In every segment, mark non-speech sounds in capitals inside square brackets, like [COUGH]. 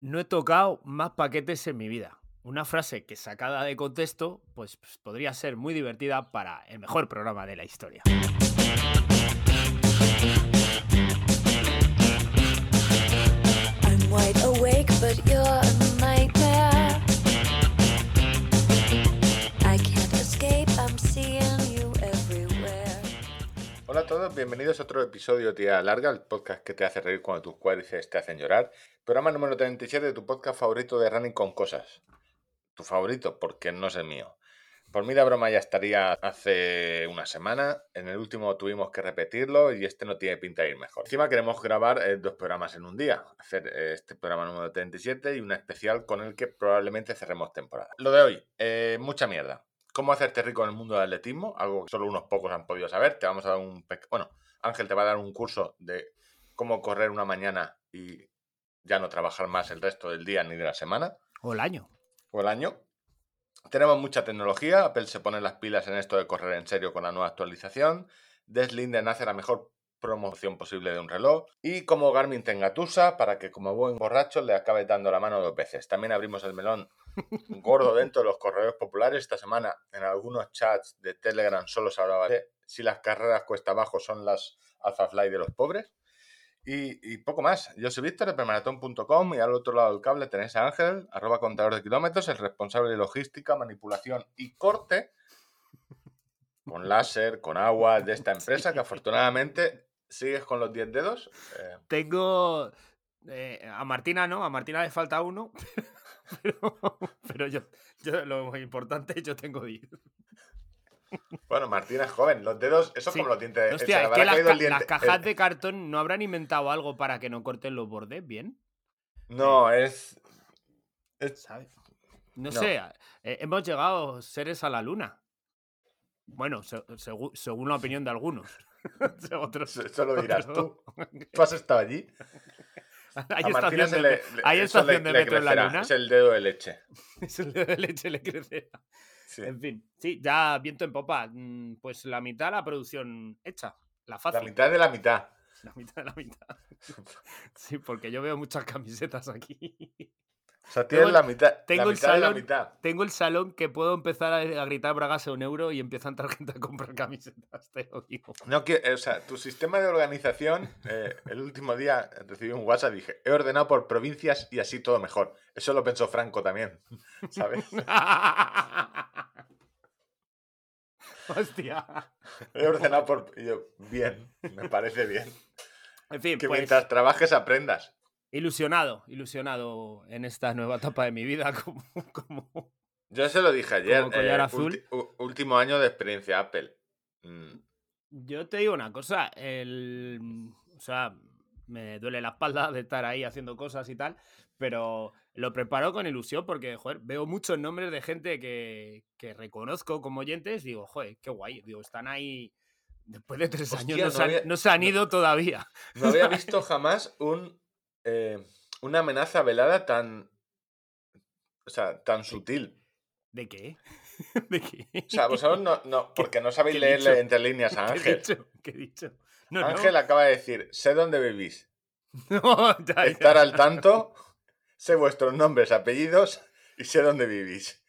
No he tocado más paquetes en mi vida. Una frase que sacada de contexto, pues, pues, podría ser muy divertida para el mejor programa de la historia. Hola a todos, bienvenidos a otro episodio Tía Larga, el podcast que te hace reír cuando tus cuádriceps te hacen llorar. Programa número 37 de tu podcast favorito de Running con Cosas. Tu favorito, porque no es el mío. Por mí la broma ya estaría hace una semana. En el último tuvimos que repetirlo y este no tiene pinta de ir mejor. Encima queremos grabar eh, dos programas en un día. Hacer eh, este programa número 37 y una especial con el que probablemente cerremos temporada. Lo de hoy, eh, mucha mierda. ¿Cómo hacerte rico en el mundo del atletismo? Algo que solo unos pocos han podido saber. Te vamos a dar un... Bueno, Ángel te va a dar un curso de cómo correr una mañana y ya no trabajar más el resto del día ni de la semana O el año. o el año. Tenemos mucha tecnología. Apple se pone las pilas en esto de correr en serio con la nueva actualización. Deslinden hace la mejor promoción posible de un reloj. Y como Garmin te engatusa para que como buen borracho le acabe dando la mano dos veces. También abrimos el melón gordo [LAUGHS] dentro de los corredores populares. Esta semana en algunos chats de Telegram solo se hablaba de si las carreras cuesta abajo son las Alpha Fly de los pobres. Y, y poco más. Yo soy Víctor de permaratón.com y al otro lado del cable tenéis a Ángel, arroba contador de kilómetros, el responsable de logística, manipulación y corte [LAUGHS] con láser, con agua de esta empresa que afortunadamente sigues con los 10 dedos. Eh, Tengo. eh, a Martina no, a Martina le falta uno. [LAUGHS] Pero, pero yo, yo, lo importante, yo tengo 10. bueno, Martina es joven, los dedos, eso Sí. como los dientes. Hostia, es que las, caído ca- el diente- las cajas el- de cartón no habrán inventado algo para que no corten los bordes bien, No, es. es- ¿sabes? No, No. sé, eh, hemos llegado seres a la luna. Bueno, según la opinión de algunos. [LAUGHS] Otros- Eso lo dirás tú. [LAUGHS] ¿Tú has estado allí? ¿Hay A estación, de, le- me- le- ¿hay eso le- estación de metro en la crecerá, luna? Es el dedo de leche. [LAUGHS] Es el dedo de leche le crece. Sí. En fin, sí, ya viento en popa. mm, Pues la mitad la producción hecha. La La fácil. mitad de la mitad. La mitad de la mitad. Sí, porque yo veo muchas camisetas aquí. O sea, tienes Tengo- la mitad, tengo la el mitad de la salón- mitad. Tengo el salón que puedo empezar a, gritar bragas a un euro y empieza a entrar [LAUGHS] gente a comprar camisetas, te lo digo. No, que, o sea, tu sistema de organización, eh, el último día recibí un WhatsApp y dije, he ordenado por provincias y así todo mejor. Eso lo pensó Franco también, [LAUGHS] ¿sabes? [LAUGHS] Hostia. He ordenado por... yo, bien, me parece bien. En fin, Que pues mientras trabajes aprendas. Ilusionado, ilusionado en esta nueva etapa de mi vida [LAUGHS] como, como Yo se lo dije ayer. Como collar eh, azul. último año de experiencia Apple. Mm, Yo te digo una cosa, el, o sea, me duele la espalda de estar ahí haciendo cosas y tal, pero lo preparo con ilusión porque, joder, veo muchos nombres de gente que, que reconozco como oyentes digo, joder, qué guay, digo, están ahí después de tres Hostia, años, no, no se han, había- no se han no- ido todavía. No había [LAUGHS] visto jamás un, eh, una amenaza velada tan... O sea, tan sutil. ¿De qué? [LAUGHS] ¿De qué? O sea, vosotros no, no [LAUGHS] porque no sabéis leerle entre líneas a [LAUGHS] ¿Qué he Ángel. dicho? ¿Qué he dicho? No, no. Ángel acaba de decir, sé dónde vivís, No, ya, ya. estar al tanto, sé vuestros nombres, apellidos y sé dónde vivís.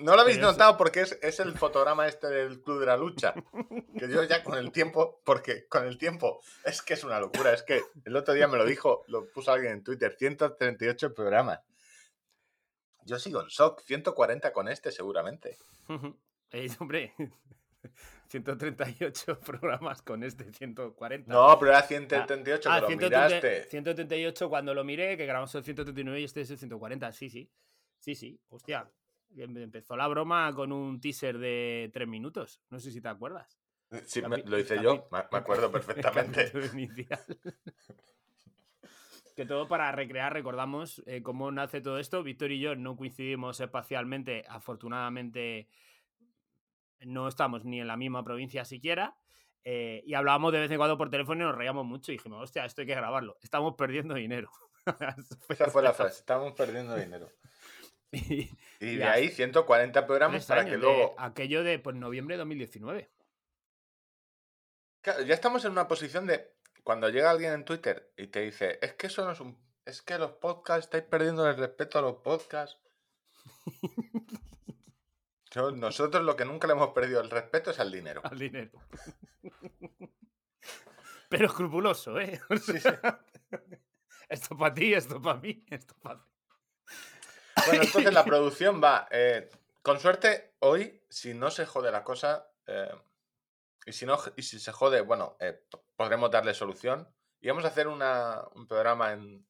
No lo habéis Pero eso- notado porque es, es el fotograma este del Club de la Lucha. Que yo ya con el tiempo, porque con el tiempo es que es una locura. Es que el otro día me lo dijo, lo puso alguien en Twitter, 138 programas. Yo sigo en shock, 140 con este seguramente. [LAUGHS] Eh, hombre, [LAUGHS] 138 programas con este 140. No, pero era 138 Ah, que lo 130 miraste. 138 cuando lo miré, que grabamos el 139 y este es el 140. Sí, sí. Sí, sí. Hostia. Em- Empezó la broma con un teaser de tres minutos. No sé si te acuerdas. Sí, Capi- me- lo hice yo, me acuerdo [LAUGHS] perfectamente. que todo para recrear, recordamos eh, cómo nace todo esto. Víctor y yo no coincidimos espacialmente, afortunadamente no estamos ni en la misma provincia siquiera. eh, y hablábamos de vez en cuando por teléfono y nos reíamos mucho y dijimos, hostia, esto hay que grabarlo. Estamos perdiendo dinero. [LAUGHS] Esa fue la frase, estamos perdiendo dinero. Y- de ahí 140 programas para que luego... aquello de pues, noviembre de 2019. Claro, ya estamos en una posición de... Cuando llega alguien en Twitter y te dice, es que eso no es un es que los podcasts, estáis perdiendo el respeto a los podcasts. Nosotros lo que nunca le hemos perdido el respeto es al dinero. Al dinero. [LAUGHS] Pero escrupuloso, ¿eh? O Sí, sí. sea, [LAUGHS] Esto para ti, esto para mí, esto para ti. Bueno, [LAUGHS] entonces la producción va. eh, con suerte, hoy, si no se jode la cosa, eh, y, si no, y si se jode, bueno, eh, podremos darle solución. Íbamos a hacer una- un programa en,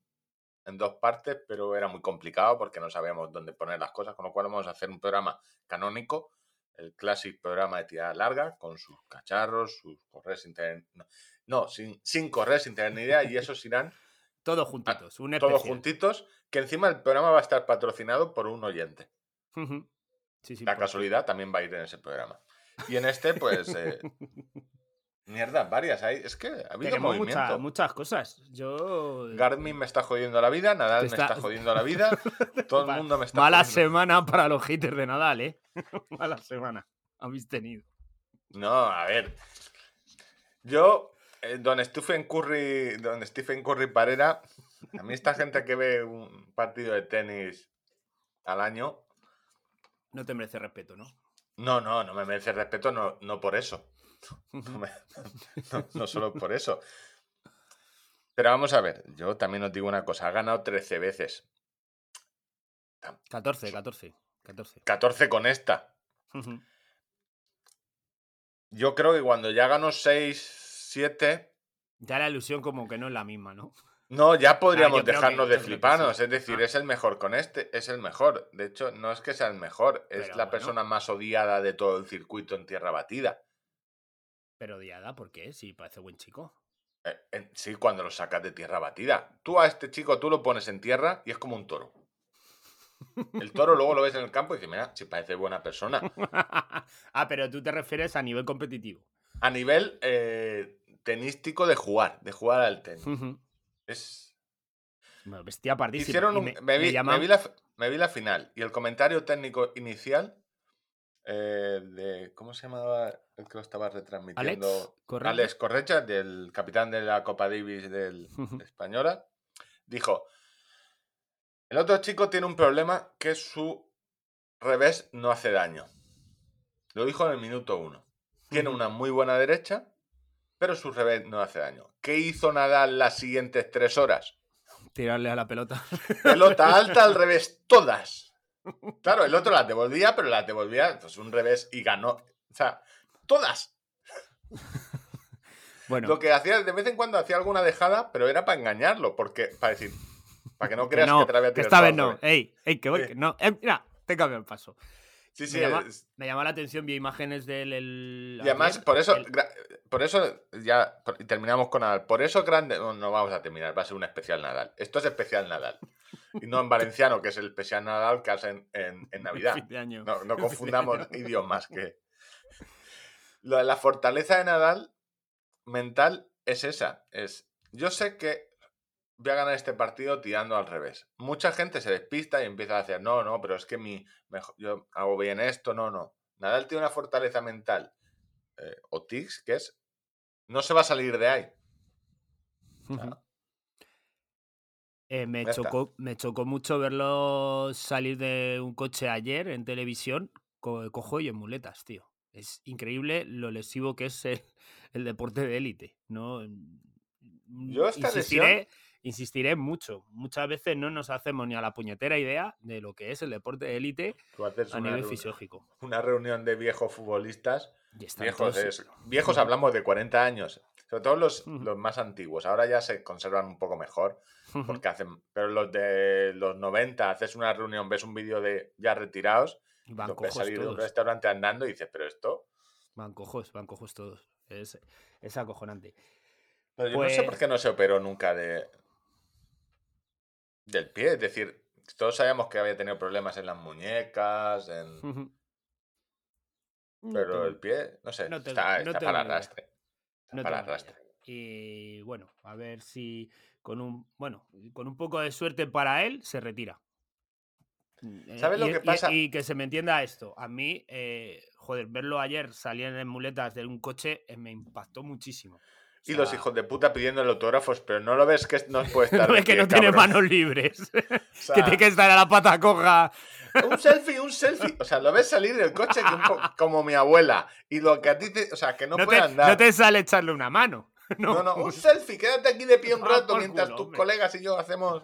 en dos partes, pero era muy complicado porque no sabíamos dónde poner las cosas, con lo cual vamos a hacer un programa canónico, el clásico programa de tirada larga, con sus cacharros, sus correos sin No, no, sin, sin correos sin tener ni idea, y esos [LAUGHS] irán Todos juntitos, un todos juntitos, que encima el programa va a estar patrocinado por un oyente. Ujú. Sí, sí, La casualidad también va a ir en ese programa. Y en este, pues. eh, [LAUGHS] mierda, varias. Hay, es que ha habido Tenemos movimiento. mucha- muchas cosas. Yo. Garmin me está jodiendo la vida, Nadal Te me está- está jodiendo la vida, [LAUGHS] todo el mundo me está Mala jodiendo. semana para los haters de Nadal, ¿eh? [LAUGHS] Mala semana. Habéis tenido. No, a ver. Yo, eh, don Stephen Curry, don Stephen Curry Parera, a mí esta gente que ve un partido de tenis al año, No te merece respeto, ¿no? no, no, no me merece respeto, no, no por eso. No, me- no- no solo por eso. Pero vamos a ver, yo también os digo una cosa, ha ganado 13 veces, 14, 14. 14. 14 con esta. Yo creo que cuando ya ganó 6, 7, Ya la ilusión como que no es la misma, ¿no? no, ya [LAUGHS] podríamos Ah, dejarnos que- de fliparnos. sí. Es decir, Ah. es el mejor con este, es el mejor. De hecho, no es que sea el mejor, es Pero la bueno. persona más odiada de todo el circuito en tierra batida. Pero odiada, ¿por qué? Si parece buen chico. Eh, sí, cuando lo sacas de tierra batida. Tú a este chico, tú lo pones en tierra y es como un toro. El toro luego lo ves en el campo y dices, mira, si parece buena persona. [LAUGHS] ah, pero tú te refieres a nivel competitivo. A nivel eh, tenístico de jugar, de jugar al tenis. Ujú. Es... Bueno, bestia. Hicieron un... me- me, vi, me llaman- vi la, f- me vi la final y el comentario técnico inicial eh, de... ¿Cómo se llamaba el que lo estaba retransmitiendo? Alex Correcha, del capitán de la Copa Davis del. Española, dijo, el otro chico tiene un problema que su revés no hace daño. Lo dijo en el minuto uno. Tiene una muy buena derecha, pero su revés no hace daño. ¿Qué hizo Nadal las siguientes tres horas? Tirarle a la pelota. [LAUGHS] Pelota alta al revés, todas. Claro, el otro las devolvía, pero las devolvía pues un revés y ganó. O sea, todas. [LAUGHS] Bueno, Lo que hacía, de vez en cuando hacía alguna dejada, pero era para engañarlo, porque, para decir, para que no que creas no, que te la voy a que tirar esta vez no. Ey, ey, que voy, Sí. que no. Eh, mira, te cambio el paso. Sí, sí, me, llama, es- me llama la atención, vi imágenes del. el- y además, ayer, por eso, el- por eso, ya, terminamos con Nadal. Por eso grande, no, no vamos a terminar, va a ser un especial Nadal. Esto es especial Nadal. Y no en valenciano, que es el especial Nadal que hacen en, en [LAUGHS] Navidad. fin de año. No, no [LAUGHS] fin de confundamos año. idiomas. Que... De la fortaleza de Nadal mental es esa. Es, yo sé que voy a ganar este partido tirando al revés. Mucha gente se despista y empieza a decir, no, no, pero es que mi, mejo- yo hago bien esto, no, no. Nadal tiene una fortaleza mental, eh, o tics, que es, no se va a salir de ahí. Eh, me, chocó, me chocó mucho verlo salir de un coche ayer en televisión co- cojo y en muletas, tío. Es increíble lo lesivo que es el, el deporte de élite. ¿no? Yo esta insistiré, insistiré mucho. Muchas veces no nos hacemos ni a la puñetera idea de lo que es el deporte de élite a una, nivel fisiológico. [LAUGHS] una reunión de viejos futbolistas Y Viejos, es- viejos hablamos de 40 años. Sobre todo los, más antiguos. Ahora ya se conservan un poco mejor. Porque hacen. Pero los de los 90, haces una reunión, ves un vídeo de ya retirados, Van los ves salir de un restaurante andando y dices, pero esto. Van cojos, van cojos todos. Es, es acojonante. Pero yo no sé por Pues- qué no se operó nunca de. Del pie. Es decir, todos sabíamos que había tenido problemas en las muñecas, en. Pero el pie, no sé, no tengo- está, no está para arrastre. No para ni idea. arrastre. Y bueno, a ver si con un bueno, con un poco de suerte para él se retira. Eh, ¿Sabes lo y- que y- pasa? Y, que se me entienda esto. A mí, eh, joder, verlo ayer salir en muletas de un coche eh, me impactó muchísimo. Y los hijos de puta pidiendo autógrafos, pero no lo ves que no puede estar. [LAUGHS] No es que no tiene manos libres. [LAUGHS] O [LAUGHS] sea, que tiene que estar a la pata coja. Un selfie, un selfie. O sea, lo ves salir del coche que un po- como mi abuela. Y lo que a ti te. O sea, que no, No, puede te, andar. no te sale echarle una mano. No, No, no, un selfie, quédate aquí de pie un rato mientras culo, tus hombre. colegas y yo hacemos.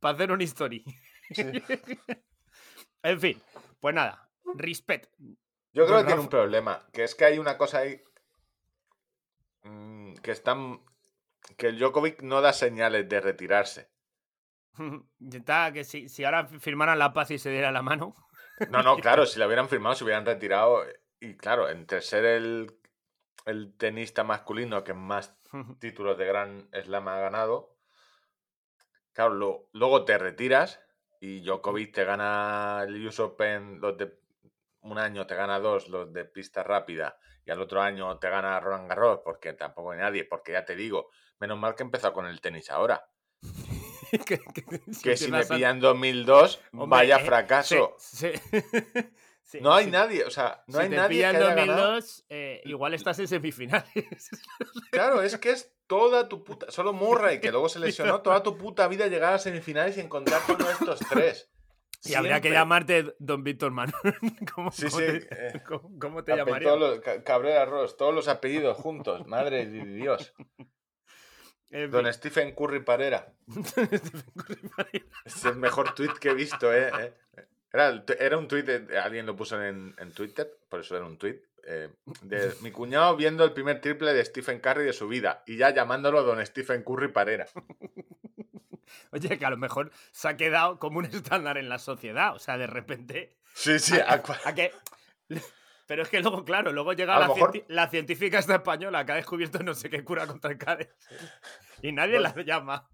Para hacer un story. en fin, pues nada. Respect. Yo creo que tiene un problema, que es que hay una cosa ahí mm, que están que el Djokovic no da señales de retirarse. [LAUGHS] Está que si, si ahora firmaran la paz y se diera la mano. No, no, [LAUGHS] claro, si lo hubieran firmado, se hubieran retirado. Y claro, entre ser el, el tenista masculino que más [LAUGHS] títulos de Gran Slam ha ganado, claro, lo- luego te retiras y Djokovic te gana el US Open, los de un año te gana dos, los de pista rápida, y al otro año te gana Roland Garros, porque tampoco hay nadie, porque ya te digo, menos mal que he empezado con el tenis ahora. que, [LAUGHS] que- Que si me pillan 2002, Hombre, vaya eh, fracaso. [LAUGHS] sí, No hay si- nadie, o sea, no si hay te nadie que pillan haya ganado. 2002, eh, igual estás en semifinales. [LAUGHS] Claro, es que es toda tu puta. Solo Murray, que luego se lesionó, toda tu puta vida llegar a semifinales y encontrar de estos tres. Y habría que llamarte Don Víctor Manuel. [LAUGHS] ¿Cómo, Sí, cómo sí, te, eh, cómo- cómo te Cape- llamaría? todos los- Ca- Cabrera Ross, todos los apellidos juntos. Madre de Dios. [LAUGHS] En Don fin. Stephen Curry Parera. [LAUGHS] Es el mejor tweet que he visto, ¿eh? eh. Era, era un tweet, de- alguien lo puso en, en Twitter, por eso era un tweet. Eh, de mi cuñado viendo el primer triple de Stephen Curry de su vida y ya llamándolo Don Stephen Curry Parera. [LAUGHS] Oye, que a lo mejor se ha quedado como un estándar en la sociedad. O sea, de repente. Sí, sí, a, a cua- a que. [LAUGHS] Pero es que luego, claro, luego llega la, lo mejor- cienti- la científica esta española que ha descubierto no sé qué cura contra el cádiz. [LAUGHS] Y nadie la llama.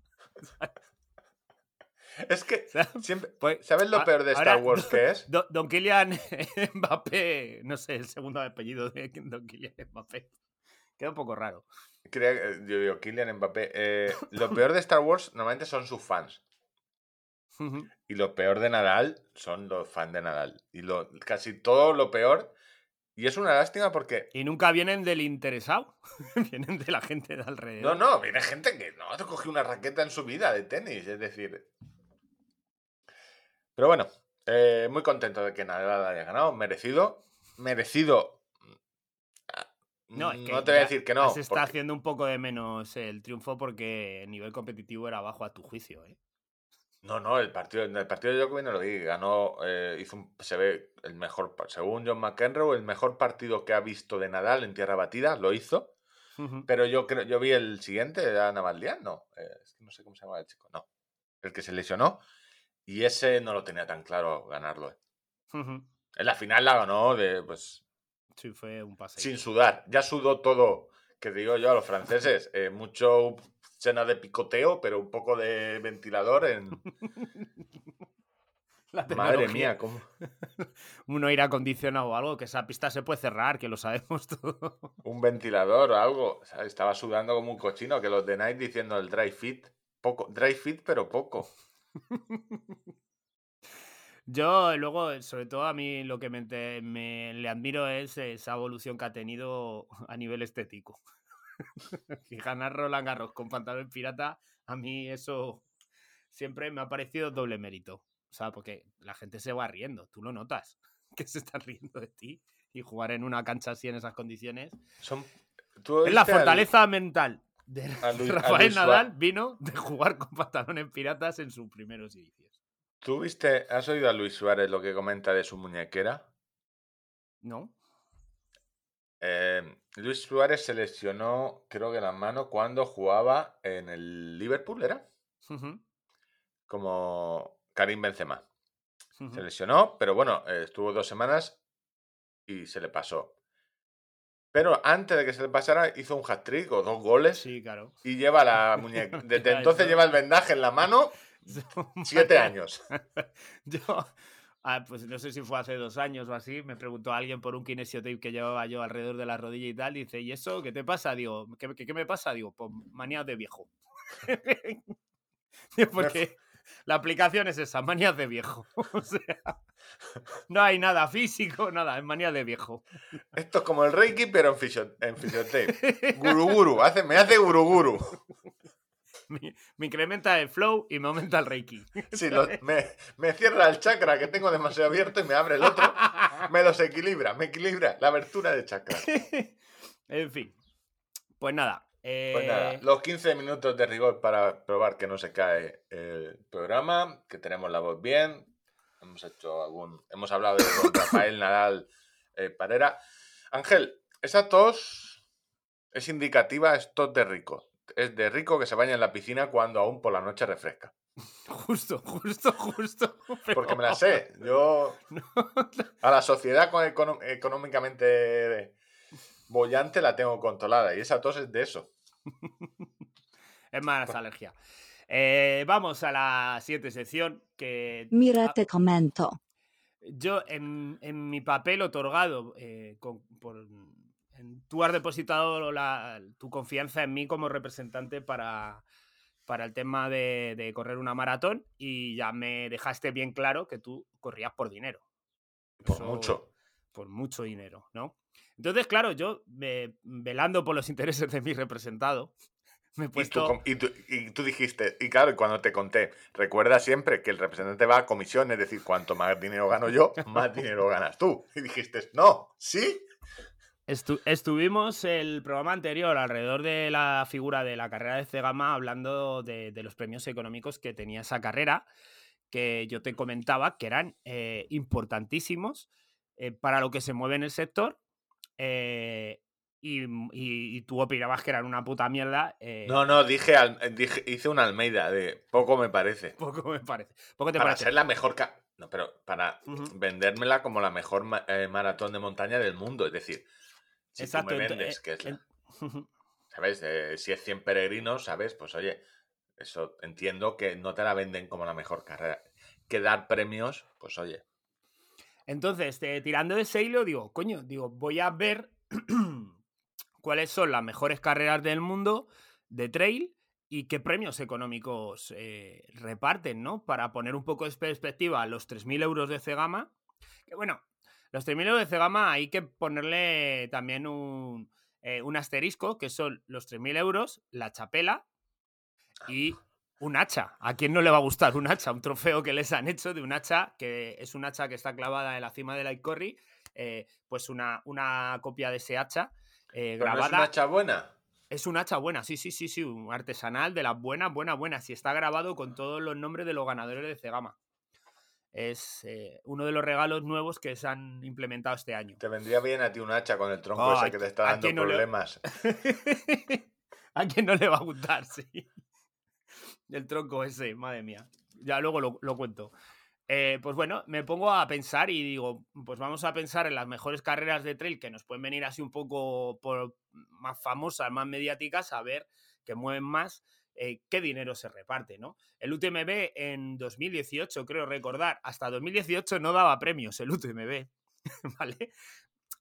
[LAUGHS] Es que [LAUGHS] siempre. pues, ¿Sabes lo a- peor de Star ahora- Wars que es? Don, don Kylian [LAUGHS] Mbappé, no sé, el segundo apellido de Don Kylian Mbappé. Queda un poco raro. Crea- eh, yo digo, Kylian Mbappé. eh, lo peor de Star Wars normalmente son sus fans. Y lo peor de Nadal son los fans de Nadal. Y lo, casi todo lo peor. Y es una lástima porque. Y nunca vienen del interesado, vienen de la gente de No, alrededor. no, viene gente que no ha cogido una raqueta en su vida de tenis. Es decir. Pero bueno, eh, muy contento de que Nadal haya ganado. Merecido. Merecido. No, es que te voy a decir que no. Se está porque- haciendo un poco de menos el triunfo porque el nivel competitivo era bajo a tu juicio. ¿eh? No, no, el partido, el partido de Djokovic no lo vi, ganó, eh, hizo un- se ve el mejor, según John McEnroe, el mejor partido que ha visto de Nadal en tierra batida, lo hizo, pero yo creo, yo vi el siguiente, era Navaldian, no, eh, es que no sé cómo se llama el chico, no, el que se lesionó, y ese no lo tenía tan claro ganarlo. eh. En la final la ganó de, pues, Sí, fue un paseo. sin sudar, ya sudó todo, que digo yo a los franceses, eh, mucho cena de picoteo, pero un poco de ventilador en... [LAUGHS] La Madre mía, cómo... [LAUGHS] Un aire acondicionado o algo, que esa pista se puede cerrar, que lo sabemos [LAUGHS] todo. un ventilador o algo. Estaba sudando como un cochino, que los de diciendo el dry fit. Poco, dry fit, pero poco. [LAUGHS] Yo, luego, sobre todo a mí lo que me, me- le admiro es esa evolución que ha tenido [LAUGHS] a nivel estético. [LAUGHS] y ganar Roland Garros con pantalón pirata, a mí eso siempre me ha parecido doble mérito. O sea, porque la gente se va riendo, tú lo notas, que se están riendo de ti. Y jugar en una cancha así en esas condiciones. Son, ¿tú Es la al- fortaleza mental de a [LAUGHS] Luis- a Rafael Luis? Nadal vino de jugar con pantalones piratas en sus primeros inicios. ¿Tú viste, has oído a Luis Suárez lo que comenta de su muñequera? ¿No? Eh, Luis Suárez se lesionó, creo que la mano, cuando jugaba en el Liverpool, ¿era? Como Karim Benzema. ujú. Se lesionó, pero bueno, eh, estuvo dos semanas y se le pasó. Pero antes de que se le pasara, hizo un hat-trick o dos goles Sí, claro. y lleva la [LAUGHS] muñeca. Desde entonces lleva el vendaje en la mano [LAUGHS] siete años. [LAUGHS] Yo, ah, pues no sé si fue hace dos años o así, me preguntó alguien por un kinesiotape que llevaba yo alrededor de la rodilla y tal, y dice, ¿y eso qué te pasa? Digo, ¿qué, qué, qué me pasa? Digo, pues manías de viejo. Digo, Porque La aplicación es esa, manías de viejo. [LAUGHS] O sea, no hay nada físico, nada, es manía de viejo. Esto es como el Reiki, pero en, fisio, en fisiotape. [LAUGHS] Guruguru, hace, me hace guruguru. Me, me incrementa el flow y me aumenta el reiki. Sí, lo- me, me cierra el chakra que tengo demasiado abierto y me abre el otro. Me los equilibra, me equilibra la abertura de chakra. [LAUGHS] en fin. Pues nada. Pues eh, nada, los 15 minutos de rigor para probar que no se cae el programa, que tenemos la voz bien. Hemos hecho algún. Hemos hablado de Rafael Nadal eh, Parera. Ángel, esa tos es indicativa, es tos de rico. Es de rico que se baña en la piscina cuando aún por la noche refresca. Justo, justo, justo. Porque me la sé. Yo [LAUGHS] a la sociedad económicamente bollante la tengo controlada. Y esa tos es de eso. [LAUGHS] Es más alergia. Eh, vamos a la siguiente sección que Mira, ah, te comento. yo en, en mi papel otorgado eh, con- por, en- tú has depositado la- tu confianza en mí como representante para, para el tema de, de correr una maratón y ya me dejaste bien claro que tú corrías por dinero. Por Eso- mucho. por mucho dinero, ¿no? Entonces, claro, yo, eh, velando por los intereses de mi representado, [LAUGHS] me he Y tú, puesto... y, tú, y tú dijiste, y claro, cuando te conté, recuerda siempre que el representante va a comisión, es decir, cuanto más dinero gano yo, [LAUGHS] más dinero ganas tú. Y dijiste, no, ¿sí? Estu- estuvimos el programa anterior alrededor de la figura de la carrera de Cegama hablando de, de los premios económicos que tenía esa carrera, que yo te comentaba que eran eh, importantísimos eh, para lo que se mueve en el sector. Eh, y, y- y tú opinabas que eran una puta mierda. eh, No, no, dije, al- eh, dije, hice una Almeida de poco me parece. [LAUGHS] Poco me parece. Poco te Para parece. ser la mejor... No, pero para vendérmela como la mejor ma- eh, maratón de montaña del mundo. Es decir, si Exacto. tú me vendes, que es la- [LAUGHS] ¿Sabes? Eh, si es 100 peregrinos, ¿sabes? Pues oye, eso entiendo que no te la venden como la mejor carrera. Que dar premios, pues oye. Entonces, eh, tirando de ese hilo, digo, coño, digo, voy a ver [CLEARS THROAT] cuáles son las mejores carreras del mundo de trail y qué premios económicos eh, reparten, ¿no? Para poner un poco de perspectiva los 3.000 euros de Cegama. Que bueno, los 3.000 euros de Cegama hay que ponerle también un, eh, un asterisco, que son los 3.000 euros, la chapela y un hacha. ¿A quién no le va a gustar un hacha? Un trofeo que les han hecho de un hacha, que es un hacha que está clavada en la cima de la Icorri, eh, pues una, una copia de ese hacha eh, no grabada. es una hacha buena. Es un hacha buena, sí, sí, sí, sí, un artesanal de las buenas, buenas, buenas. Y está grabado con todos los nombres de los ganadores de Cegama. Es eh, uno de los regalos nuevos que se han implementado este año. Te vendría bien a ti un hacha con el tronco Oh, ese ¿a que te está dando quién no le- problemas. [LAUGHS] ¿A quién no le va a gustar? Sí. El tronco ese, madre mía. Ya luego lo, lo cuento. Eh, pues bueno, me pongo a pensar y digo, pues vamos a pensar en las mejores carreras de trail que nos pueden venir así un poco por más famosas, más mediáticas, a ver que mueven más, eh, qué dinero se reparte, ¿no? El UTMB en 2018, creo recordar, hasta 2018 no daba premios el UTMB, [LAUGHS] ¿vale?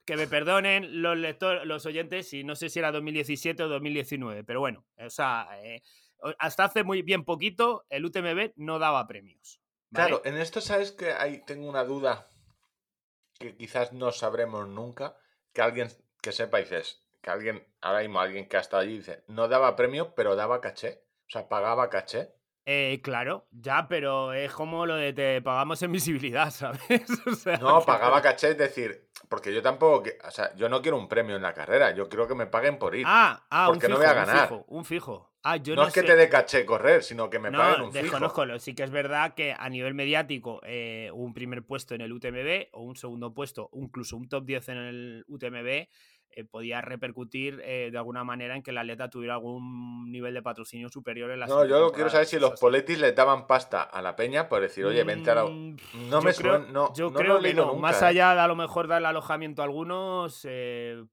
Que me perdonen los lectores, los oyentes, y no sé si era 2017 o 2019, pero bueno, o sea, eh, hasta hace muy bien poquito el UTMB no daba premios. ¿vale? Claro, en esto sabes que hay, tengo una duda que quizás no sabremos nunca. Que alguien que sepa, dices, que alguien, ahora mismo alguien que ha estado allí dice, no daba premio, pero daba caché. O sea, pagaba caché. Eh, claro, ya, pero es como lo de te pagamos en visibilidad, [LAUGHS] ¿sabes? O sea, No, pagaba [LAUGHS] caché, es decir, porque yo tampoco, o sea, yo no quiero un premio en la carrera, yo quiero que me paguen por ir. Ah, ah, un porque no voy a un ganar. fijo, un fijo. Ah, yo no, no, es que sé. te dé caché correr, sino que me no, paguen un fijo. desconozco. lo- Sí que es verdad que a nivel mediático, eh, un primer puesto en el UTMB o un segundo puesto, incluso un top 10 en el UTMB, eh, podía repercutir eh, de alguna manera en que el atleta tuviera algún nivel de patrocinio superior en la No, yo lo quiero saber si los sí. poletis le daban pasta a la peña por decir, oye, vente a la... Mm, No me creo, suena, no, yo no creo que no. nunca, Más ¿eh? allá de a lo mejor darle alojamiento a algunos,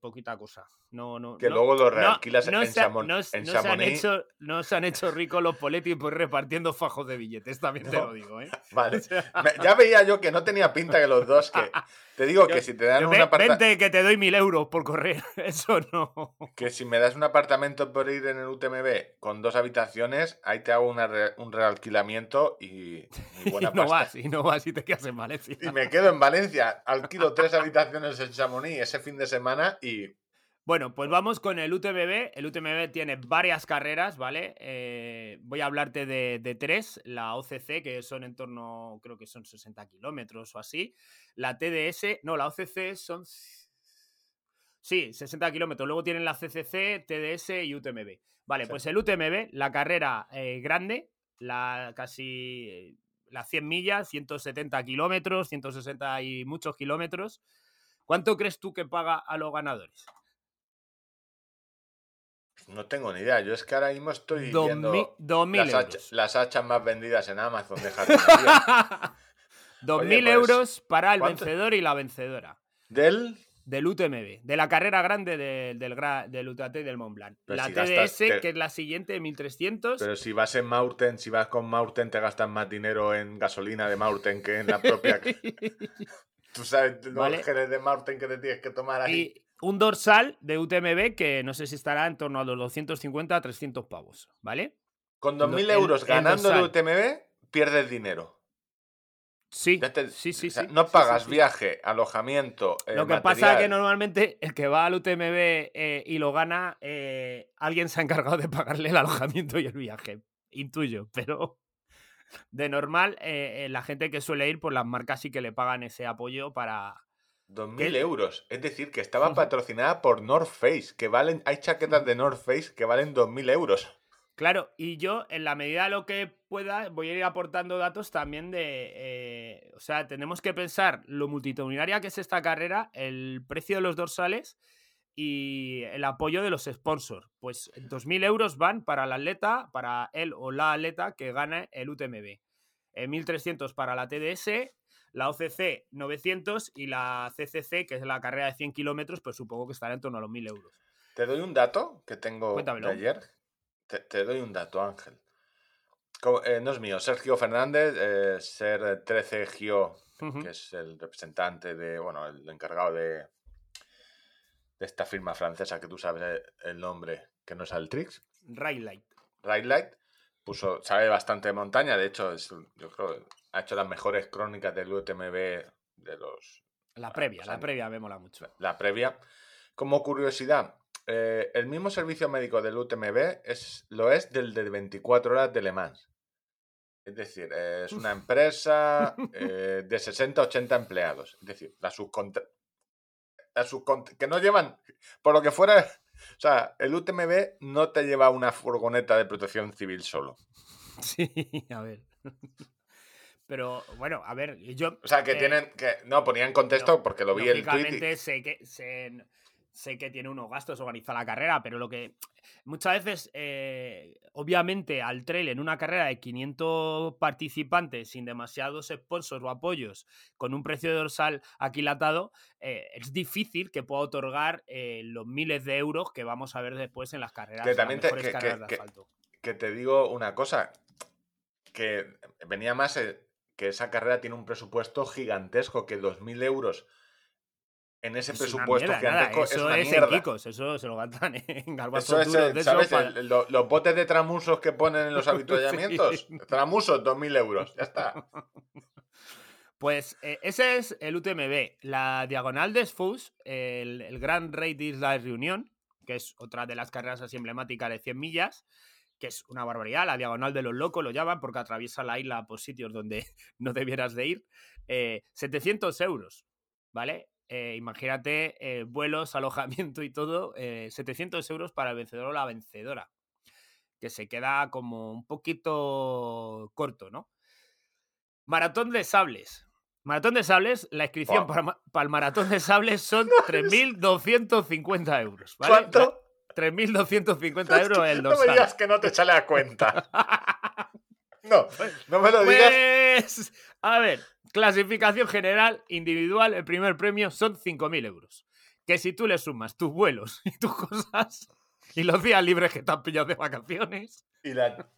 poquita cosa. No, no, Que no- luego lo realquilas en, se en no se han hecho, no se han hecho ricos los Poletti por repartiendo fajos de billetes, también te lo digo, ¿eh? [LAUGHS] Vale. [LAUGHS] [LAUGHS] Ya veía yo que no tenía pinta que los dos, que te digo Yo- que si te dan una "Ve- aparta... Vente que te doy mil euros por correr. [LAUGHS] eso no. Que si me das un apartamento por ir en el UTMB con dos habitaciones, ahí te hago una re- un realquilamiento y, y [LAUGHS] buena y no pasta. vas, y no vas y te quedas en Valencia. Y me quedo en Valencia, alquilo tres habitaciones en Chamonix ese fin de semana y Bueno, pues vamos con el UTMB. El UTMB tiene varias carreras, ¿vale? Eh, voy a hablarte de, de tres. La OCC, que son en torno, creo que son 60 kilómetros o así. La TDS, no, la OCC son... Sí, 60 kilómetros. Luego tienen la CCC, TDS y UTMB. Vale, Sí. pues el UTMB, la carrera eh, grande, la casi... eh, las 100 millas, 170 kilómetros, 160 y muchos kilómetros. ¿Cuánto crees tú que paga a los ganadores? no tengo ni idea. Yo es que ahora mismo estoy Dos viendo mi- dos mil las, hach- euros. las hachas más vendidas en Amazon. [LAUGHS] Dos mil pues, euros para el ¿cuánto? vencedor y la vencedora Del del UTMB, de la carrera grande de- del, gra- del UTAT y del Mont Blanc. Pero la si TDS, gastas- que es la siguiente, 1300. Pero si vas en Mountain, si vas con Mountain, te gastas más dinero en gasolina de Mountain que en la propia. [LAUGHS] Tú sabes los Vale. de Mountain que te tienes que tomar ahí. y un dorsal de UTMB que no sé si estará en torno a los 250 a 300 pavos, ¿vale? Con lo- 2.000 el- euros el ganando el dorsal. UTMB, pierdes dinero. Sí, te- sí, sí, o sea, sí, no sí, pagas sí. viaje, alojamiento. eh, Lo que pasa es que normalmente el que va al UTMB eh, y lo gana, eh, alguien se ha encargado de pagarle el alojamiento y el viaje. Intuyo, pero de normal, la gente que suele ir, pues las marcas sí que le pagan ese apoyo para. 2.000 ¿Qué? euros. Es decir, que estaba [LAUGHS] patrocinada por North Face, que valen, hay chaquetas de North Face que valen 2.000 euros. Claro, y yo, en la medida de lo que pueda, voy a ir aportando datos también de. eh, o sea, tenemos que pensar lo multitudinaria que es esta carrera, el precio de los dorsales y el apoyo de los sponsors. Pues 2.000 euros van para el atleta, para él o la atleta que gane el UTMB. Eh, 1.300 para la TDS, la OCC 900 y la CCC, que es la carrera de 100 kilómetros, pues supongo que estará en torno a los 1.000 euros. Te doy un dato que tengo Cuéntamelo. de ayer. Te, te doy un dato, Ángel. Eh, no es mío, Sergio Fernández, eh, Ser 13 Gio, Ujú. que es el representante de, bueno, el encargado de, de esta firma francesa que tú sabes eh, el nombre, que no es Altrix, Ray Light. Ride Light, puso, sabe bastante de montaña, de hecho, es, yo creo, ha hecho las mejores crónicas del UTMB de los La previa, pues la previa me mola mucho. la previa. Como curiosidad, eh, el mismo servicio médico del UTMB es, lo es del de 24 horas de Le Mans. Es decir, eh, es una empresa [LAUGHS] eh, de 60 80 empleados. Es decir, la subcontra... la que no llevan, por lo que fuera, [LAUGHS] o sea, el UTMB no te lleva una furgoneta de protección civil solo. Sí, a ver. Pero bueno, a ver, yo. O sea, que eh, tienen, que no ponía en contexto porque lo vi en Twitter. Sé que sé que tiene unos gastos organizar la carrera, pero lo que muchas veces, eh, obviamente, al trail en una carrera de 500 participantes sin demasiados sponsors o apoyos, con un precio de dorsal aquilatado, eh, es difícil que pueda otorgar eh, los miles de euros que vamos a ver después en las carreras, Que también las te- mejores que- que- carreras de que- asfalto. que te digo una cosa, que venía más eh, que esa carrera tiene un presupuesto gigantesco, que 2.000 euros en ese Es presupuesto mierda, nada, gigantesco eso es en. Kikos, eso se lo gastan [LAUGHS] en garbanzos Eso es, duros de eso ¿sabes? El- los botes de tramusos que ponen en los avituallamientos. [LAUGHS] Sí. Tramusos, 2.000 euros, ya está. [LAUGHS] Pues eh, ese es el UTMB. La diagonal de Sfus, el, el Grand Raid Isla Reunión, que es otra de las carreras así emblemáticas de 100 millas, que es una barbaridad. La diagonal de los locos lo llaman porque atraviesa la isla por sitios donde no debieras de ir. Eh, 700 euros, ¿vale? Eh, imagínate eh, vuelos, alojamiento y todo. eh, 700 euros para el vencedor o la vencedora. Que se queda como un poquito corto, ¿no? Maratón de sables. Maratón de sables, la inscripción para, el maratón de sables [LAUGHS] son 3.250 euros. ¿vale? ¿Cuánto? 3.250 euros el No me dorsal. digas que no te sale a cuenta. [LAUGHS] No, no me lo digas. Pues, a ver, clasificación general individual, el primer premio son 5.000 euros. Que si tú le sumas tus vuelos [LAUGHS] y tus cosas y los días libres que te han pillado de vacaciones, Y la-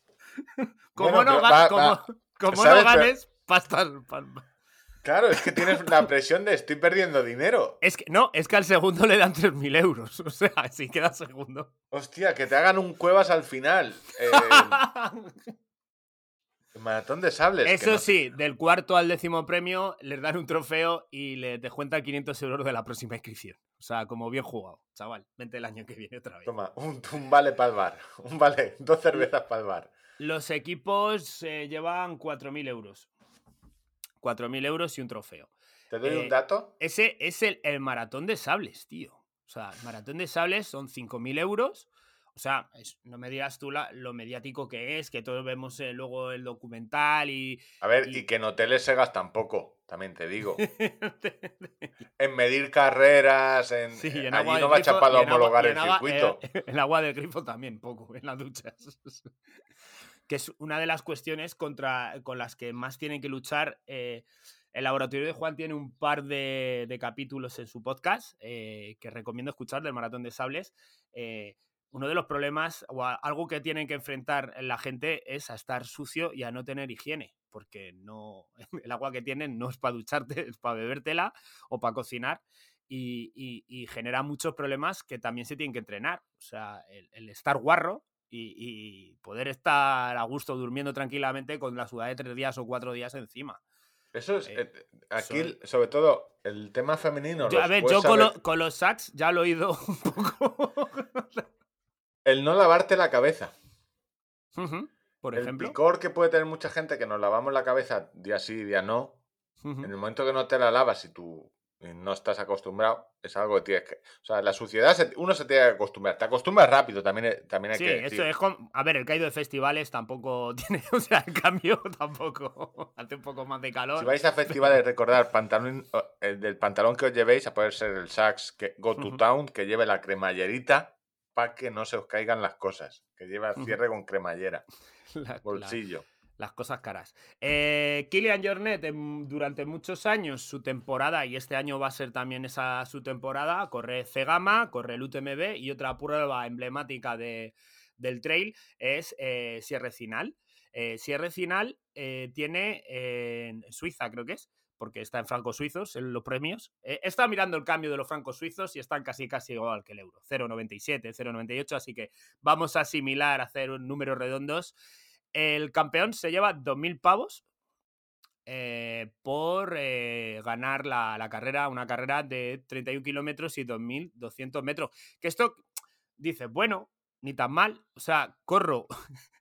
como Bueno, no, va- como, va. como ganes, pasta. palma. Claro, es que tienes la presión de estoy perdiendo dinero. Es que, no, es que al segundo le dan 3.000 euros. [LAUGHS] O sea, si queda segundo. Hostia, que te hagan un cuevas al final. Eh, [LAUGHS] maratón de sables. Eso no- sí, del cuarto al décimo premio les dan un trofeo y le descuentan 500 euros de la próxima inscripción. O sea, como bien jugado, chaval. Vente el año que viene otra vez. Toma, un, un vale para el bar. Un vale, dos cervezas para el bar. Los equipos eh, llevan 4.000 euros. 4.000 euros y un trofeo. ¿Te doy Eh, un dato? Ese es el, el maratón de sables, tío. O sea, el maratón de sables son 5.000 euros. O sea, es- no me digas tú la- lo mediático que es, que todos vemos eh, luego el documental y... A ver, y- y que en hoteles se gastan poco, también te digo. [LAUGHS] En medir carreras, en. Sí, eh, en allí agua no va a grifo, en agua- homologar el agua- circuito. eh, el agua del grifo también, poco, en las duchas. [LAUGHS] que es una de las cuestiones contra, con las que más tienen que luchar. eh, el laboratorio de Juan tiene un par de, de capítulos en su podcast que recomiendo escuchar del Maratón de Sables. Uno de los problemas o algo que tienen que enfrentar la gente es a estar sucio y a no tener higiene, porque no [LAUGHS] el agua que tienen no es para ducharte, es para bebértela o para cocinar y, y- y genera muchos problemas que también se tienen que entrenar. O sea, el, el estar guarro y, y poder estar a gusto durmiendo tranquilamente con la sudada de tres días o cuatro días encima. Eso es. Eh, eh, aquí, soy- sobre todo, el tema femenino. Yo, a ver, yo con, lo- con los sacks ya lo he oído [LAUGHS] un poco. El no lavarte la cabeza. Por el ejemplo. picor que puede tener mucha gente que nos lavamos la cabeza día sí, día no. En el momento que no te la lavas y tú eh, no estás acostumbrado, es algo que tienes que. O sea, la suciedad, uno se tiene que acostumbrar. Te acostumbras rápido, también, eh, también hay Sí, que. esto es como. A ver, el caído de festivales tampoco [LAUGHS] tiene. O sea, el cambio [LAUGHS] tampoco. Hace un poco más de calor. Si vais a festivales, recordar pantalón, o, el del pantalón que os llevéis, a poder ser el Saks que Go to. Town, que lleve la cremallerita para que no se os caigan las cosas. Que lleva cierre con cremallera, [LAUGHS] La- la- bolsillo. las cosas caras. Eh, Kylian Jornet, en- durante muchos años, su temporada, y este año va a ser también esa su temporada, corre Cegama, corre el UTMB y otra prueba emblemática de- del trail es eh, Sierre Final. Eh, Sierre Final eh, tiene eh, en Suiza, creo que es, porque está en francos suizos, en los premios. Eh, estado mirando el cambio de los francos suizos y están casi casi igual que el euro. 0,97, 0,98, así que vamos a asimilar, a hacer números redondos. El campeón se lleva 2.000 pavos eh, por eh, ganar la, la carrera, una carrera de 31 kilómetros y 2.200 metros. Que esto, dices, bueno, ni tan mal. O sea, corro [LAUGHS]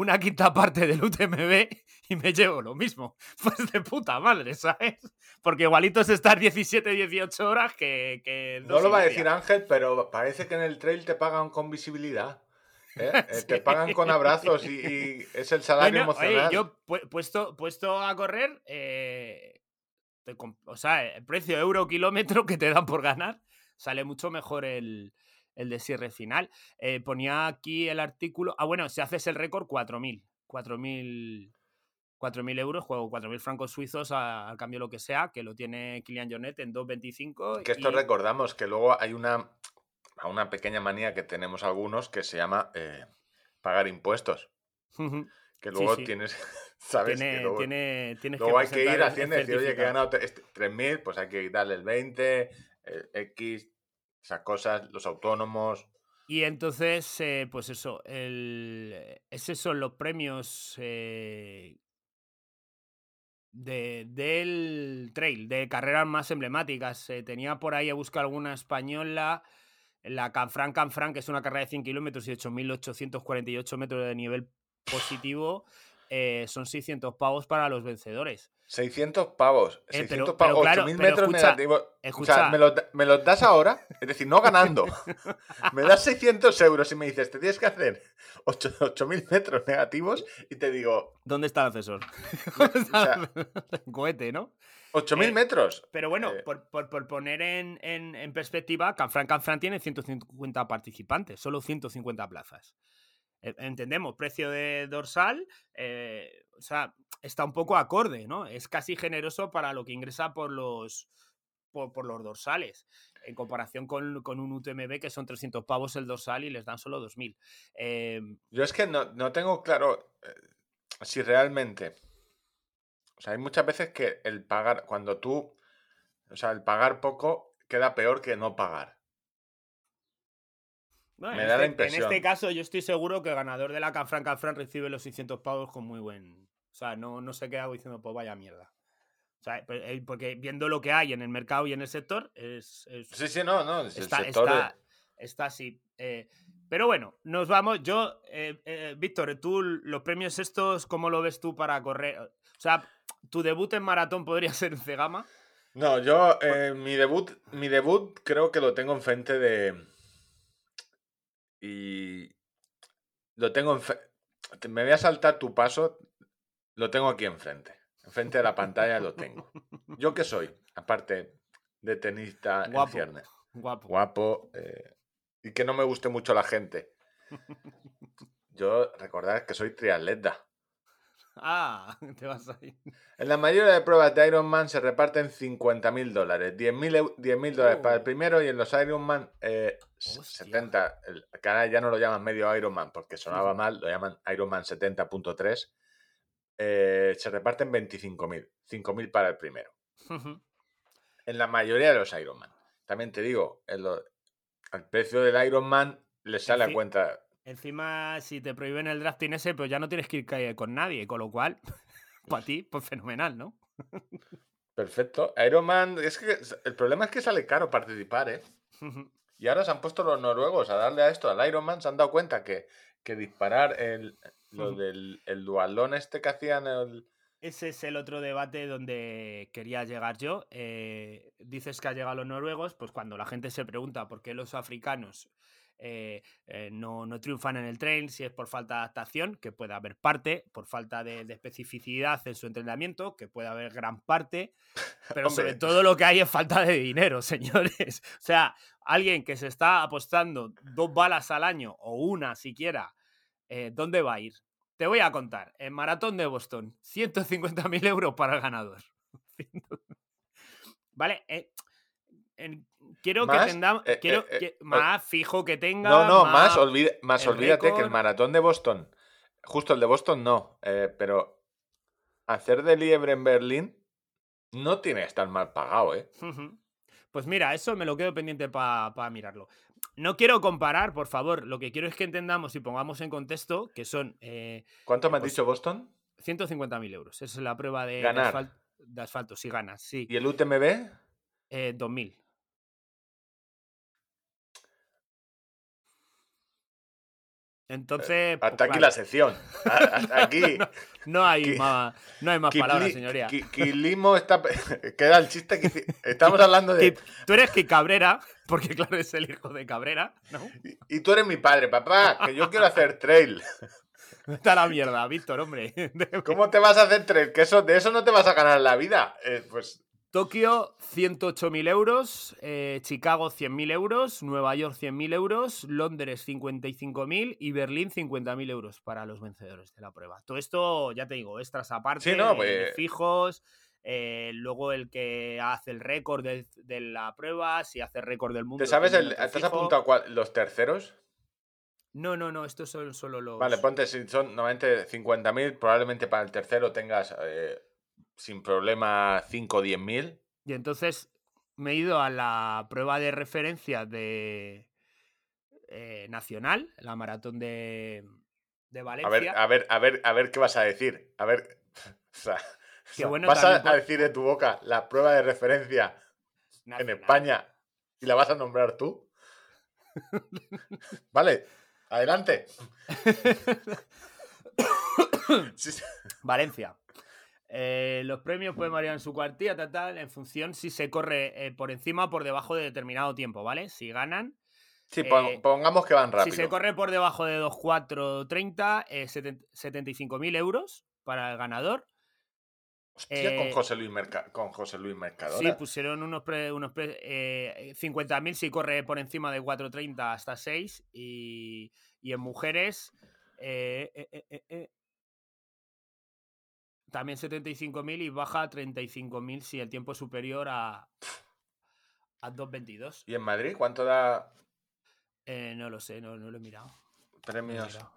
una quinta parte del UTMB y me llevo lo mismo. [LAUGHS] Pues de puta madre, ¿sabes? Porque igualito es estar 17, 18 horas que... que No lo va a decir Ángel, pero parece que en el trail te pagan con visibilidad. ¿eh? [LAUGHS] Eh, Te pagan con abrazos y, y es el salario Bueno, oye, emocional. yo pu- puesto, puesto a correr, eh, te o sea, el precio euro kilómetro que te dan por ganar, sale mucho mejor el, el de cierre final. Eh, ponía aquí el artículo. Ah, bueno, si haces el récord, 4.000. 4.000 4.000 euros, juego 4.000 francos suizos a- al cambio lo que sea, que lo tiene Kylian Jornet en 2.25. Que esto y- recordamos que luego hay una, una pequeña manía que tenemos algunos que se llama eh, pagar impuestos. Que luego sí. tienes, [LAUGHS] ¿sabes? Tiene, Que luego tiene, tienes luego hay que ir el haciendo y decir, oye, que he ganado tre- este- 3.000, pues hay que quitarle el 20, el X, esas cosas, los autónomos. Y entonces, eh, pues eso, el, esos son los premios eh, de, del trail, de carreras más emblemáticas. Eh, tenía por ahí a buscar alguna española, la Canfran Canfran, que es una carrera de 100 kilómetros y 8.848 metros de nivel positivo. Eh, son 600 pavos para los vencedores. 600 pavos. Eh, 600 pero- pavos, pero claro, 8.000 pero metros escucha, negativos. O escucha. sea, me los, me los das ahora, es decir, no ganando. [LAUGHS] me das 600 euros y me dices, te tienes que hacer 8 8.000 metros negativos y te digo, ¿Dónde está el asesor? [LAUGHS] o sea, Cohete, ¿no? 8.000 Eh, metros. Pero bueno, Eh, por, por- por poner en, en- en perspectiva, Canfran Canfran tiene 150 participantes, solo 150 plazas. Entendemos, precio de dorsal, eh, o sea, está un poco acorde, ¿no? Es casi generoso para lo que ingresa por los, por, por los dorsales, en comparación con, con un UTMB que son 300 pavos el dorsal y les dan solo 2.000. Eh, Yo es que no, no tengo claro eh, si realmente O sea, hay muchas veces que el pagar, cuando tú, o sea, el pagar poco queda peor que no pagar. Bueno, Me en da la este- impresión. En este caso, yo estoy seguro que el ganador de la Canfran Canfran recibe los 600 pavos con muy buen. O sea, no, no se queda diciendo, pues vaya mierda. O sea, pe- eh, porque viendo lo que hay en el mercado y en el sector, es, es- Sí, sí, no, no. el está, sector está, es- está así. Eh, pero bueno, nos vamos. Yo, eh, eh, Víctor, tú los premios estos, ¿cómo lo ves tú para correr? O sea, tu debut en maratón podría [LAUGHS] ser en Cegama. No, yo mi debut, mi debut creo que lo tengo enfrente de. Y lo tengo enfrente. Me voy a saltar tu paso. Lo tengo aquí enfrente. Enfrente de la pantalla lo tengo. ¿Yo qué soy? Aparte de tenista en Guapo. ciernes. Guapo. Guapo. eh, y que no me guste mucho la gente. [LAUGHS] Yo recordad que soy triatleta. Ah, [LAUGHS] te vas a ir. En la mayoría de pruebas de Ironman se reparten 50.000 dólares. 10.000 eu- 10.000 dólares para el Oh. primero y en los Ironman eh, s- Hostia. 70. El canal ya no lo llaman medio Ironman porque sonaba [LAUGHS] mal, lo llaman Ironman 70.3. eh, se reparten 25.000. 5.000 para el primero. [LAUGHS] En la mayoría de los Ironman. También te digo, el, el precio del Ironman le sale a cuenta. Encima, si te prohíben el drafting ese, pues ya no tienes que ir con nadie, con lo cual, [LAUGHS] para ti, pues fenomenal, ¿no? Perfecto. Ironman, es que el problema es que sale caro participar, ¿eh? Y ahora se han puesto los noruegos a darle a esto, al Ironman, se han dado cuenta que, que disparar el, lo del el dualón este que hacían el... Ese es el otro debate donde quería llegar yo. Eh, dices que ha llegado los noruegos, pues cuando la gente se pregunta por qué los africanos eh, eh, no, no triunfan en el trail, si es por falta de adaptación, que puede haber parte, por falta de, de especificidad en su entrenamiento, que puede haber gran parte, [LAUGHS] pero sobre todo lo que hay es falta de dinero, [LAUGHS] señores. O sea, alguien que se está apostando dos balas al año o una siquiera, eh, ¿dónde va a ir? Te voy a contar. En Maratón de Boston, 150.000 euros para el ganador. [LAUGHS] vale, en- quiero Más, que tengamos. eh, quiero eh, eh, que- o- más fijo que tenga. No, no, más, olvida- más olvídate que el maratón de Boston, justo el de Boston no, eh, pero hacer de liebre en Berlín no tiene que estar mal pagado, ¿eh? Pues mira, eso me lo quedo pendiente para mirarlo. No quiero comparar, por favor. Lo que quiero es que entendamos y pongamos en contexto que son eh, ¿Cuánto me has pues- dicho Boston? 150.000 euros. Esa es la prueba de, de Ganar. asfal- de asfalto. Si ganas, sí. ¿Y el UTMB? Eh, 2.000. Entonces. pues Hasta aquí claro, la sección. [LAUGHS] Hasta aquí. No hay más, no hay más palabras, señoría. Kilimo está. pe- [LAUGHS] Queda el chiste que Estamos hablando de. Tú eres que Cabrera, porque claro, es el hijo de Cabrera, ¿no? Y- Y tú eres mi padre, papá, que yo quiero hacer trail. [LAUGHS] Está la mierda, Víctor, hombre. ¿Cómo te vas a hacer trail? Que eso, de eso no te vas a ganar la vida. Eh, pues Tokio, 108.000 euros. eh, Chicago, 100.000 euros. Nueva York, 100.000 euros. Londres, 55.000. Y Berlín, 50.000 euros para los vencedores de la prueba. Todo esto, ya te digo, extras aparte, Sí, no, eh, pues- fijos. eh, luego el que hace el récord de, de la prueba, si hace el récord del mundo. ¿te sabes el, ¿Te has fijo. apuntado cuál- los terceros? No, no, no, estos son solo los. Vale, ponte, si son normalmente 50.000, probablemente para el tercero tengas eh, sin problema 5 o 10.000. Y entonces me he ido a la prueba de referencia de eh, nacional, la maratón de, de A Valencia. ver, a ver, a ver, a ver qué vas a decir. A ver. [LAUGHS] o sea, o sea, bueno, vas a, por- a decir de tu boca la prueba de referencia en. España y la vas a nombrar tú. [LAUGHS] vale, adelante. [LAUGHS] Valencia. Eh, los premios pueden variar en su cuartilla, tal, tal, en función si se corre eh, por encima o por debajo de determinado tiempo, ¿vale? Si ganan. Sí, Eh, pongamos que van rápido. Si se corre por debajo de 2.430, eh, seten- 75.000 euros para el ganador. Hostia, con José Luis, Merca- con José Luis Mercadona. Sí, pusieron unos, pre- unos pre- eh, 50.000 si corre por encima de 4.30 hasta 6 y, y en mujeres eh, eh, eh, eh, eh, también 75.000 y baja a 35.000 si el tiempo es superior a, a 2.22. ¿Y en Madrid cuánto da Eh, no lo sé, no, no lo he mirado. no lo he premios? mirado.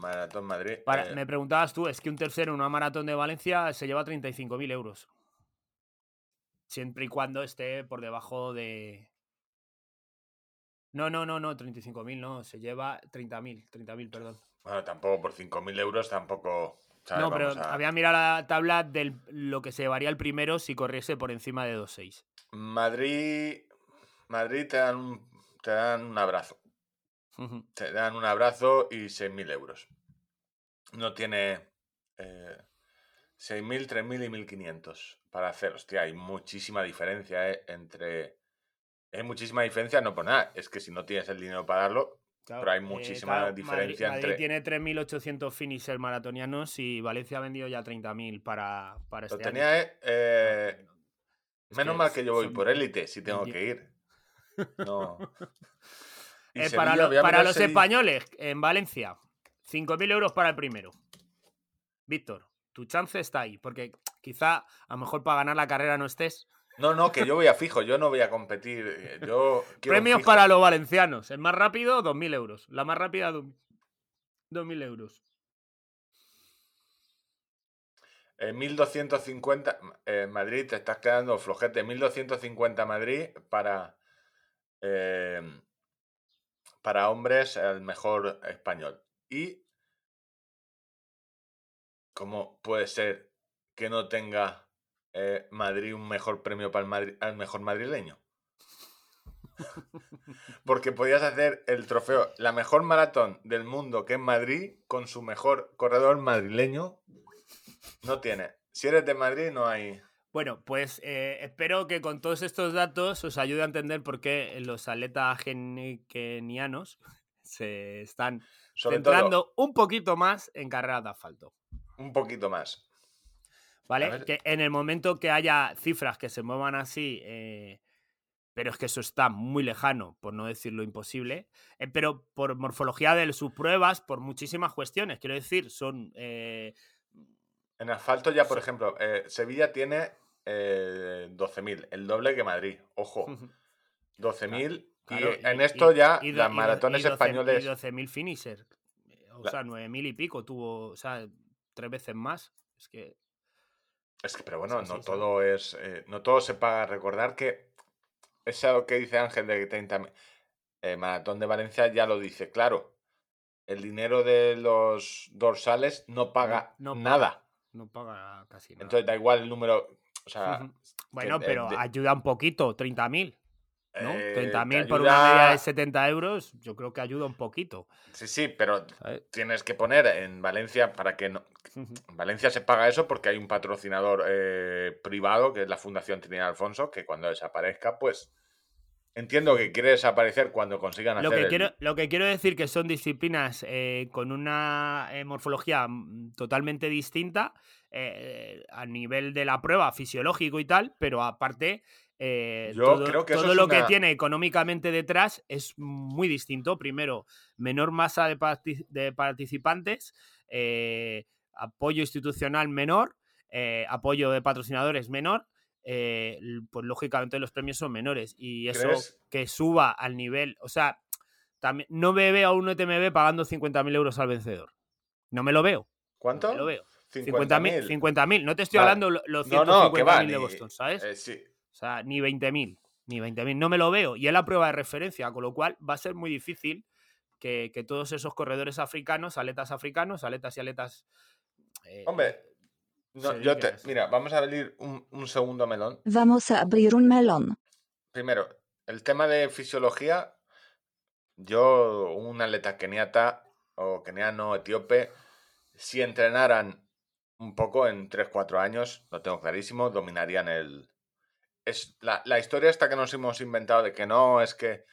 Maratón Madrid. Para- eh, Me preguntabas tú, es que un tercero en una maratón de Valencia se lleva 35.000 euros. Siempre y cuando esté por debajo de... No, no, no, no, 35.000 no, se lleva 30.000, 30.000, perdón. Bueno, tampoco por 5.000 euros, tampoco. No, pero a- había mirado la tabla de lo que se llevaría el primero si corriese por encima de 2.6. Madrid. Madrid te dan un, te dan un abrazo. Te dan un abrazo y 6.000 euros. No tiene eh, 6.000, 3.000 y 1.500 para hacer. Hostia, hay muchísima diferencia eh, entre... Hay muchísima diferencia, no por nada. Es que si no tienes el dinero para darlo, Claro, Pero hay eh, muchísima claro, diferencia Madrid, entre- Madrid tiene 3.800 finishers maratonianos y Valencia ha vendido ya 30.000 para, para lo este año. tenía... eh, eh, Es menos que mal que yo voy por élite, si tengo que ir. No. [LAUGHS] Eh, para lo- los Sevilla. españoles, en Valencia, 5.000 euros para el primero. Víctor, tu chance está ahí, porque quizá a lo mejor para ganar la carrera no estés. No, no, que yo voy a fijo, yo no voy a competir. eh, Yo [LAUGHS] Premios para los valencianos. El más rápido, 2.000 euros. La más rápida, do- 2.000 euros. Eh, 1250 eh, Madrid, te estás quedando flojete. 1250 Madrid para, eh, para hombres, el mejor español. ¿Y cómo puede ser que no tenga eh, Madrid un mejor premio para el Madri- al mejor madrileño? Porque podías hacer el trofeo, la mejor maratón del mundo que es Madrid, con su mejor corredor madrileño. No tiene. Si eres de Madrid, no hay. Bueno, pues eh, espero que con todos estos datos os ayude a entender por qué los atletas kenianos se están Sobre todo, centrando un poquito más en carreras de asfalto. un poquito más. ¿Vale? Que en el momento que haya cifras que se muevan así, eh, pero es que eso está muy lejano, por no decirlo imposible, eh, pero por morfología de sus pruebas, por muchísimas cuestiones, quiero decir, son... eh, En asfalto ya, por ejemplo, eh, Sevilla tiene eh, 12.000, el doble que Madrid. Ojo, 12.000. claro, y en esto ya y las maratones españoles... Y 12.000 finisher. O La- sea, 9.000 y pico tuvo, o sea, tres veces más. Es que... Es que, pero bueno, Sí, no sí, sí. todo es. eh, no todo se paga. Recordar que eso que dice Ángel de 30 eh, Maratón de Valencia ya lo dice, claro. El dinero de los dorsales no paga no nada. No paga casi nada. Entonces da igual el número. O sea. Bueno, pero de- ayuda un poquito, 30.000. ¿no? eh, 30.000 te por una media de 70 euros, yo creo que ayuda un poquito. Sí, sí, pero ¿sabes? tienes que poner en Valencia para que no. En Valencia se paga eso porque hay un patrocinador eh, privado, que es la Fundación Trinidad Alfonso, que cuando desaparezca, pues. Entiendo que quiere desaparecer cuando consigan Lo hacer. que, el- quiero, lo que quiero decir que son disciplinas eh, con una eh, morfología mm, totalmente distinta a nivel de la prueba fisiológico y tal, pero aparte eh, Yo todo, creo que eso todo es lo una- que tiene económicamente detrás es muy distinto. Primero, menor masa de, de participantes, eh, apoyo institucional menor, eh, apoyo de patrocinadores menor. eh, pues lógicamente los premios son menores y eso ¿Crees? que suba al nivel, o sea, también no me veo a un UTMB pagando 50.000 euros al vencedor. No me lo veo. ¿Cuánto? No me lo veo. 50.000. 50.000. 50.000. No te estoy Vale. hablando lo- los No, no, que 150.000 va. de Boston, ¿sabes? eh, sí. O sea, ni 20.000. Ni 20.000. No me lo veo. Y es la prueba de referencia, con lo cual va a ser muy difícil que, que todos esos corredores africanos, aletas africanos, aletas y aletas. Eh, Hombre, no, yo te, eso. mira, vamos a abrir un, un segundo melón. Vamos a abrir un melón. Primero, el tema de fisiología. Yo, un atleta keniata o keniano, etíope, si entrenaran un poco en 3-4 años, lo tengo clarísimo, dominarían el... Es la, la historia esta que nos hemos inventado de que no, es que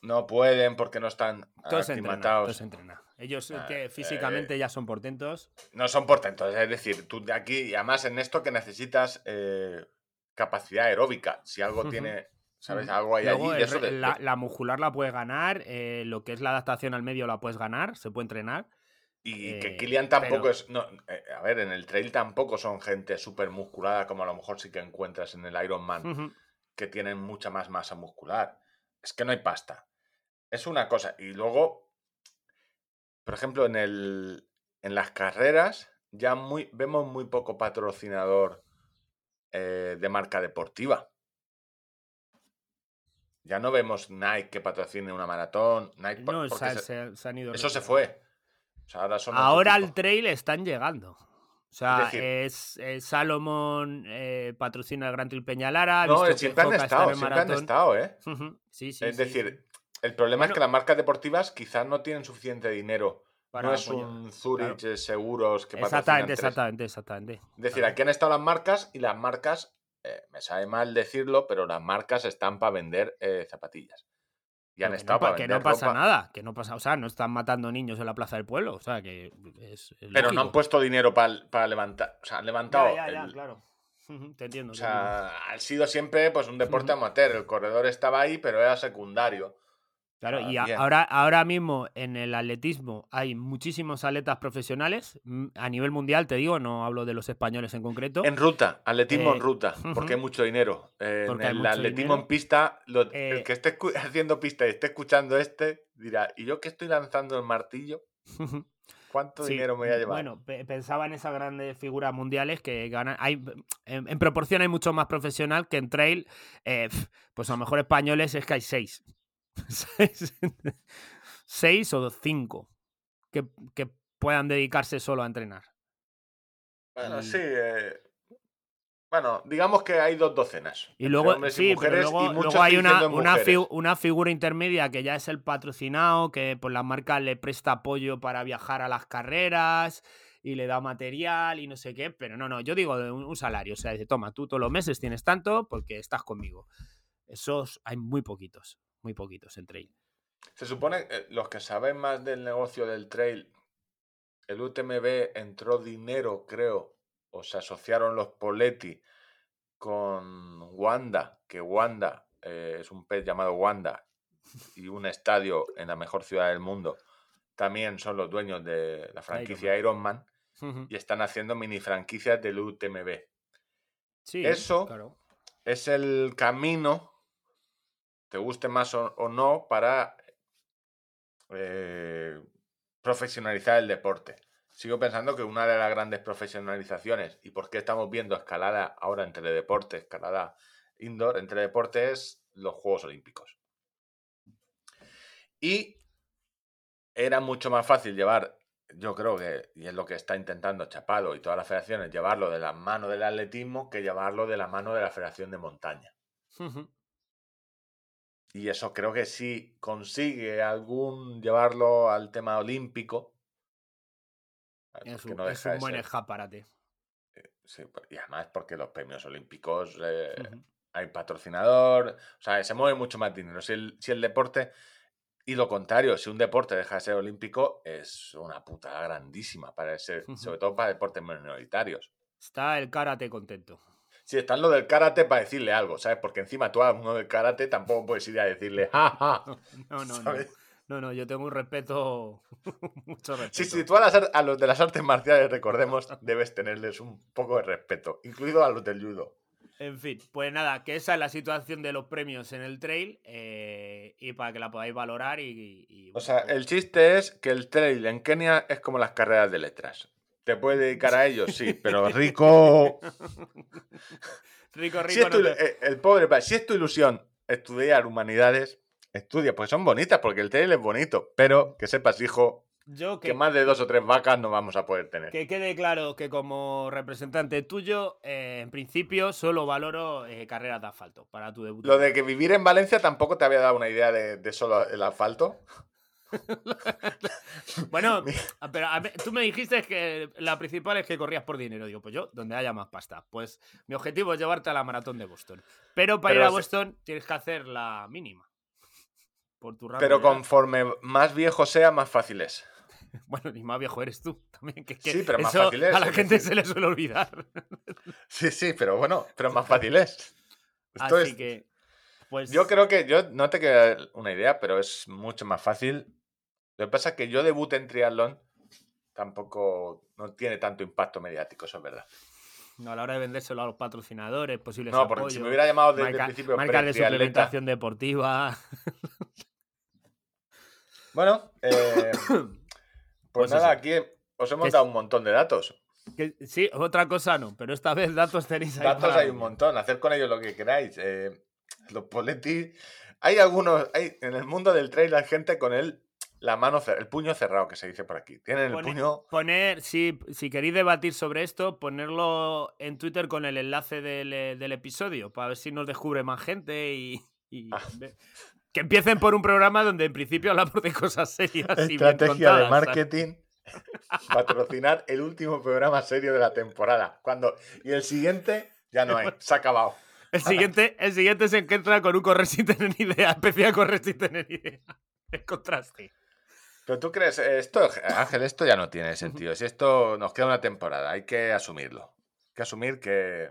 no pueden porque no están Todo se entrena. aclimatados. todo se entrena. Ellos Ah, que eh, físicamente ya son portentos. No son portentos, es decir, tú de aquí, y además en esto que necesitas eh, capacidad aeróbica. Si algo tiene, ¿sabes? Algo hay Luego, allí. eso la, muscular la puedes ganar, eh, lo que es la adaptación al medio la puedes ganar, se puede entrenar. y que Kilian tampoco pero- es. no, a ver, en el trail tampoco son gente súper musculada como a lo mejor sí que encuentras en el Ironman, Ujú. que tienen mucha más masa muscular. Es que no hay pasta. Es una cosa. Y luego, por ejemplo, en, el, en las carreras ya muy, vemos muy poco patrocinador eh, de marca deportiva. Ya no vemos Nike que patrocine una maratón. Nike, No, se, se- se- se han ido eso se fue. O sea, ahora son Ahora al trail están llegando. O sea, decir- es, es Salomon eh, patrocina el Gran Trail Peñalara. No, visto eh, que siempre han estado, en siempre han estado, ¿eh? Ujú, Sí, sí. es sí, decir, el problema es que las marcas deportivas quizás no tienen suficiente dinero. Para no es apoyar, un Zurich eh, Seguros que Exactamente, exactamente, exactamente. Es decir, Claro. aquí han estado las marcas y las marcas, eh, me sabe mal decirlo, pero las marcas están para vender eh, zapatillas. Y han estado no, pa- para que no pasa ropa, nada, que no pasa, o sea, no están matando niños en la plaza del pueblo, o sea, que es, es pero no han puesto dinero para, para levantar. O sea, han levantado. Ya, ya, ya, el- claro. [LAUGHS] Te entiendo. O sea, ha sido siempre pues un deporte [LAUGHS] amateur. El corredor estaba ahí, pero era secundario. Claro, Ah, y a- ahora, ahora mismo en el atletismo hay muchísimos atletas profesionales mm, a nivel mundial, te digo, no hablo de los españoles en concreto. En ruta, atletismo Eh, en ruta, porque hay mucho dinero. Eh, en el atletismo en pista, lo- Eh, el que esté [LAUGHS] haciendo pista y esté escuchando este, dirá, ¿y yo que estoy lanzando el martillo? [LAUGHS] ¿Cuánto Sí, dinero me voy a llevar? Bueno, pe- pensaba en esas grandes figuras mundiales que ganan. Hay, en, en proporción hay mucho más profesional que en trail. eh, pues a lo mejor españoles es que hay seis. [LAUGHS] seis, o cinco que, que puedan dedicarse solo a entrenar. Bueno, y- sí. eh, Bueno, digamos que hay dos docenas. Y luego, hombres y sí, pero mujeres, y luego, luego hay una, una, mujeres. figu- una figura intermedia que ya es el patrocinado, que pues la marca le presta apoyo para viajar a las carreras y le da material y no sé qué, pero no, no, yo digo un, un salario, o sea, dice, toma, tú todos los meses tienes tanto porque estás conmigo. Esos hay muy poquitos, muy poquitos en trail. Se supone que eh, los que saben más del negocio del trail, el UTMB entró dinero, creo, o se asociaron los Poletti con Wanda, que Wanda eh, es un pez llamado Wanda [LAUGHS] y un estadio en la mejor ciudad del mundo. También son los dueños de la franquicia Ironman y están haciendo mini franquicias del UTMB. Sí, Eso- claro. es el camino, te guste más o, no, para eh, profesionalizar el deporte. Sigo pensando que una de las grandes profesionalizaciones y por qué estamos viendo escalada ahora entre deporte, escalada indoor, entre deportes, los Juegos Olímpicos. Y era mucho más fácil llevar, yo creo que, y es lo que está intentando Chapado y todas las federaciones, llevarlo de la mano del atletismo que llevarlo de la mano de la Federación de Montaña. Y eso creo que si consigue algún llevarlo al tema olímpico. ¿sabes? Es un, no es un buen escaparate. sí, y además porque los premios olímpicos eh, hay patrocinador, o sea, se mueve mucho más dinero. Si el, si el deporte, y lo contrario, si un deporte deja de ser olímpico, es una putada grandísima para ese, sobre todo para deportes minoritarios. Está el karate contento. Si está en lo del karate para decirle algo, ¿sabes? Porque encima tú a uno del karate tampoco puedes ir a decirle, ¡Ja, ja! [LAUGHS] No, no, no. ¿Sabes? No, no, yo tengo un respeto, [LAUGHS] mucho respeto. Sí, sí, tú a, las ar- a los de las artes marciales, recordemos, debes tenerles un poco de respeto, incluido a los del judo. En fin, pues nada, que esa es la situación de los premios en el trail eh, y para que la podáis valorar y... y- y, O bueno, sea, pues- el chiste es que el trail en Kenia es como las carreras de letras. ¿Te puedes dedicar a ellos? Sí, pero [LAUGHS] rico... Rico, rico, Si es no tu- te- eh, el pobre, si es tu ilusión estudiar humanidades, estudia, pues son bonitas, porque el trail es bonito, pero que sepas, hijo, Yo que que, más de dos o tres vacas no vamos a poder tener. que quede claro que como representante tuyo, eh, en principio solo valoro eh, carreras de asfalto para tu debut. Lo de que vivir en Valencia tampoco te había dado una idea de, de solo el asfalto. [LAUGHS] Bueno, [LAUGHS] pero a ver, tú me dijiste que la principal es que corrías por dinero. Digo, pues yo, donde haya más pasta. Pues mi objetivo es llevarte a la maratón de Boston. Pero para Pero ir a se- Boston tienes que hacer la mínima. Por tu Pero conforme más viejo sea, más fácil es. [LAUGHS] Bueno, ni más viejo eres tú también. Que, que Sí, pero más fácil es, A la es gente decir- se le suele olvidar. Sí, sí, pero bueno, pero más fácil es. Esto Así es- que, pues. Yo creo que yo no te queda una idea, pero es mucho más fácil. Lo que pasa es que yo debuté en triatlón, tampoco no tiene tanto impacto mediático, eso es verdad. No, a la hora de vendérselo a los patrocinadores, posibles No, porque si me hubiera llamado desde marca- el principio marcas de suplementación deportiva. [LAUGHS] Bueno, eh, [COUGHS] Pues, Pues nada, eso. aquí os hemos es- dado un montón de datos. Que- sí, otra cosa no, pero esta vez datos tenéis ahí. Datos hay un montón, hacer con ellos lo que queráis. eh, los Poletti. Hay algunos, hay en el mundo del trail hay gente con el, la mano, el puño cerrado, que se dice por aquí. Tienen el Pone- puño. Poner, si, si queréis debatir sobre esto, ponerlo en Twitter con el enlace del, eh, del episodio, para ver si nos descubre más gente y, y Ah. que empiecen por un programa donde en principio hablamos de cosas serias. y bien Estrategia de contadas, ¿sabes? marketing. Patrocinar el último programa serio de la temporada. Cuando, y el siguiente ya no hay, [LAUGHS] se ha acabado. El siguiente, el siguiente se encuentra con un correr sin tener ni idea, [LAUGHS] especial correr sin tener ni idea. El contraste. Pero tú crees, esto, Ángel, esto ya no tiene sentido. Si esto nos queda una temporada, hay que asumirlo. Hay que asumir que.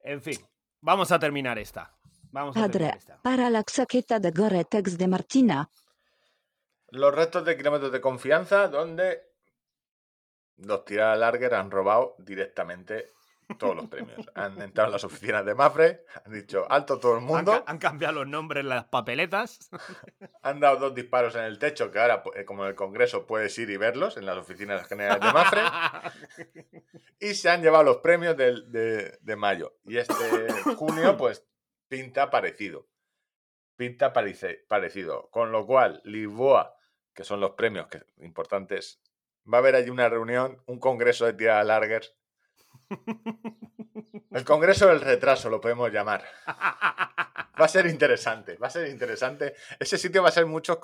En fin, vamos a terminar esta. Vamos a Padre, terminar esta. para la chaqueta de Gore-Tex de Martina. Los restos de kilómetros de confianza, donde los tiradas larger han robado directamente todos los premios. Han entrado en las oficinas de Mafre, han dicho alto todo el mundo, han cambiado los nombres en las papeletas. [LAUGHS] han dado dos disparos en el techo, que ahora, eh, como en el Congreso, puedes ir y verlos en las oficinas generales de Mafre. [LAUGHS] y se han llevado los premios de, de mayo. Y este junio, pues, pinta parecido. Pinta parecido. Con lo cual, Lisboa, que son los premios que, importantes, va a haber allí una reunión, un congreso de tiradas largas. El congreso del retraso, lo podemos llamar. Va a ser interesante, va a ser interesante. Ese sitio va a ser muchos...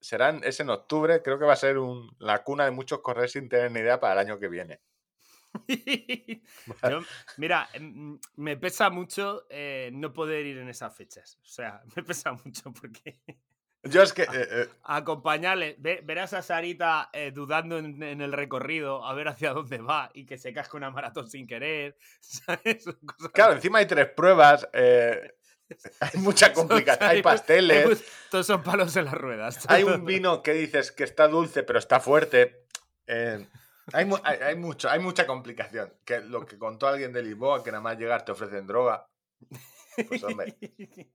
serán, es en octubre, creo que va a ser la cuna de muchos correr sin tener ni idea para el año que viene. Mira, mm, me pesa mucho eh, no poder ir en esas fechas. O sea, [LAUGHS] me pesa mucho porque Yo es que... eh, eh, acompañarle, ve- ver a Sarita eh, dudando en, en el recorrido, a ver hacia dónde va y que se casque una maratón sin querer. [LAUGHS] ¿sabes? Claro, encima hay tres pruebas, eh, [LAUGHS] hay mucha complicación, hay pasteles, Todos son palos en las ruedas. hay un vino que dices que está dulce pero está fuerte. eh, hay, hay, hay mucho, hay mucha complicación. Que lo que contó alguien de Lisboa, que nada más llegar te ofrecen droga. Pues hombre, [LAUGHS]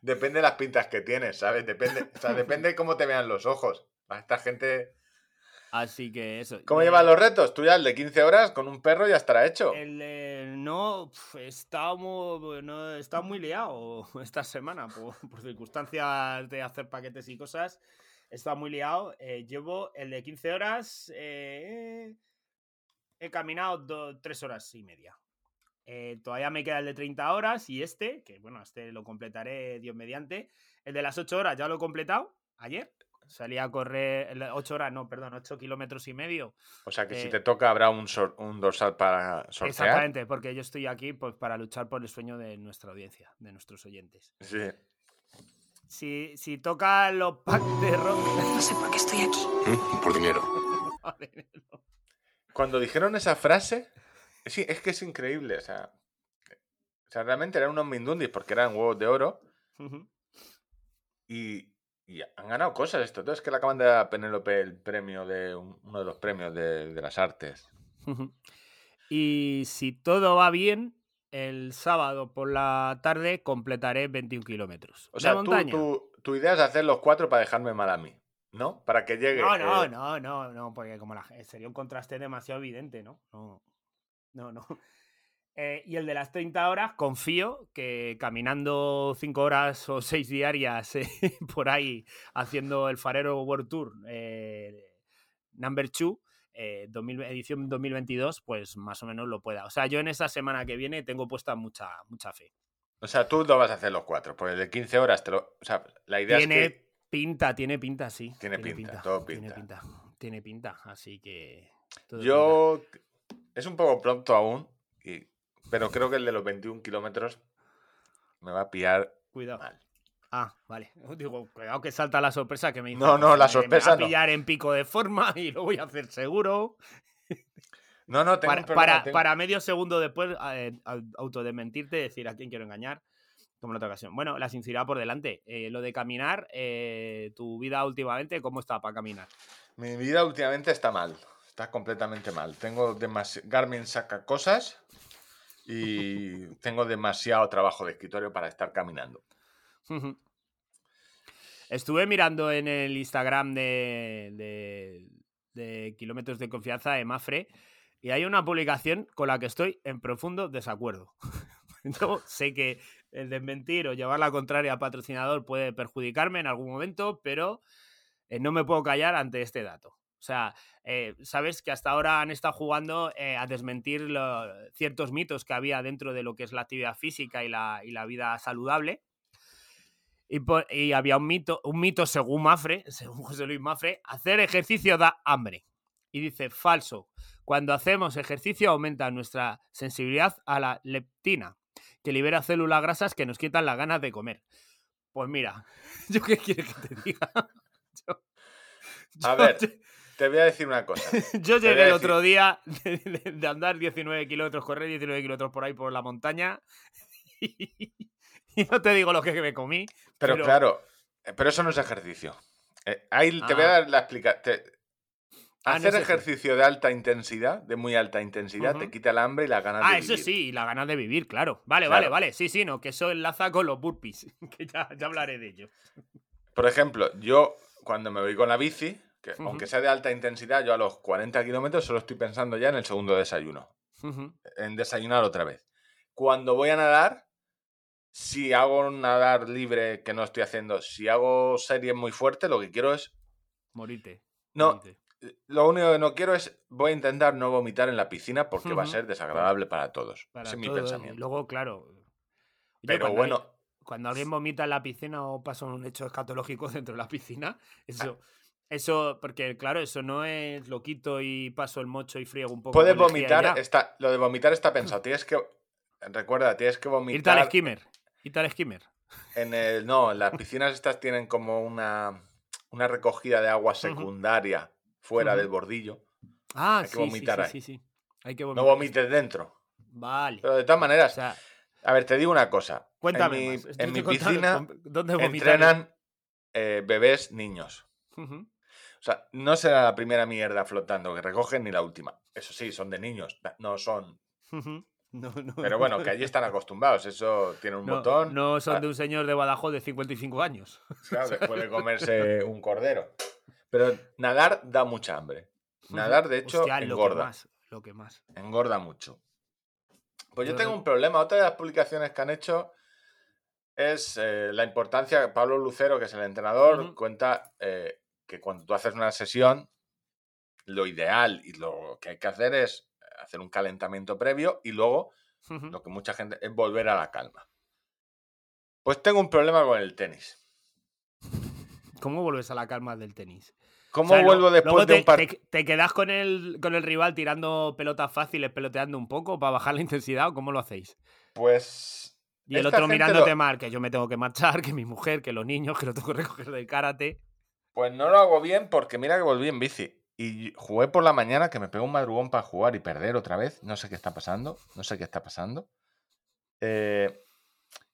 depende de las pintas que tienes, ¿sabes? Depende, o sea, depende de cómo te vean los ojos. A esta gente... Así que eso. ¿Cómo eh, llevan los retos? Tú ya el de 15 horas con un perro ya estará hecho. El, eh, no, está muy, no, está muy liado [LAUGHS] esta semana por, por circunstancias de hacer paquetes y cosas. Está muy liado. Eh, llevo el de 15 horas. eh, he caminado do- tres horas y media. Eh, todavía me queda el de 30 horas y este, que bueno, este lo completaré Dios mediante. El de las 8 horas ya lo he completado ayer. Salí a correr 8 horas, no, perdón, 8 kilómetros y medio. O sea que si eh, te toca habrá un, sor- un dorsal para sortear. Exactamente, porque yo estoy aquí pues, para luchar por el sueño de nuestra audiencia, de nuestros oyentes. Sí. Si, si toca los packs de rock. [LAUGHS] No sé por qué estoy aquí. Mm, Por dinero. [LAUGHS] Cuando dijeron esa frase, sí, es que es increíble. O sea, o sea realmente eran unos mindundis porque eran huevos de oro y, y han ganado cosas esto. Entonces que le acaban de dar a Penélope el premio de un- uno de los premios de, de las artes. Y si todo va bien, el sábado por la tarde completaré 21 kilómetros. O sea, tú, tu idea es hacer los cuatro para dejarme mal a mí, ¿no? Para que llegue. No, no, eh, no, no, no, porque como la, gen- sería un contraste demasiado evidente, ¿no? No, no. no. [LAUGHS] Eh, y el de las 30 horas, confío que caminando 5 horas o 6 diarias eh, [LAUGHS] por ahí haciendo el Farero World Tour eh, Number 2, eh, 2000 edición 2022, pues más o menos lo pueda. O sea, yo en esa semana que viene tengo puesta mucha, mucha fe. O sea, tú no vas a hacer los cuatro. Pues el de 15 horas te lo. O sea, la idea Tiene es que. pinta, tiene pinta, sí. Tiene pinta, todo Tiene pinta. pinta, tiene pinta, así que... todo pinta. Es un poco pronto aún. y- pero creo que el de los 21 kilómetros me va a pillar Cuidado. mal. Ah, vale. [LAUGHS] Digo, cuidado que salta la sorpresa que me dice. No, no, la "Me- sorpresa Me va a pillar en pico de forma [LAUGHS] y lo voy a hacer seguro. No, no, tengo Para, un problema, para, tengo- para medio segundo después eh, au- autodesmentirte, decir a quién quiero engañar. Como en otra ocasión. Bueno, la sinceridad por delante. Eh, lo de caminar, eh, tu vida últimamente, ¿cómo está para caminar? Mi vida últimamente está mal. Está completamente mal. Tengo demasiado. Garmin saca cosas y [LAUGHS] tengo demasiado trabajo de escritorio para estar caminando. Estuve mirando en el Instagram de, de, de Kilómetros de Confianza de Mafre y hay una publicación con la que estoy en profundo desacuerdo. [LAUGHS] Yo sé que el desmentir o llevar la contraria al patrocinador puede perjudicarme en algún momento, pero eh, no me puedo callar ante este dato. O sea, eh, sabes que hasta ahora han estado jugando eh, a desmentir lo- ciertos mitos que había dentro de lo que es la actividad física y la, y la vida saludable. Y, había un mito, un mito según Mafre, [LAUGHS] según José Luis Mafre, hacer ejercicio da hambre. Y dice, falso. Cuando hacemos ejercicio aumenta nuestra sensibilidad a la leptina, que libera células grasas que nos quitan las ganas de comer. Pues mira, [LAUGHS] ¿yo qué quieres que te diga? [LAUGHS] Yo- A yo- ver, te voy a decir una cosa. [LAUGHS] yo llegué el otro día de, de- de andar 19 kilómetros, correr 19 kilómetros por ahí por la montaña [LAUGHS] y, y no te digo lo que me comí. Pero, Pero- claro, eh, pero eso no es ejercicio. Eh, ahí te voy a Ah. dar la explicación. Ah, no Hacer es ejercicio de alta intensidad, de muy alta intensidad, te quita el hambre y las ganas Ah, de eso vivir. sí, y la ganas de vivir, claro. Vale, vale, vale. Sí, sí, no, que eso enlaza con los burpees, [LAUGHS] que ya, ya hablaré de ello. Por ejemplo, yo cuando me voy con la bici, que aunque sea de alta intensidad, yo a los 40 kilómetros solo estoy pensando ya en el segundo desayuno, en desayunar otra vez. Cuando voy a nadar, si hago nadar libre que no estoy haciendo, si hago series muy fuertes, lo que quiero es... Morirte. No. Lo único que no quiero es, voy a intentar no vomitar en la piscina porque va a ser desagradable para todos. Para Ese es mi y pensamiento. Luego, claro. Pero bueno, hay- cuando alguien vomita en la piscina o pasa un hecho escatológico [LAUGHS] dentro de la piscina, eso, Ah. Eso, porque claro, eso no es lo quito y paso el mocho y friego un poco. puedes vomitar, está, lo de vomitar está [LAUGHS] pensado. Tienes que, recuerda, tienes que Irte al vomitar skimmer. Irte al skimmer. en el, no, las piscinas estas tienen como una, una recogida de agua secundaria fuera del bordillo. Ah, Hay que sí, vomitar sí, ahí. sí, sí, sí. Hay que No vomitar. vomites dentro. Vale. Pero de todas O maneras, sea, a ver, te digo una cosa. cuéntame en mi, en mi piscina ¿Dónde vomitar? entrenan eh, bebés niños. Ujú. O sea, no será la primera mierda flotando que recogen ni la última. Eso sí, son de niños, no son. No, no, Pero bueno, que allí están acostumbrados. Eso tiene un no, botón. no son ah, de un señor de Badajoz de 55 años. [LAUGHS] claro, después de comerse [LAUGHS] un cordero. Pero nadar da mucha hambre. Nadar, de hecho, Hostia, Lo que engorda. más, lo que más. Engorda mucho. Pues yo tengo un problema. Otra de las publicaciones que han hecho es eh, la importancia. Pablo Lucero, que es el entrenador, cuenta eh, que cuando tú haces una sesión, lo ideal y lo que hay que hacer es hacer un calentamiento previo y luego lo que mucha gente es volver a la calma. Pues tengo un problema con el tenis. ¿Cómo vuelves a la calma del tenis? ¿Cómo O sea, vuelvo después luego de un partido? te- te quedas con el, con el rival tirando pelotas fáciles, peloteando un poco para bajar la intensidad o cómo lo hacéis? Pues. Y el otro mirándote lo- mal, que yo me tengo que marchar, [LAUGHS] que mi mujer, que los niños, que lo tengo que recoger del karate. Pues no lo hago bien porque mira que volví en bici. Y jugué por la mañana que me pegó un madrugón para jugar y perder otra vez. No sé qué está pasando. No sé qué está pasando. Eh,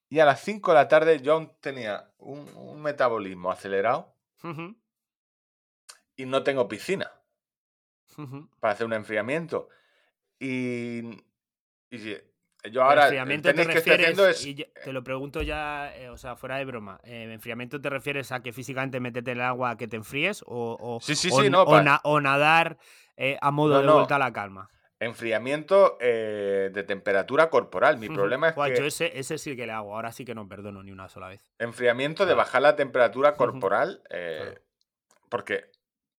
y a las 5 de la tarde yo aún tenía un, un metabolismo acelerado y no tengo piscina para hacer un enfriamiento. Y, y yo ahora enfriamiento te que refieres, es y te lo pregunto ya, eh, o sea, fuera de broma, eh, ¿enfriamiento te refieres a que físicamente metete en el agua a que te enfríes o, o, Sí, sí, o sí, no, o na- nadar eh, a modo No, de no. vuelta a la calma? enfriamiento eh, de temperatura corporal. Mi problema es que Yo ese, ese sí que le hago, ahora sí que no perdono ni una sola vez. Enfriamiento de bajar la temperatura corporal, Claro. porque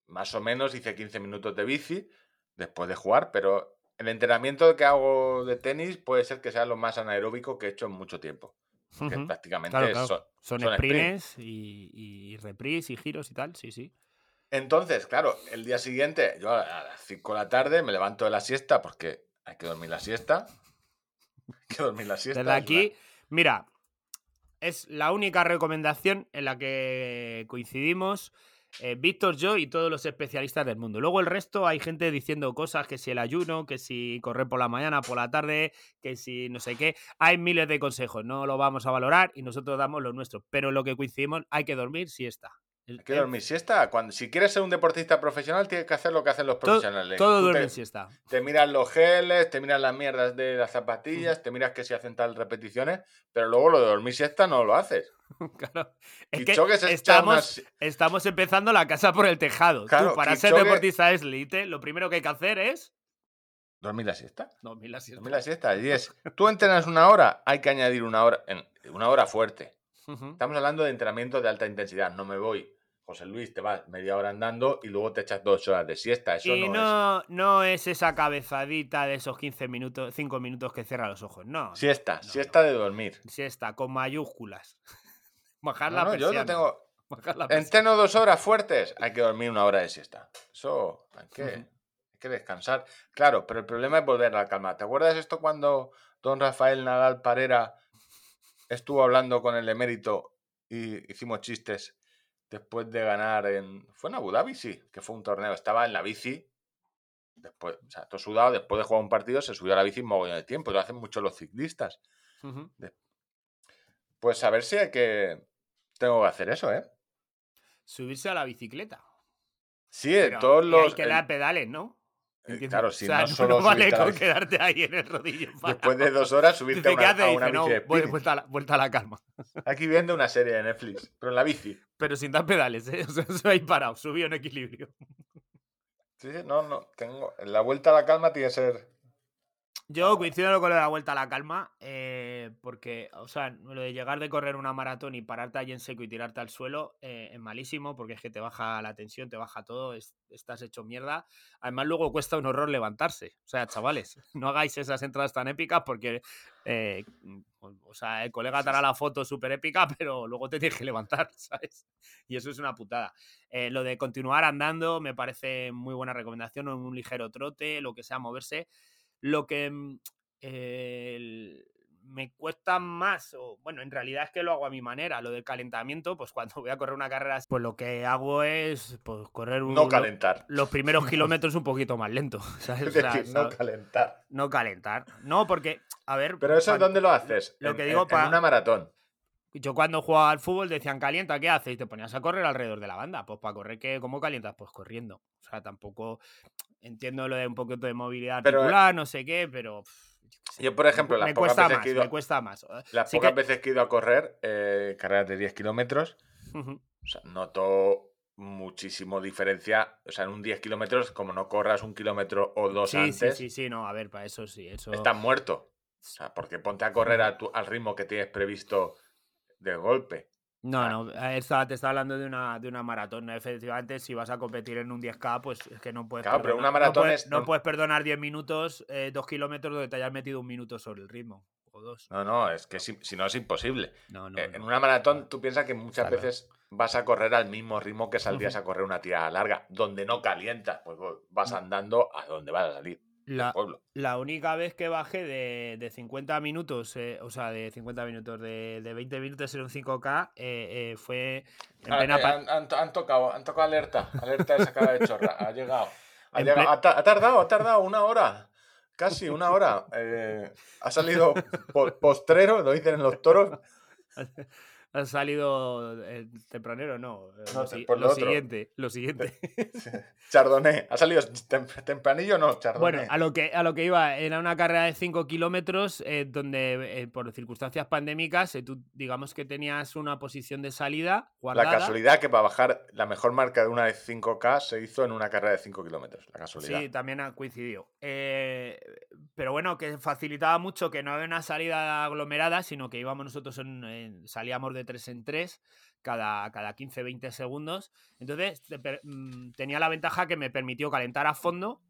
más o menos hice 15 minutos de bici después de jugar, pero el entrenamiento que hago de tenis puede ser que sea lo más anaeróbico que he hecho en mucho tiempo. Que Ujú. prácticamente Claro, claro. son- Son, son sprints y, y reprise y giros y tal, sí, sí. Entonces, claro, el día siguiente, yo a las 5 de la tarde me levanto de la siesta porque hay que dormir la siesta. [LAUGHS] Hay que dormir la siesta. Desde es aquí, mira, es la única recomendación en la que coincidimos eh, Víctor, yo y todos los especialistas del mundo. Luego el resto hay gente diciendo cosas, que si el ayuno, que si correr por la mañana, por la tarde, que si no sé qué. Hay miles de consejos, no lo vamos a valorar y nosotros damos lo nuestro. Pero lo que coincidimos, hay que dormir siesta. El- Hay que dormir siesta. Cuando, si quieres ser un deportista profesional, tienes que hacer lo que hacen los profesionales. todo Tú duerme te, en siesta. te miras los geles, te miras las mierdas de las zapatillas, te miras que si hacen tal repeticiones, pero luego lo de dormir siesta no lo haces. [LAUGHS] Claro. Es que estamos, unas- estamos empezando la casa por el tejado. Tú, Claro, para ser deportista es elite, lo primero que hay que hacer es ¿Dormir la siesta? dormir la siesta. Dormir la siesta. Y es, tú entrenas una hora, hay que añadir una hora, una hora fuerte. Estamos hablando de entrenamiento de alta intensidad. No me voy, José Luis, te vas media hora andando y luego te echas dos horas de siesta. Eso y no, es. no, es esa cabezadita de esos 15 minutos, 5 minutos que cierra los ojos. No. Siesta, no, siesta de dormir. Siesta, con mayúsculas. [LAUGHS] Bajar No, la no, yo persiana. no tengo. [LAUGHS] persiana. Entreno dos horas fuertes, hay que dormir una hora de siesta. Eso hay que, hay que descansar. Claro, pero el problema es volver a la calma. ¿Te acuerdas esto cuando don Rafael Nadal Parera estuvo hablando con el emérito y hicimos chistes después de ganar en. ¿Fue en Abu Dhabi? Sí, que fue un torneo. Estaba en la bici. Después, o sea, todo sudado, después de jugar un partido, se subió a la bici un mogollón de tiempo. Lo hacen mucho los ciclistas. Pues a ver si hay que. Tengo que hacer eso, ¿eh? Subirse a la bicicleta. Sí, en Pero- todos los. hay que el- dar pedales, ¿no? Eh, Entiendo. claro, O si sea, no [LAUGHS] solo no vale a con bici. quedarte ahí en el rodillo. Después de dos horas subirte a Dice, a Dice, una no, bici de vuelta, a la, vuelta a la calma. [LAUGHS] Aquí viendo una serie de Netflix, pero en la bici. Pero sin dar pedales, ¿eh? [LAUGHS] O sea, eso ahí parado, subido en equilibrio. Sí, sí, no, no. Tengo... La vuelta a la calma tiene que ser. Yo coincido con lo de la vuelta a la calma, eh, porque, o sea, lo de llegar de correr una maratón y pararte ahí en seco y tirarte al suelo eh, es malísimo, porque es que te baja la tensión, te baja todo, es- estás hecho mierda. Además, luego cuesta un horror levantarse. O sea, chavales, [LAUGHS] no hagáis esas entradas tan épicas porque, eh, o o sea, el colega te hará la foto súper épica, [LAUGHS] pero luego te tienes que levantar, [LAUGHS] ¿sabes? Y eso es una putada. Eh, lo de continuar andando me parece muy buena recomendación, o un ligero trote, lo que sea, moverse. Lo que mm, eh, me cuesta más, o bueno, en realidad es que lo hago a mi manera. Lo del calentamiento, pues [LAUGHS] cuando voy a correr una carrera, pues lo que hago es pues, correr un- No lo- calentar. los [LAUGHS] primeros kilómetros un poquito más lento. [LAUGHS] ¿sabes? Es O sea, decir, no calentar. no calentar. No, porque, a ver. Pero eso, cuan- ¿dónde lo haces? lo En- que en- digo en, pa- una maratón. Yo cuando jugaba al fútbol decían calienta, ¿qué haces? Y te ponías a correr alrededor de la banda. Pues para correr, ¿qué, ¿cómo calientas? Pues corriendo. O sea, tampoco entiendo lo de un poquito de movilidad Pero, eh, articular, no sé qué, pero. yo por ejemplo, me las pocas cuesta veces más, que he ido, me cuesta más. las Sí pocas que- veces que he ido a correr, eh, carreras de 10 kilómetros, o sea, noto muchísimo diferencia. O sea, en un 10 kilómetros, como no corras un kilómetro o dos Sí, sí, antes, sí, sí, no, a ver, para eso sí, eso. estás muerto. O sea, porque ponte a correr a tu- al ritmo que tienes previsto de golpe. No, no, eh, estaba- te estaba hablando de una, de una maratón. Efectivamente, si vas a competir en un 10K, pues es que no puedes. Claro, pero perdonar- una maratón no puedes, es no norm- puedes perdonar 10 minutos, eh, 2 kilómetros donde te hayas metido un minuto sobre el ritmo. O dos. No, no, es que si, si no es imposible. No, no. Eh. En una maratón tú piensas que muchas Claro. veces vas a correr al mismo ritmo que saldrías [LAUGHS] a correr una tirada larga, donde no calientas, pues vas andando a donde vas a salir, La, la única vez que bajé de, de 50 minutos, eh, o sea, de 50 minutos, de, de 20 minutos en un 5K, eh, eh, fue en Ah, plena han, han- han tocado, han tocado alerta, alerta de sacada de chorra, ha llegado. Ha, llegado, tardado, ha tardado una hora, casi una hora. Ha salido po- postrero, lo dicen en los toros. [LAUGHS] Ha salido el tempranero, no. eh, No, lo, si- lo lo siguiente, lo siguiente. [LAUGHS] [LAUGHS] Chardonnay, ha salido tem- tempranillo, no, Chardonnay. Bueno, a lo que a lo que iba, era una carrera de 5 kilómetros eh, donde eh, por circunstancias pandémicas eh, tú digamos que tenías una posición de salida La guardada. casualidad que para bajar la mejor marca de una de 5K se hizo en una carrera de 5 kilómetros. La casualidad. Sí, también ha coincidido. Eh, pero bueno, que facilitaba mucho que no había una salida aglomerada, sino que íbamos nosotros en, en- salíamos de 3 en 3 cada, cada 15-20 segundos. Entonces mm, tenía la ventaja que me permitió calentar a fondo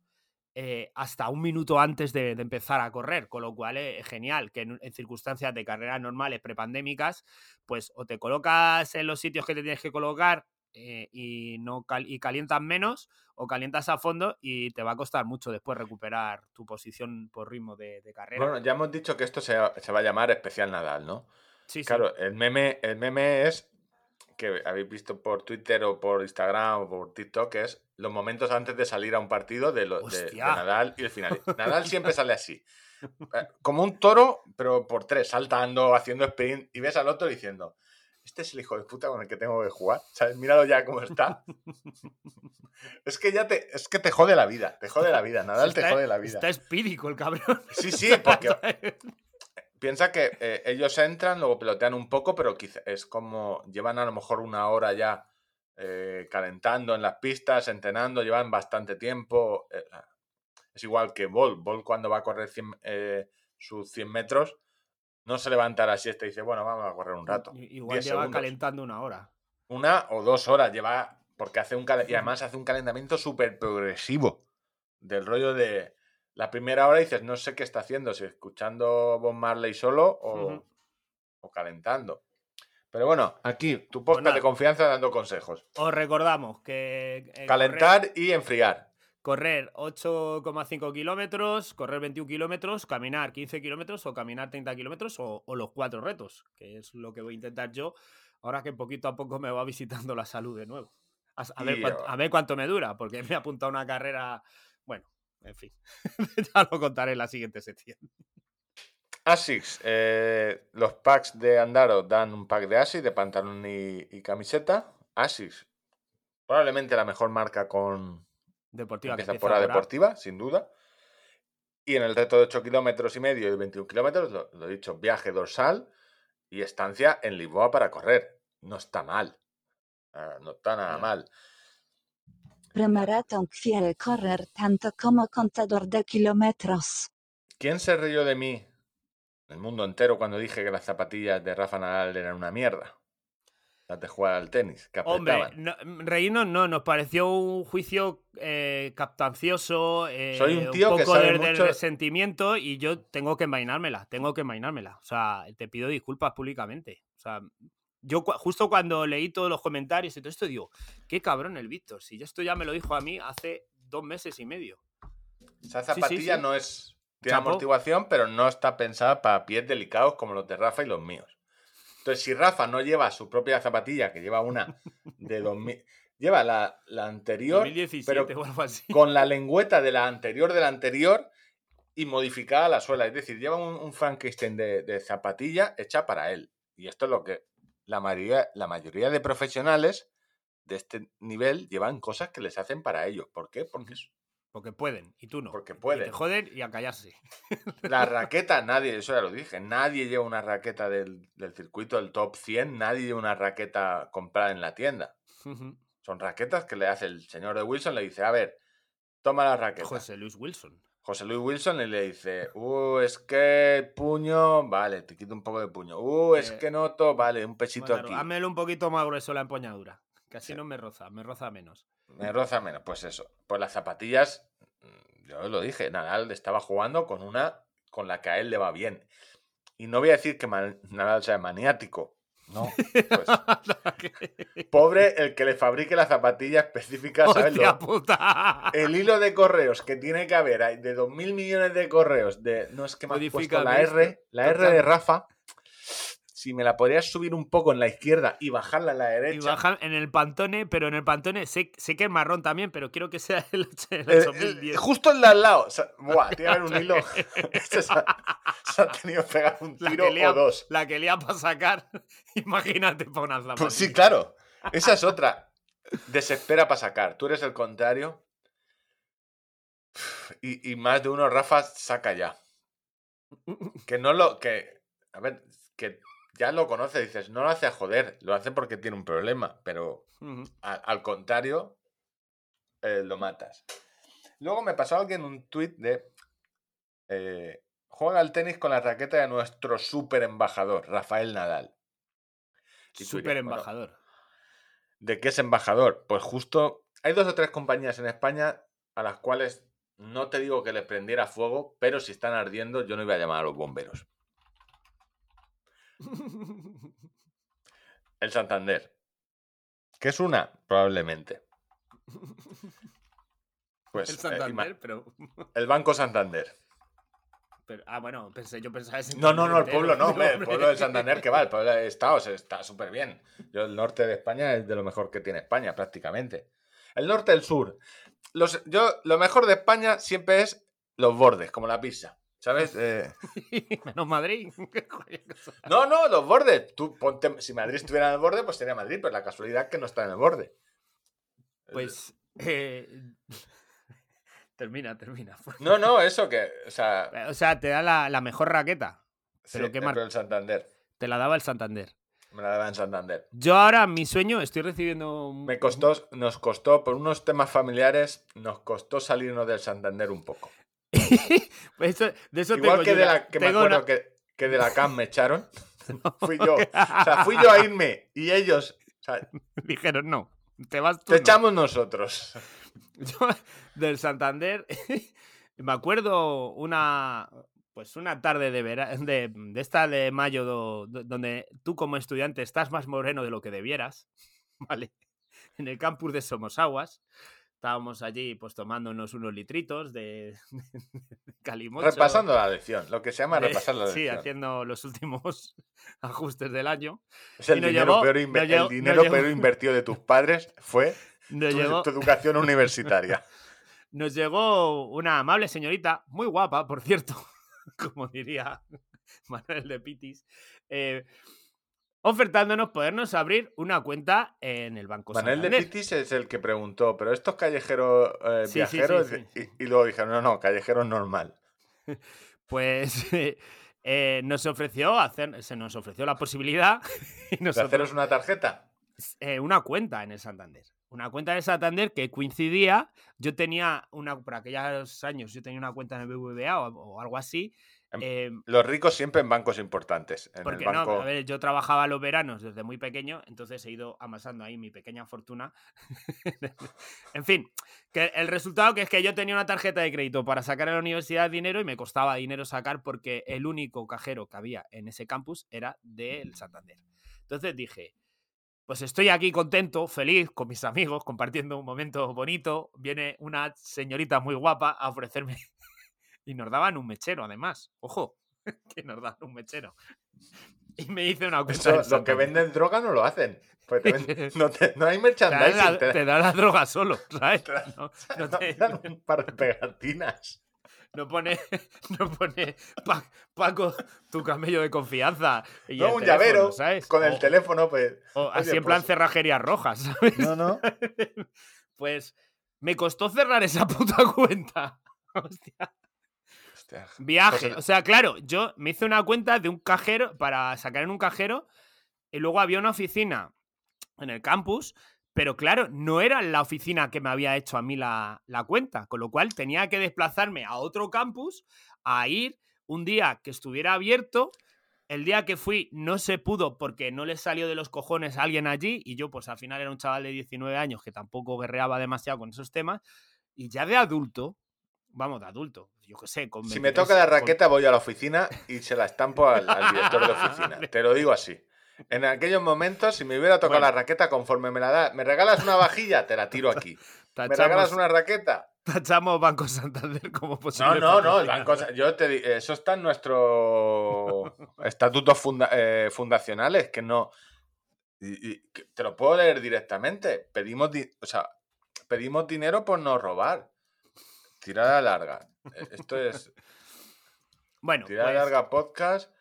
eh, hasta un minuto antes de, de empezar a correr, con lo cual es genial que en, en circunstancias de carreras normales prepandémicas, pues o te colocas en los sitios que te tienes que colocar eh, y no cal- y calientas menos o calientas a fondo y te va a costar mucho después recuperar tu posición por ritmo de, de carrera. Bueno, ya hemos dicho que esto se, se va a llamar especial Nadal, ¿no? Sí, sí. Claro, el meme, el meme es que habéis visto por Twitter o por Instagram o por TikTok, es los momentos antes de salir a un partido de, lo- de- de Hostia. Nadal y el final. [LAUGHS] Nadal siempre sale así. eh, Como un toro, pero por tres, saltando, haciendo sprint, y ves al otro diciendo, este es el hijo de puta con el que tengo que jugar. ¿Sabes? Míralo ya cómo está. [LAUGHS] es que ya te, es que te jode la vida, te jode la vida, Nadal te jode la vida. Está espírico el cabrón. Sí, sí, [LAUGHS] porque piensa que eh, ellos entran, luego pelotean un poco, pero quizá es como llevan a lo mejor una hora ya eh, calentando en las pistas, entrenando, llevan bastante tiempo. eh, es igual que Bol. Bol cuando va a correr 100, sus 100 metros, no se levanta a la siesta y dice, bueno, vamos a correr un rato. Igual 10 lleva segundos. calentando una hora. Una o dos horas lleva, porque hace un y además hace un calentamiento súper progresivo. Del rollo de la primera hora dices, no sé qué está haciendo, si escuchando Bob Marley solo o, o calentando. Pero bueno, aquí tu podcast de confianza dando consejos. Os recordamos que. eh, Calentar y enfriar. Correr, correr 8,5 kilómetros, correr 21 kilómetros, caminar 15 kilómetros o caminar 30 kilómetros o, o los cuatro retos, que es lo que voy a intentar yo ahora que poquito a poco me va visitando la salud de nuevo. A, a ver, cuánto, a ver cuánto me dura, porque [LAUGHS] me he apuntado a una carrera. Bueno, en fin. [LAUGHS] ya lo contaré en la siguiente sección. Asics, eh, los packs de Andaro dan un pack de Asics, de pantalón y, y camiseta. Asics, probablemente la mejor marca con, Deportiva empieza por la deportiva, sin duda. Y en el reto de 8 kilómetros y medio y 21 kilómetros, lo, lo he dicho, viaje dorsal y estancia en Lisboa para correr. No está mal. Ah, no está nada mal. Premaratón quiere correr tanto como contador de kilómetros. ¿Quién se rió de mí, el mundo entero, cuando dije que las zapatillas de Rafa Nadal eran una mierda? Las de jugar al tenis, que Hombre, no, reírnos no, nos pareció un juicio eh, captancioso, eh, Soy un tío que poco sabe de, de mucho- resentimiento y yo tengo que envainármela, tengo que envainármela. O sea, te pido disculpas públicamente. O sea, yo justo cuando leí todos los comentarios y todo esto digo, qué cabrón el Víctor, si esto ya me lo dijo a mí hace dos meses y medio. Esa sí, zapatilla sí. no es. Tiene Chapo. amortiguación, pero no está pensada para pies delicados como los de Rafa y los míos. Entonces, si Rafa no lleva su propia zapatilla, que lleva una de 2000, lleva la, la anterior, 2017 pero o algo así. con la lengüeta de la anterior de la anterior y modificada la suela. Es decir, lleva un, un Frankenstein de, de zapatilla hecha para él. Y esto es lo que la mayoría, la mayoría de profesionales de este nivel llevan cosas que les hacen para ellos. ¿Por qué? Porque Porque pueden, y tú no. Porque Y pueden. te joden y a callarse. La [LAUGHS] raqueta, nadie, eso ya lo dije, nadie lleva una raqueta del, del circuito del top 100, nadie lleva una raqueta comprada en la tienda. Son raquetas que le hace el señor de Wilson, le dice, a ver, toma la raqueta. José Luis Wilson. José Luis Wilson y le dice, uh, es que puño, vale, te quito un poco de puño. Uh, es Eh, que noto, vale, un pesito Bueno, aquí. házmelo un poquito más grueso la empuñadura. Que así Sí. no me roza, me roza menos. Me roza menos, pues eso. Pues las zapatillas, mm, yo lo dije, Nadal estaba jugando con una con la que a él le va bien. Y no voy a decir que Nadal sea maniático. No. [LAUGHS] Pues, pobre el que le fabrique la zapatilla específica, ¿sabes? ¡Hostia Lo- puta! el hilo de correos que tiene que haber hay de 2.000 millones de correos de no es que me has puesto la R, la R de Rafa. Si me la podrías subir un poco en la izquierda y bajarla en la Y derecha. baja en el pantone, pero en el pantone sé, sé que es marrón también, pero quiero que sea [LAUGHS] el, ocho- el Eh, eh, 8010. justo en de al lado. O sea, buah, tiene que haber un [LAUGHS] hilo. [LAUGHS] Este se, ha, se ha tenido que pegar un La tiro que, o dos. la que le ha para sacar, imagínate para unas Pues sí, claro. Esa es otra. Desespera para sacar. Tú eres el contrario. Y, y más de uno, Rafa, saca ya. Que no lo. que A ver, que ya lo conoce, dices, no lo hace a joder, lo hace porque tiene un problema, pero a- al contrario, eh, lo matas. Luego me pasó alguien un tuit de. eh, juega al tenis con la raqueta de nuestro super embajador, Rafael Nadal. Super bueno, embajador. ¿De qué es embajador? Pues justo hay dos o tres compañías en España a las cuales no te digo que les prendiera fuego, pero si están ardiendo yo no iba a llamar a los bomberos. [LAUGHS] El Santander. ¿Qué es una? Probablemente. [LAUGHS] Pues el eh, Santander, pero, el Banco Santander. pero- Ah, bueno, pensé, yo pensaba ese No, no, no, el pueblo no, [LAUGHS] hombre, el pueblo del Santander que va, el pueblo de Estados está súper bien. Yo el norte de España es de lo mejor que tiene España, prácticamente. El norte, el sur. Los, yo, lo mejor de España siempre es los bordes, como la pizza. ¿Sabes? Eh, [LAUGHS] Menos Madrid. [LAUGHS] No, no, los bordes. Tú ponte, si Madrid estuviera en el borde, pues sería Madrid, pero la casualidad que no está en el borde. pues. eh, [LAUGHS] termina, termina. No, no, eso que. O sea, O sea, te da la, la mejor raqueta. sí, pero qué mar- pero el Santander. Te la daba el Santander. Me la daba en Santander. Yo ahora, mi sueño, estoy recibiendo. Me costó, nos costó, por unos temas familiares, nos costó salirnos del Santander un poco. [LAUGHS] Eso- de eso Igual tengo que, yo de la, que me acuerdo una- que, que de la CAM me echaron. [LAUGHS] Fui yo. O sea, fui yo a irme y ellos. O sea, [LAUGHS] Dijeron, no, te vas tú. te no". echamos nosotros. Yo, del Santander, me acuerdo una, pues una tarde de, vera- de, de esta de mayo do- do- donde tú como estudiante estás más moreno de lo que debieras, ¿vale? En el campus de Somosaguas. Estábamos allí pues tomándonos unos litritos de, [LAUGHS] de calimocho. Repasando la lección, lo que se llama de- repasar la Sí, lección. haciendo los últimos [LAUGHS] ajustes del año. Es el y nos dinero, llevó- peor, llevó- el dinero peor llevó- invertido de tus padres fue [LAUGHS] tu, tu educación universitaria. nos llegó una amable señorita, muy guapa, por cierto, como diría Manuel de Pitis, eh, ofertándonos podernos abrir una cuenta en el Banco Manuel de Santander. Pitis es el que preguntó, pero estos callejeros eh, Sí, viajeros, sí, sí. Y, y luego dijeron, no, no, callejeros normal. [LAUGHS] Pues [LAUGHS] eh, nos ofreció hacer, se nos ofreció la posibilidad [LAUGHS] y ¿De nosotros- haceros una tarjeta? eh, una cuenta en el Santander. Una cuenta en el Santander que coincidía. Yo tenía una, por aquellos años, yo tenía una cuenta en el BBVA o, o algo así. Em, eh, Los ricos siempre en bancos importantes. En porque el banco. no, a ver, yo trabajaba los veranos desde muy pequeño, entonces he ido amasando ahí mi pequeña fortuna. [LAUGHS] en fin, que el resultado que es que yo tenía una tarjeta de crédito para sacar a la universidad dinero y me costaba dinero sacar porque el único cajero que había en ese campus era del Santander. Entonces dije, pues estoy aquí contento, feliz con mis amigos, compartiendo un momento bonito. Viene una señorita muy guapa a ofrecerme y nos daban un mechero además. Ojo, [LAUGHS] que nos daban un mechero. Y me hice una del los que venden droga no lo hacen. Pues te venden- [LAUGHS] no, te- no hay merchandising. la, te- te dan la droga solo, [LAUGHS] ¿sabes? te dan- No, no te- dan un par de pegatinas. no pone, no pone "Pa- Paco, tu camello de confianza. Y No, un teléfono, llavero ¿sabes? con el O- teléfono, pues. o así Oye, en plan pues- cerrajería roja, ¿sabes? No, no. Pues me costó cerrar esa puta cuenta. Hostia. Hostia. Viaje. Pues, O sea, claro, yo me hice una cuenta de un cajero para sacar en un cajero y luego había una oficina en el campus, pero claro, no era la oficina que me había hecho a mí la, la cuenta, con lo cual tenía que desplazarme a otro campus a ir un día que estuviera abierto. El día que fui no se pudo porque no le salió de los cojones a alguien allí y yo pues al final era un chaval de 19 años que tampoco guerreaba demasiado con esos temas y ya de adulto, vamos, de adulto, yo qué sé, con Si me 23, toca la con- raqueta, voy a la oficina y se la estampo al, al director de oficina. [LAUGHS] Te lo digo así. En aquellos momentos, si me hubiera tocado Bueno. la raqueta conforme me la da, ¿me regalas una vajilla? Te la tiro aquí. [LAUGHS] ¿Me regalas una raqueta? tachamos Banco Santander como posible. No, no, no. el banco- yo te di- eso está en nuestros estatutos funda- eh, fundacionales, que no. y- y que te lo puedo leer directamente. Pedimos, di- o sea, pedimos dinero por no robar. Tirada larga. Eh, Esto es [LAUGHS] Bueno, tirada pues, larga podcast.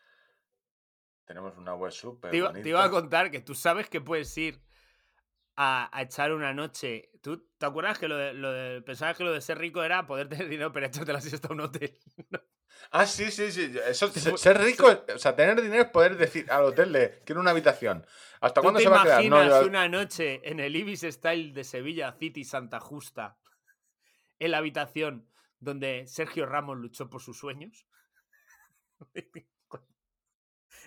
Tenemos una web súper te, iba, te iba a contar que tú sabes que puedes ir a, a echar una noche. ¿Tú te acuerdas que lo de, lo de- pensabas que lo de ser rico era poder tener dinero para echarte la siesta a un hotel? [LAUGHS] Ah, sí, sí, sí. Eso, Te ser rico, o sea, tener dinero es poder decir al hotel de quiero una habitación. ¿Hasta ¿Tú cuándo te se va a quedar? No, imaginas una noche en el Ibis Style de Sevilla City Santa Justa en la habitación donde Sergio Ramos luchó por sus sueños? [LAUGHS]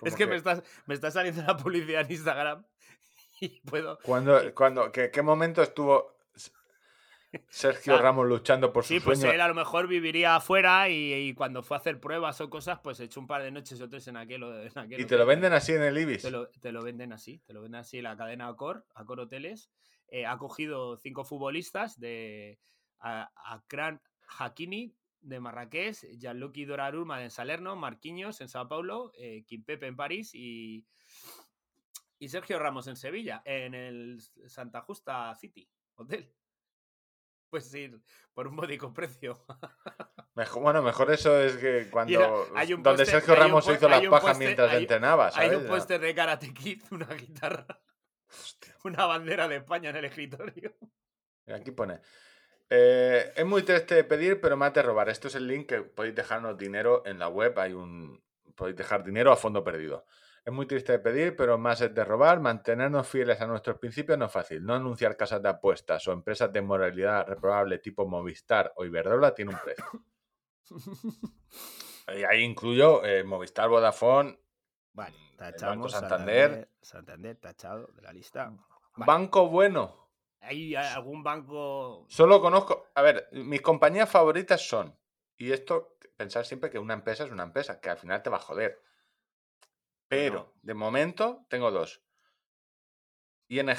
Es que, Me, está, me está saliendo la publicidad en Instagram y puedo. Cuando, cuando, ¿qué, qué momento estuvo Sergio Ah, Ramos luchando por Sí, sus pues él a lo mejor viviría afuera y, y cuando fue a hacer pruebas o cosas, pues echó un par de noches o tres en aquel. en aquel Y te lo venden así en el Ibis. Te lo, te lo venden así, te lo venden así la cadena Accor, Accor Hoteles. eh, ha cogido cinco futbolistas de a- Akran Hakimi de Marrakech, Gianluigi Donnarumma de Salerno, Marquinhos en Sao Paulo, eh, Kimpepe en París y, y Sergio Ramos en Sevilla, en el Santa Justa City Hotel. puedes ir por un módico precio. [LAUGHS] Mejor, bueno, mejor eso es que cuando. Hay un donde Sergio hay Ramos se hizo las hay pajas mientras hay- entrenaba, Hay ¿sabes? un póster de Karate Kid, una guitarra, una bandera de España en el escritorio. Aquí pone. Eh, es muy triste de pedir, pero más de robar. Esto es el link que podéis dejarnos dinero en la web. Hay un. Podéis dejar dinero a fondo perdido. Es muy triste de pedir, pero más es de robar. Mantenernos fieles a nuestros principios no es fácil. No anunciar casas de apuestas o empresas de moralidad reprobable tipo Movistar o Iberdrola tiene un precio. [LAUGHS] Y ahí incluyo eh, Movistar, Vodafone, Vale, el tachamos. Banco Santander. Santander, tachado de la lista. Vale. Banco Bueno. ¿Hay algún banco Solo conozco. A ver, mis compañías favoritas son. Y esto, pensar siempre que una empresa es una empresa, que al final te va a joder. Pero, de momento, tengo dos. ING,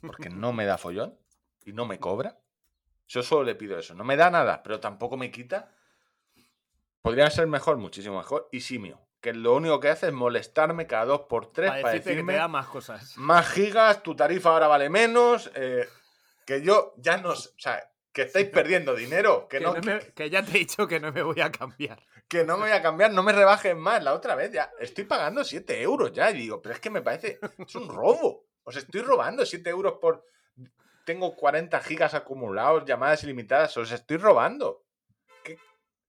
porque [LAUGHS] no me da follón y no me cobra. Yo solo le pido eso. No me da nada, pero tampoco me quita. Podría ser mejor, muchísimo mejor. Y Simio, que lo único que hace es molestarme cada dos por tres para para, decirte que decirme te da más cosas? más gigas, tu tarifa ahora vale menos, eh, que yo ya no, o sea, que estáis perdiendo dinero, que, Que, no, no me- que ya te he dicho que no me voy a cambiar. que no me voy a cambiar, no me rebajen más, la otra vez ya, estoy pagando 7 euros ya, y digo, pero es que me parece, es un robo, os estoy robando 7 euros por, tengo 40 gigas acumulados, llamadas ilimitadas, os estoy robando.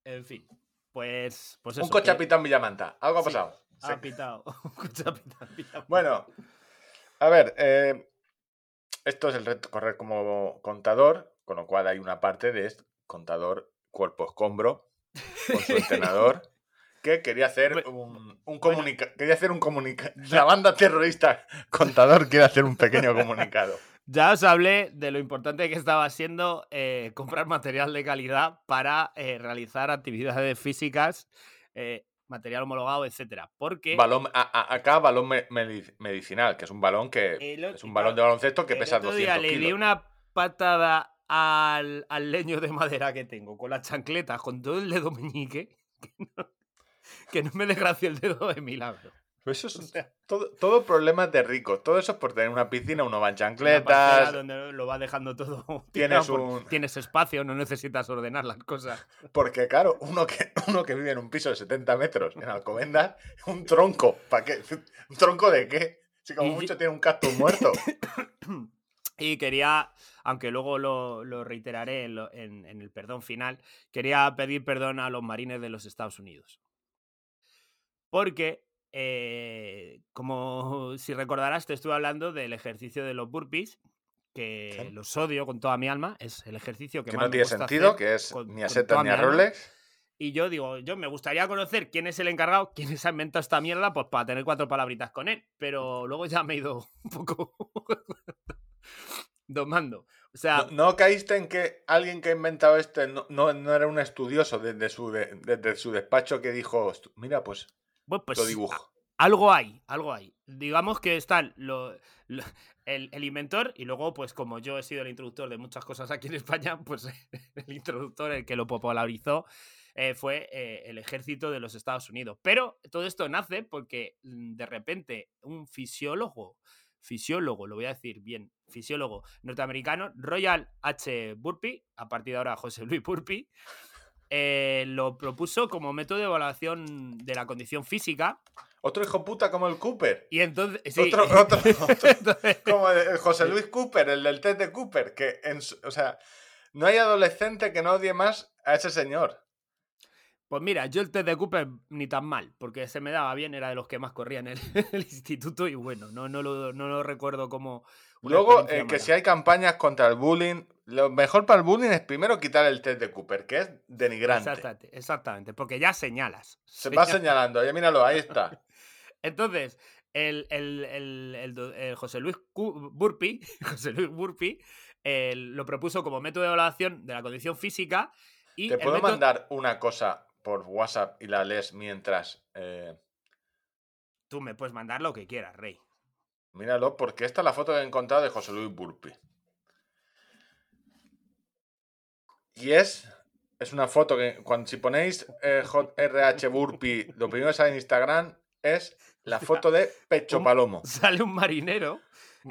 En fin, pues, pues un coche que pitado en Villamanta, algo ha Sí. pasado. ha Sí. pitado. [LAUGHS] Un coche ha pitado en Villamanta. Bueno, a ver, eh, esto es el reto correr como contador, con lo cual hay una parte de contador cuerpo escombro con su [LAUGHS] entrenador que quería hacer un, un comunica quería hacer un comunicado. [LAUGHS] La banda terrorista contador quiere hacer un pequeño comunicado. Ya os hablé de lo importante que estaba siendo eh, comprar material de calidad para eh, realizar actividades físicas, eh, material homologado, etcétera. Porque Balón, a- a- acá balón me- medi- medicinal, que es un balón que El es un balón de baloncesto que pesa otro 200 día le kilos. di una patada al, al leño de madera que tengo con las chancletas, con todo el dedo meñique, [LAUGHS] que no, que no me desgració el dedo de milagro. Pero Eso [LAUGHS] es O un- sea, todo, todo problemas de ricos. Todo eso es por tener una piscina, uno va en chancletas. donde lo vas dejando todo [LAUGHS] Tienes un- tienes espacio, no necesitas ordenar las cosas. Porque, claro, uno que, [LAUGHS] uno que vive en un piso de 70 metros en Alcobendas, un tronco. ¿Para qué? ¿Un tronco de qué? Si como Y- mucho tiene un cactus muerto. [COUGHS] Y quería, aunque luego lo, lo reiteraré en, lo- en- en el perdón final, quería pedir perdón a los marines de los Estados Unidos. Porque, eh, como si recordarás, te estuve hablando del ejercicio de los burpees, que Sí. los odio con toda mi alma. Es el ejercicio que, Que más no me tiene sentido, que es con- ni a setas ni a. Rolex. Y yo digo, yo me gustaría conocer quién es el encargado, [LAUGHS] quién se ha inventado esta mierda, pues para tener cuatro palabritas con él. Pero luego ya me he ido [LAUGHS] un poco domando. O sea, No, no caíste en que alguien que ha inventado este no, no, no era un estudioso desde su, de- desde su despacho que dijo, "Estu- mira, pues bueno, pues lo dibujo. algo hay, algo hay. Digamos que están lo- lo- [LAUGHS] el, el inventor y luego, pues como yo he sido el introductor de muchas cosas aquí en España, pues [LAUGHS] el introductor, el que lo popularizó, eh, fue eh, el ejército de los Estados Unidos. Pero todo esto nace porque mm, de repente un fisiólogo, fisiólogo, lo voy a decir bien, fisiólogo norteamericano, Royal H. Burpee, a partir de ahora José Luis Burpee, eh, lo propuso como método de evaluación de la condición física. Otro hijo puta como el Cooper. Y entonces. sí, Otro, otro, otro- entonces- [LAUGHS] [LAUGHS] como el, José Luis Cooper, el del test de Cooper, que en o sea, no hay adolescente que no odie más a ese señor. Pues mira, yo el test de Cooper ni tan mal, porque se me daba bien, era de los que más corría en el, [LAUGHS] el instituto y bueno, no, no, lo, no lo recuerdo como. Luego, eh, que si hay campañas contra el bullying, lo mejor para el bullying es primero quitar el test de Cooper, que es denigrante. Exactamente, exactamente, porque ya señalas. Se va señalando, ya míralo, ahí está. [LAUGHS] Entonces, el, el- el- el [LAUGHS] José Luis Burpee, José Luis Burpee eh, lo propuso como método de evaluación de la condición física. Y Te puedo método- mandar una cosa por WhatsApp y la lees mientras. eh, Tú me puedes mandar lo que quieras, Rey. Míralo, porque esta es la foto que he encontrado de José Luis Burpi. Y es. Es una foto que cuando si ponéis eh, JRH Burpi, lo primero que sale en Instagram es la [LAUGHS] foto de Pecho Un- Palomo. Sale un marinero.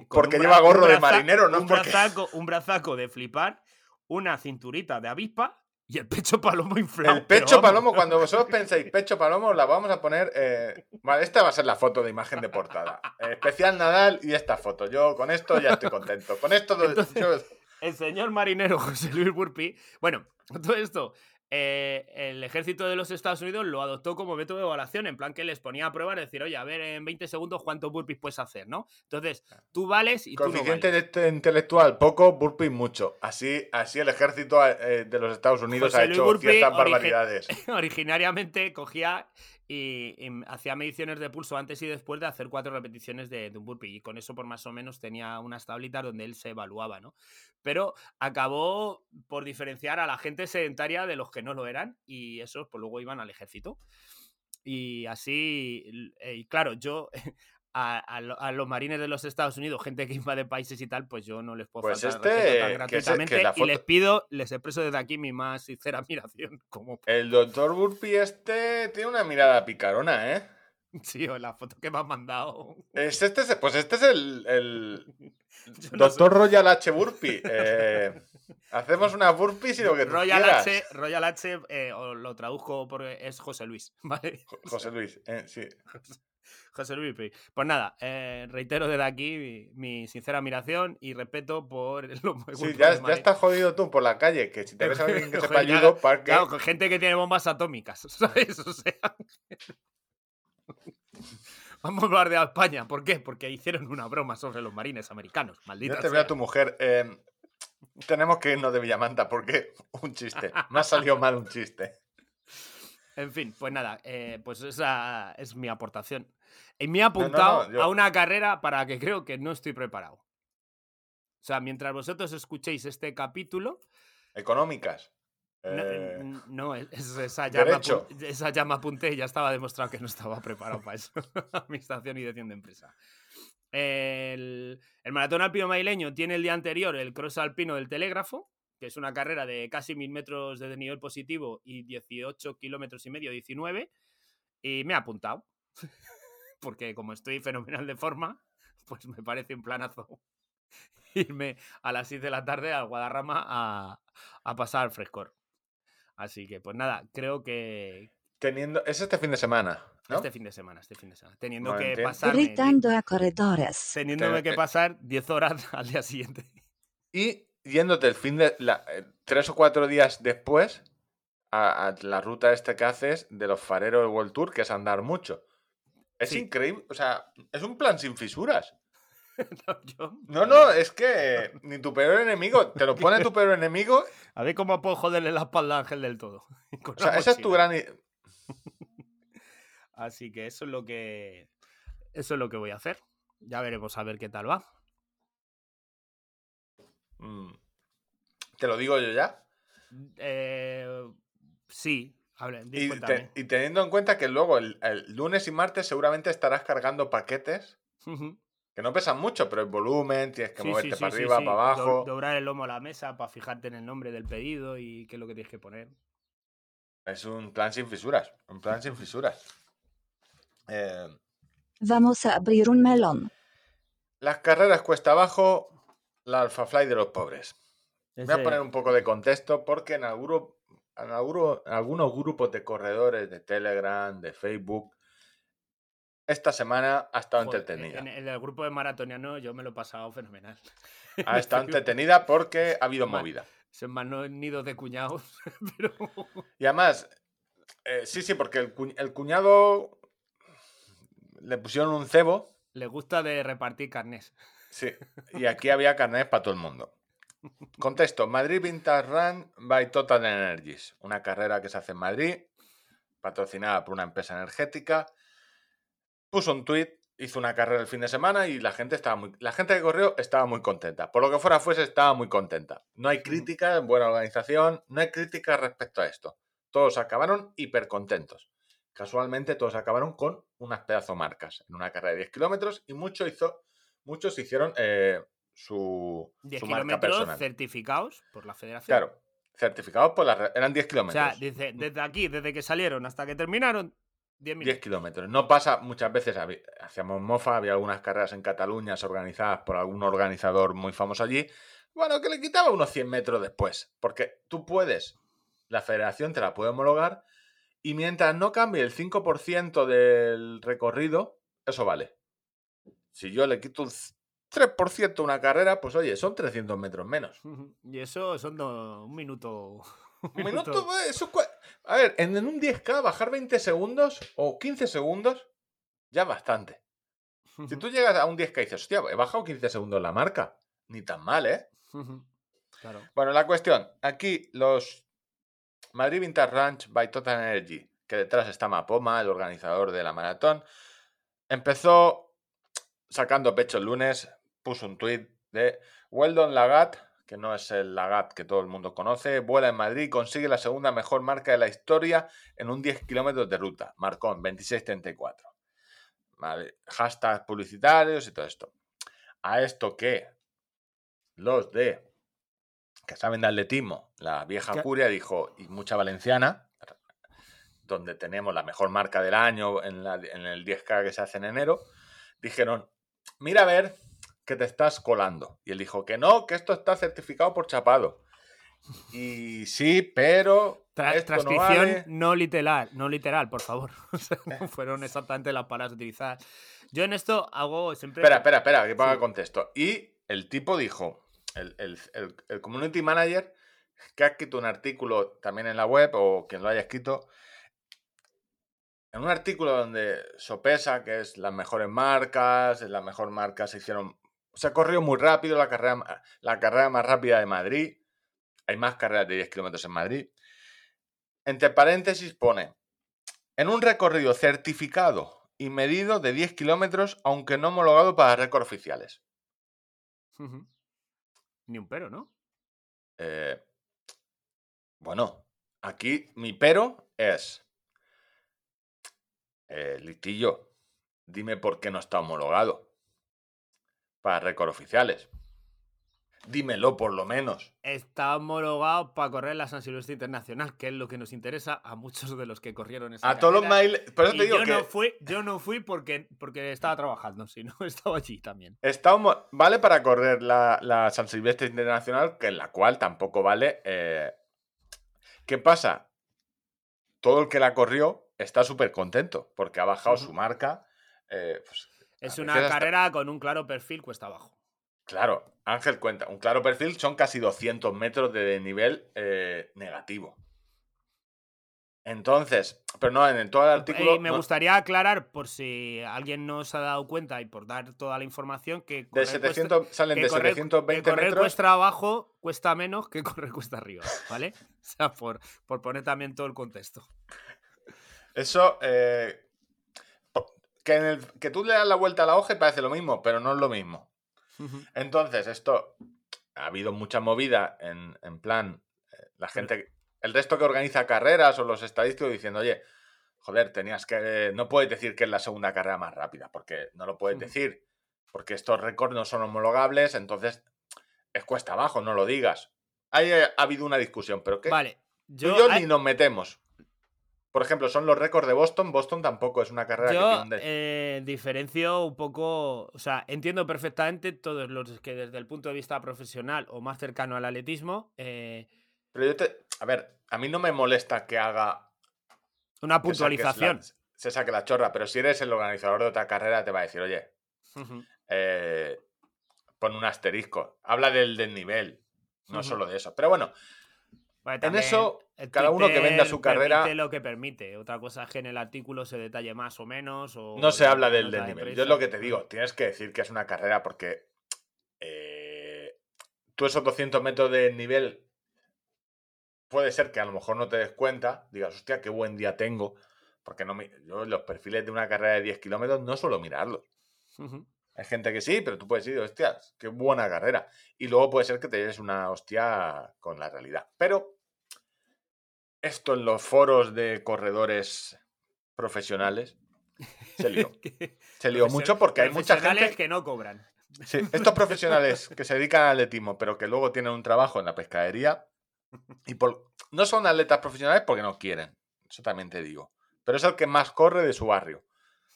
Porque lleva gorro de marinero, no un porque- brazaco, un brazaco de flipar, una cinturita de avispa y el pecho palomo inflado. El pecho palomo, cuando vosotros penséis pecho palomo, la vamos a poner. eh, Vale, esta va a ser la foto de imagen de portada. Especial Nadal y esta foto. Yo con esto ya estoy contento. Con esto Entonces- yo- El señor marinero José Luis Burpi. Bueno, todo esto. Eh, el ejército de los Estados Unidos lo adoptó como método de evaluación, en plan que les ponía a prueba, decir, oye, a ver en 20 segundos cuántos burpees puedes hacer, ¿no? Entonces, tú vales y tú no Coeficiente vales. inte- intelectual, poco, burpee mucho. Así, así el ejército eh, de los Estados Unidos José ha hecho Burpee, ciertas origi- barbaridades. [LAUGHS] Originariamente cogía y, hacía mediciones de pulso antes y después de hacer cuatro repeticiones de, de un burpee. Y con eso, por más o menos, tenía unas tablitas donde él se evaluaba, ¿no? Pero acabó por diferenciar a la gente sedentaria de los que no lo eran. Y esos, pues luego iban al ejército. Y así, eh, y claro, yo [LAUGHS] a, a lo- a los marines de los Estados Unidos, gente que invade países y tal, pues yo no les puedo Pues faltar al este, tan que se- que gratuitamente. la Y foto- les pido, les expreso desde aquí mi más sincera [LAUGHS] admiración como El doctor Burpee este tiene una mirada picarona, ¿eh? Sí, o la foto que me han mandado. Es este, es- pues este es el, el [LAUGHS] Yo no doctor Royal H. Burpee. Eh, hacemos una burpees y lo que tú Royal quieras. H, Royal H eh, lo traduzco porque es José Luis, [LAUGHS] ¿vale? Jo- José Luis, eh, sí. José Luis. Pi. Pues nada, eh, reitero desde aquí mi, mi sincera admiración y respeto por los [LAUGHS] Sí, ya, ya estás jodido tú por la calle, que si te ves a alguien que [LAUGHS] sepa Joder, ya- ayudo, para que... Claro, con gente que tiene bombas atómicas, [LAUGHS] ¿sabes? O sea. Vamos a hablar de España. ¿Por qué? Porque hicieron una broma sobre los marines americanos. Maldita Ya te veo a tu mujer. eh, tenemos que irnos de Villamanta porque un chiste. Me ha salido mal un chiste. En fin, pues nada, eh, pues esa es mi aportación. Y me he apuntado yo- a una carrera para la que creo que no estoy preparado. O sea, mientras vosotros escuchéis este capítulo, Económicas. no, Eh, n- no, es- es- esa, ya me derecho. apu- esa me apunté y ya estaba demostrado que no estaba preparado para eso. [LAUGHS] Administración y dirección de empresa. El, el maratón alpino madrileño tiene el día anterior el cross alpino del telégrafo, que es una carrera de casi mil metros de nivel positivo y 18 kilómetros y medio, 19, y me he apuntado. [LAUGHS] Porque como estoy fenomenal de forma, pues me parece un planazo [LAUGHS] irme a las 6 de la tarde al Guadarrama a, a pasar al frescor. Así que, pues nada, creo que teniendo. Es este fin de semana, ¿no? este fin de semana, este fin de semana, teniendo que di- Gritando a corredores. teniéndome Te- que eh, pasar 10 horas [LAUGHS] al día siguiente. Y yéndote el fin de. la- eh, tres o cuatro días después a, a la ruta este que haces de los fareros del World Tour, que es andar mucho. Es Sí. increíble. O sea, es un plan sin fisuras. [LAUGHS] No, yo- No, no, es que [LAUGHS] ni tu peor enemigo. Te lo [LAUGHS] pone tu peor enemigo. A ver cómo puedo joderle la espalda a Ángel del todo. O sea, esa es tu gran. Así que eso es lo que. Eso es lo que voy a hacer. Ya veremos a ver qué tal va. Mm. Te lo digo yo ya. Eh, sí, hable, Y, te- y teniendo en cuenta que luego el, el lunes y martes seguramente estarás cargando paquetes que no pesan mucho, pero el volumen, tienes que Sí, moverte sí, sí, para sí, arriba, sí. para Do- abajo. Doblar el lomo a la mesa para fijarte en el nombre del pedido y qué es lo que tienes que poner. Es un plan sin fisuras. Un plan sin fisuras. Eh, Vamos a abrir un melón. las carreras cuesta abajo, la alfafly de los pobres. Voy a poner un poco de contexto porque en, alguno- en alguno- en algunos grupos de corredores de Telegram, de Facebook, esta semana ha estado joder, entretenida. En, el grupo de maratoniano yo me lo he pasado fenomenal. Ha [LAUGHS] estado entretenida porque ha habido Ma- movida. Se me han nido de cuñados, [LAUGHS] pero Y además, eh, sí, sí, porque el, cu- el cuñado le pusieron un cebo, le gusta de repartir carnés. Sí, y aquí había carnet para todo el mundo. Contexto, Madrid Vintage Run by Total Energies, una carrera que se hace en Madrid, patrocinada por una empresa energética. Puso un tweet, hizo una carrera el fin de semana y la gente estaba muy, la gente que corrió estaba muy contenta. Por lo que fuera fuese, estaba muy contenta. No hay crítica, buena organización, no hay crítica respecto a esto. Todos acabaron hiper contentos. Casualmente todos acabaron con unas pedazo marcas en una carrera de 10 kilómetros y muchos hizo, muchos hicieron eh, su, 10 su marca kilómetros personal. certificados por la federación. Claro, certificados por la... Eran 10 O kilómetros. sea, dice, desde aquí, desde que salieron hasta que terminaron, 10 10 minutos. kilómetros. No pasa muchas veces, hacíamos mofa, había algunas carreras en Cataluña organizadas por algún organizador muy famoso allí. Bueno, que le quitaba unos 100 metros después. Porque tú puedes, la federación te la puede homologar y mientras no cambie el 5% del recorrido, eso vale. Si yo le quito un 3% a una carrera, pues oye, son 300 metros menos. Y eso son do- un minuto. [LAUGHS] Un minuto, eh, eso A ver, en, en un 10K bajar 20 segundos o 15 segundos, ya es bastante. Si tú llegas a un 10K y dices, hostia, he bajado 15 segundos la marca. Ni tan mal, ¿eh? Claro. Bueno, la cuestión. Aquí los Madrid Vintage Ranch by Total Energy, que detrás está Mapoma, el organizador de la maratón, empezó sacando pecho el lunes, puso un tuit de Weldon Lagat, que no es el Lagat que todo el mundo conoce, vuela en Madrid y consigue la segunda mejor marca de la historia en un 10 kilómetros de ruta. Marcó en 26.34. Vale, hashtags publicitarios y todo esto. A esto que los de que saben de atletismo, la vieja curia dijo, y mucha valenciana, donde tenemos la mejor marca del año en, la- en el 10K que se hace en enero, dijeron, mira a ver que te estás colando. Y él dijo que no, que esto está certificado por Chapado. Y sí, pero... Tra- no transcripción vale". no literal, no literal, por favor. [LAUGHS] O sea, no fueron exactamente las palabras utilizadas. Yo en esto hago siempre. Espera, espera, espera, que ponga Sí. contexto. Y el tipo dijo, el, el- el- el community manager, que ha escrito un artículo también en la web, o quien lo haya escrito, en un artículo donde sopesa que es las mejores marcas, las mejores marcas se hicieron... Se corrió muy rápido la carrera, la carrera más rápida de Madrid. Hay más carreras de 10 kilómetros en Madrid. Entre paréntesis pone, en un recorrido certificado y medido de 10 kilómetros, aunque no homologado para récord oficiales. Ni un pero, ¿no? Eh, bueno, aquí mi pero es. Eh, Listillo, dime por qué no está homologado para récord oficiales. Dímelo por lo menos. Está homologado para correr la San Silvestre Internacional, que es lo que nos interesa a muchos de los que corrieron esa A todos los te digo yo que no fui, yo no fui porque, porque estaba trabajando, si no [LAUGHS] estaba allí también. está homo- vale para correr la, la San Silvestre Internacional, que en la cual tampoco vale. eh, ¿Qué pasa? Todo el que la corrió está súper contento porque ha bajado su marca. eh, pues, Es una hasta- carrera con un claro perfil cuesta abajo. Claro, Ángel cuenta, un claro perfil son casi 200 metros de nivel eh, negativo. Entonces, pero no, en todo el artículo... Eh, me no- gustaría aclarar, por si alguien no se ha dado cuenta y por dar toda la información, que de correr cuesta- 700, salen que de correr- 720 que correr metros. cuesta abajo cuesta menos que [LAUGHS] correr cuesta arriba, ¿vale? O sea, por, por poner también todo el contexto. Eso, eh, que, en el- que tú le das la vuelta a la hoja y parece lo mismo, pero no es lo mismo. Entonces, esto, ha habido mucha movida en, en plan, eh, la gente, el resto que organiza carreras o los estadísticos diciendo, oye, joder, tenías que, no puedes decir que es la segunda carrera más rápida, porque no lo puedes decir, porque estos récords no son homologables, entonces es cuesta abajo, no lo digas. Ahí ha habido una discusión, pero que Vale. tú y yo hay- ni nos metemos. Por ejemplo, son los récords de Boston. Boston tampoco es una carrera que Yo tiene un des- eh, diferencio un poco, o sea, entiendo perfectamente todos los que desde el punto de vista profesional o más cercano al atletismo, eh, Pero yo te. A ver, a mí no me molesta que haga. una que la- puntualización. se saque la chorra, pero si eres el organizador de otra carrera, te va a decir, oye, eh, pon un asterisco. Habla del desnivel, no Ujú. solo de eso. Pero bueno, Vale, en eso, cada uno que venda su carrera. lo que permite. Otra cosa es que en el artículo se detalle más o menos. O No se habla del prensa. Yo es lo que te digo, tienes que decir que es una carrera porque eh, tú esos 200 metros de nivel puede ser que a lo mejor no te des cuenta, digas, hostia, qué buen día tengo, porque no me, yo los perfiles de una carrera de 10 kilómetros no suelo mirarlos. Hay gente que sí, pero tú puedes decir, hostia, qué buena carrera. Y luego puede ser que te lleves una hostia con la realidad. Pero esto en los foros de corredores profesionales se lió. [LAUGHS] Se lió mucho porque hay mucha profesionales gente. que no cobran. Sí, [LAUGHS] estos profesionales que se dedican al atletismo, pero que luego tienen un trabajo en la pescadería y por- no son atletas profesionales porque no quieren. Eso también te digo. Pero es el que más corre de su barrio.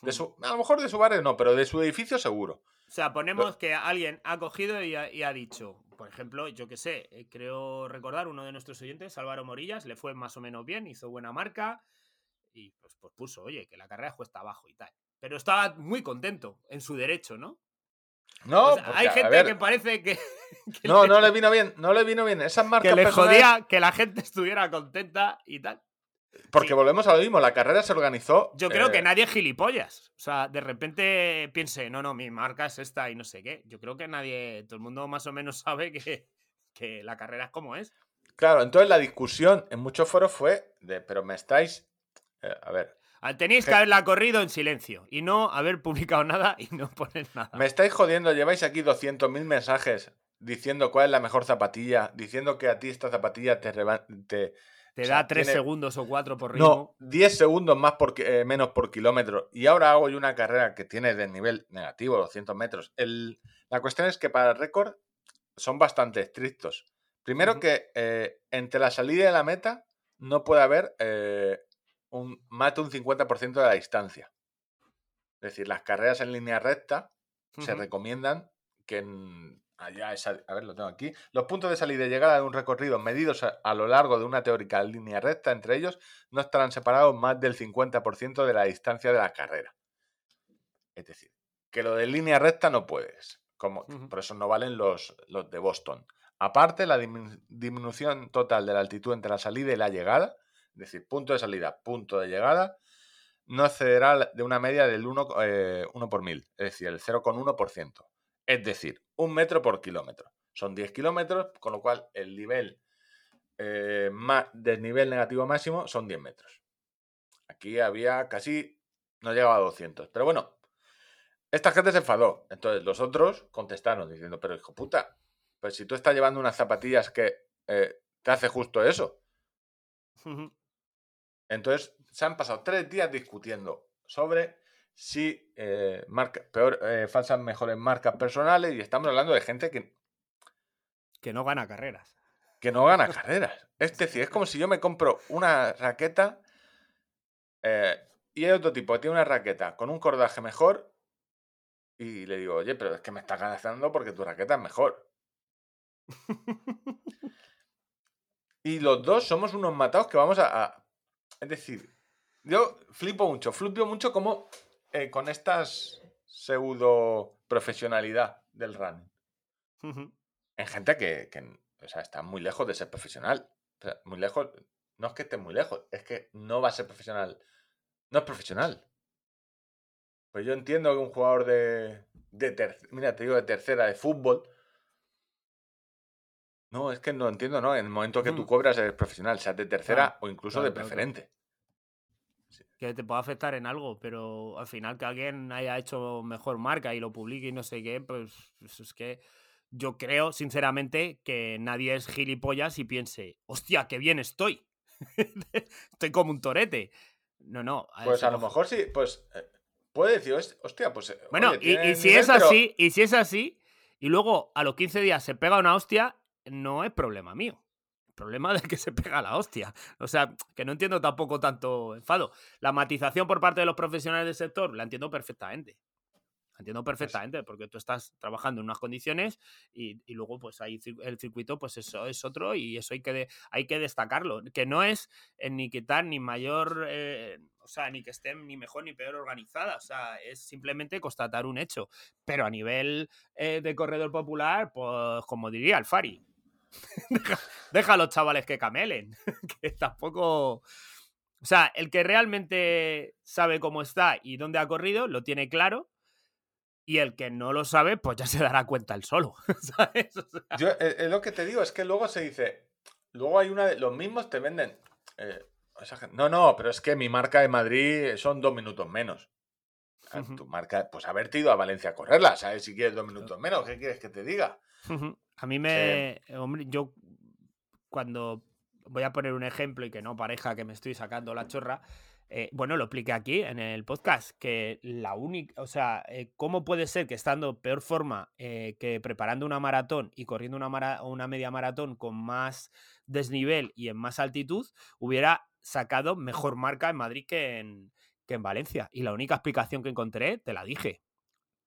De su, a lo mejor de su barrio no, pero de su edificio seguro. O sea, ponemos que alguien ha cogido y ha, y ha dicho, por ejemplo, yo que sé, eh, creo recordar uno de nuestros oyentes, Álvaro Morillas, le fue más o menos bien, hizo buena marca y pues, pues puso, oye, que la carrera es cuesta abajo y tal. Pero estaba muy contento en su derecho, ¿no? No, O sea, porque, hay gente ver, que parece que, [LAUGHS] que no, le, no le vino bien, no le vino bien. Esas marcas que le personales- jodía que la gente [LAUGHS] estuviera contenta y tal. Porque sí. volvemos a lo mismo, la carrera se organizó. Yo creo que eh, nadie es gilipollas. O sea, de repente piense, no, no, mi marca es esta y no sé qué. Yo creo que nadie, todo el mundo más o menos [LAUGHS] sabe que, que la carrera es como es. Claro, entonces la discusión en muchos foros fue de, pero me estáis. eh, a ver, Tenéis que haberla corrido en silencio y no haber publicado [LAUGHS] nada y no poner nada. me estáis jodiendo, lleváis aquí 200.000 mensajes diciendo cuál es la mejor zapatilla, diciendo que a ti esta zapatilla te, te, Te o sea, da tres tiene- segundos o cuatro por No, ritmo. 10 segundos más por, eh, menos por kilómetro. Y ahora hago yo una carrera que tiene de nivel negativo, 200 metros. El- la cuestión es que para el récord son bastante estrictos. Primero que eh, entre la salida y la meta no puede haber eh, un, más de un 50% de la distancia. Es decir, las carreras en línea recta se recomiendan que en- allá esa- a ver, lo tengo aquí. Los puntos de salida y llegada de un recorrido medidos a, a lo largo de una teórica línea recta entre ellos no estarán separados más del 50% de la distancia de la carrera. Es decir, que lo de línea recta no puedes. Como. Por eso no valen los, los de Boston. Aparte, la disminu- disminución total de la altitud entre la salida y la llegada, es decir, punto de salida, punto de llegada, no excederá de una media del 1, eh, 1 por mil, es decir, el 0,1%. Es decir, un metro por kilómetro. Son 10 kilómetros, con lo cual el nivel eh, ma- desnivel negativo máximo son 10 metros. Aquí había casi, no llegaba a 200. Pero bueno, esta gente se enfadó. Entonces los otros contestaron diciendo, pero hijo puta, pues si tú estás llevando unas zapatillas que eh, te hace justo eso. Entonces se han pasado tres días discutiendo sobre si eh, marca, peor, eh, falsas mejores marcas personales y estamos hablando de gente que, Que no gana carreras. que no gana carreras. Es decir, es como si yo me compro una raqueta eh, y hay otro tipo que tiene una raqueta con un cordaje mejor y le digo, oye, pero es que me estás ganando porque tu raqueta es mejor. [LAUGHS] Y los dos somos unos matados que vamos a... a- Es decir, yo flipo mucho, flipo mucho como eh, con estas pseudo profesionalidad del running. En gente que, que, o sea, está muy lejos de ser profesional. O sea, muy lejos. No es que esté muy lejos, es que no va a ser profesional. No es profesional. Pues yo entiendo que un jugador de. de ter- mira, te digo de tercera de fútbol. No, es que no entiendo, ¿no? En el momento que tú cobras eres profesional, seas de tercera Claro, o incluso claro, de preferente. Que te pueda afectar en algo, pero al final que alguien haya hecho mejor marca y lo publique y no sé qué, pues, pues es que yo creo, sinceramente, que nadie es gilipollas y piense, hostia, qué bien estoy. [LAUGHS] estoy como un torete. No, no. Pues a lo mejor sí, pues. eh, puede decir, "Host- hostia, pues. eh, Bueno, oye, y, si nivel, es pero- así, y si es así, y luego a los 15 días se pega una hostia, no es problema mío. Problema del que se pega la hostia. O sea, que no entiendo tampoco tanto enfado. La matización por parte de los profesionales del sector la entiendo perfectamente. La entiendo perfectamente, porque tú estás trabajando en unas condiciones y, y luego pues ahí el circuito pues eso es otro y eso hay que, de- hay que destacarlo. Que no es eh, ni quitar ni mayor, eh, o sea, ni que estén ni mejor ni peor organizadas. O sea, es simplemente constatar un hecho. Pero a nivel eh, de corredor popular, pues como diría el Fari, [LAUGHS] deja, deja a los chavales que camelen. [LAUGHS] que tampoco... O sea, el que realmente sabe cómo está y dónde ha corrido, lo tiene claro. Y el que no lo sabe, pues ya [LAUGHS] se dará cuenta él solo. ¿sabes? O sea, Yo, eh, lo que te digo es que luego se dice. Luego hay una. de- Los mismos te venden. eh, no, no, pero es que mi marca de Madrid son dos minutos menos. Ah. Tu marca, pues haberte ido a Valencia a correrla, ¿sabes? Si quieres dos minutos menos, ¿qué quieres que te diga? A mí me. Hombre, yo cuando voy a poner un ejemplo y que no pareja que me estoy sacando la chorra. eh, bueno, lo expliqué aquí en el podcast, que la única, o sea, eh, ¿cómo puede ser que estando peor forma eh, que preparando una maratón y corriendo una, mara- una media maratón con más desnivel y en más altitud, hubiera sacado mejor marca en Madrid que en, que en Valencia? Y la única explicación que encontré, te la dije,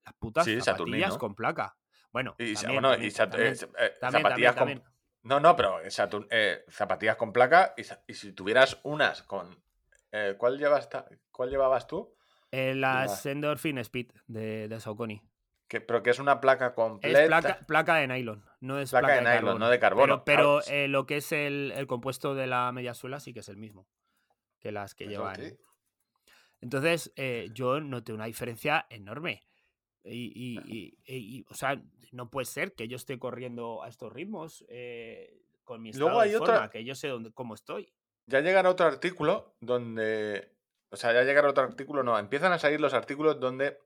las putas Sí, zapatillas con placa. Bueno, Y, sa- también, bueno, también, y sa- también, eh, sa- eh, también, zapatillas con. No, no, pero Saturn- eh, zapatillas con placa. Y, si tuvieras unas con. eh, ¿cuál, llevas ta- ¿Cuál llevabas tú? Eh, La- las Endorphin Speed de, de Saucony. Que, pero que es una placa Es completa. placa, placa de nylon, no es Placa placa, de nylon, carbono. no de carbono. Pero, eh, lo que es el, el compuesto de la media suela sí que es el mismo que las que Eso llevan. sí. Entonces, eh, yo noté una diferencia enorme. Y, y- y- y- y, o sea, no puede ser que yo esté corriendo a estos ritmos eh, con mi estado Luego hay de otra- forma, que yo sé dónde, cómo estoy. Ya llegará otro artículo donde. O sea, ya llegará otro artículo, no. Empiezan a salir los artículos donde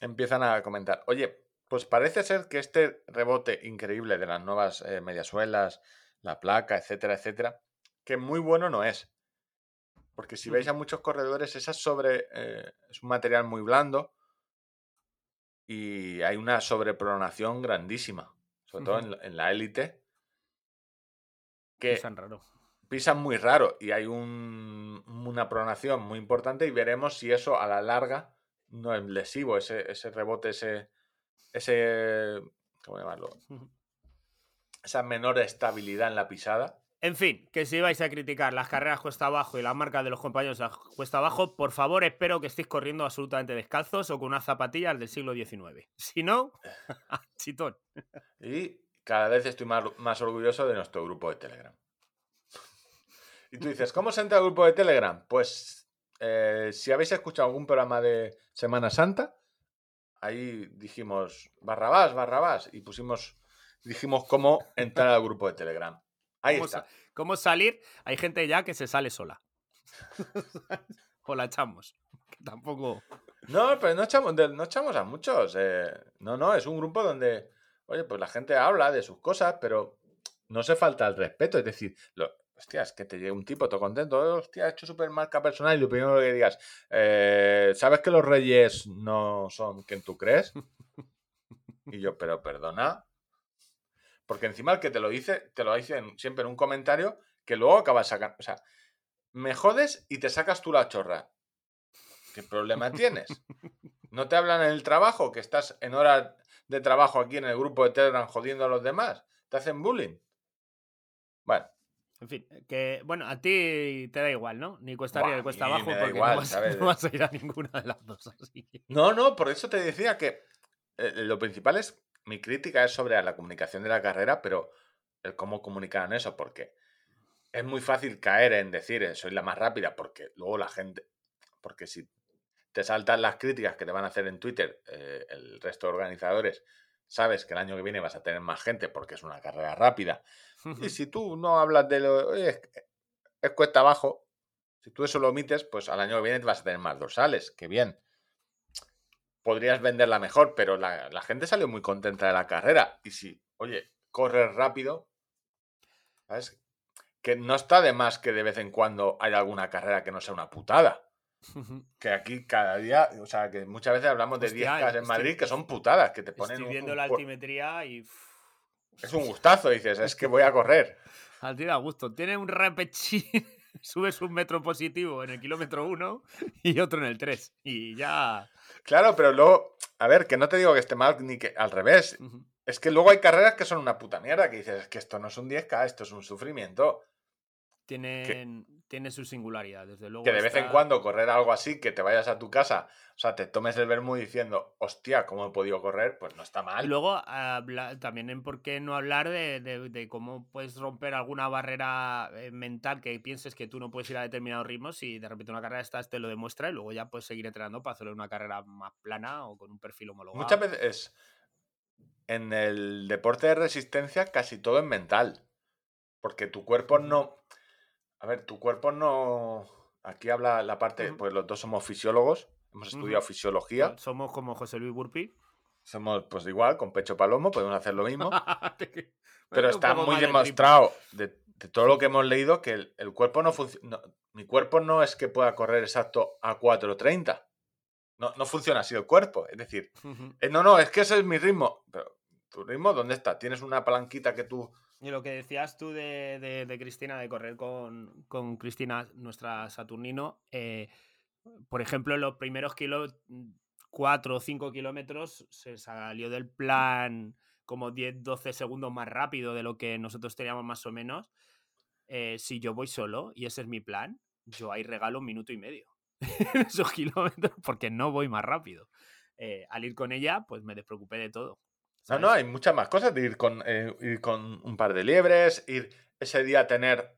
empiezan a comentar. Oye, pues parece ser que este rebote increíble de las nuevas eh, mediasuelas, la placa, etcétera, etcétera, que muy bueno no es. Porque si veis a muchos corredores, esa es sobre. eh, es un material muy blando y hay una sobrepronación grandísima. Sobre todo en, la- en la élite. Que tan raro. pisan muy raro y hay un- una pronación muy importante y veremos si eso a la larga no es lesivo, ese, ese rebote, ese, ese, ¿cómo llamarlo? Esa menor estabilidad en la pisada. En fin, que si vais a criticar las carreras cuesta abajo y las marcas de los compañeros cuesta abajo, por favor espero que estéis corriendo absolutamente descalzos o con unas zapatillas del siglo XIX. Si no, [LAUGHS] chitón. Y cada vez estoy más, más orgulloso de nuestro grupo de Telegram. Y tú dices, ¿cómo se entra al grupo de Telegram? Pues eh, si habéis escuchado algún programa de Semana Santa, ahí dijimos Barrabás, Barrabás, y pusimos, dijimos cómo entrar al grupo de Telegram. Ahí ¿Cómo, está. sa- cómo salir? Hay gente ya que se sale sola. [LAUGHS] o la echamos. Que tampoco. No, pero no echamos, no echamos a muchos. eh, no, no, es un grupo donde, oye, pues la gente habla de sus cosas, pero no se falta el respeto. Es decir, lo, hostia, es que te llega un tipo todo contento, hostia, he hecho súper marca personal y lo primero que digas, eh, ¿sabes que los reyes no son quien tú crees? [LAUGHS] Y yo, pero perdona. Porque encima el que te lo dice, te lo dice siempre en un comentario que luego acabas sacando. O sea, me jodes y te sacas tú la chorra. ¿Qué problema tienes? ¿No te hablan en el trabajo? Que estás en horas de trabajo aquí en el grupo de Telegram jodiendo a los demás. ¿Te hacen bullying? Bueno, En fin, que bueno, a ti te da igual, ¿no? Ni cuesta arriba ni cuesta abajo porque igual, no, vas, ¿sabes? no vas a ir a ninguna de las dos. Así no, no, por eso te decía que eh, lo principal es, mi crítica es sobre la comunicación de la carrera, pero el cómo comunican eso, porque es muy fácil caer en decir eh, soy la más rápida, porque luego la gente, porque si te saltan las críticas que te van a hacer en Twitter eh, el resto de organizadores, sabes que el año que viene vas a tener más gente porque es una carrera rápida. Y [LAUGHS] si tú no hablas de lo... oye, es, es cuesta abajo, si tú eso lo omites, pues al año que viene vas a tener más dorsales, que bien. Podrías venderla mejor, pero la, la gente salió muy contenta de la carrera. Y si, oye, corres rápido, ¿sabes? Que no está de más que de vez en cuando haya alguna carrera que no sea una putada. [LAUGHS] Que aquí cada día, o sea, que muchas veces hablamos de Hostia, 10K en estoy- Madrid que son putadas, que te ponen Estoy viendo un la altimetría y. Es un gustazo, dices, es que voy a correr. [LAUGHS] Al tío da gusto. Tiene un repechín. [LAUGHS] Subes un metro positivo en el kilómetro 1 y otro en el 3. Y ya. Claro, pero luego, a ver, que no te digo que esté mal ni que al revés. Es que luego hay carreras que son una puta mierda, que dices, es que esto no es un 10K, esto es un sufrimiento. Tienen, tiene su singularidad, desde luego. Que de vez en cuando correr algo así, que te vayas a tu casa, o sea, te tomes el vermú diciendo, hostia, ¿cómo he podido correr? Pues no está Y mal. luego habla- también en por qué no hablar de, de- de cómo puedes romper alguna barrera eh, mental que pienses que tú no puedes ir a determinados ritmos y de repente una carrera esta te lo demuestra y luego ya puedes seguir entrenando para hacer una carrera más plana o con un perfil homologado. Muchas veces es, en el deporte de resistencia casi todo es mental. Porque tu cuerpo no... A ver, tu cuerpo no... Aquí habla la parte, pues los dos somos fisiólogos, hemos estudiado fisiología, Somos como José Luis Burpi. somos pues igual, con pecho palomo, podemos hacer lo mismo. [LAUGHS] Pero está muy demostrado de, de todo lo que hemos leído que el, el cuerpo no funciona. mi cuerpo no es que pueda correr exacto a 4.30. No, no funciona así el cuerpo. Es decir, eh, no, no, es que ese es mi ritmo. Pero, ¿tu ritmo dónde está? ¿Tienes una palanquita que tú. Y lo que decías tú de, de- Cristina, de correr con, con Cristina, nuestra Saturnino, eh, por ejemplo, en los primeros kilos, mm, 4 o 5 kilómetros se salió del plan como 10, 12 segundos más rápido de lo que nosotros teníamos más o menos. Eh, si yo voy solo y ese es mi plan, yo ahí regalo un minuto y medio [LAUGHS] en esos kilómetros porque no voy más rápido. Eh, al ir con ella, pues me despreocupé de todo. No, ¿sabes? no, hay muchas más cosas de ir con, eh, ir con un par de liebres, ir ese día a tener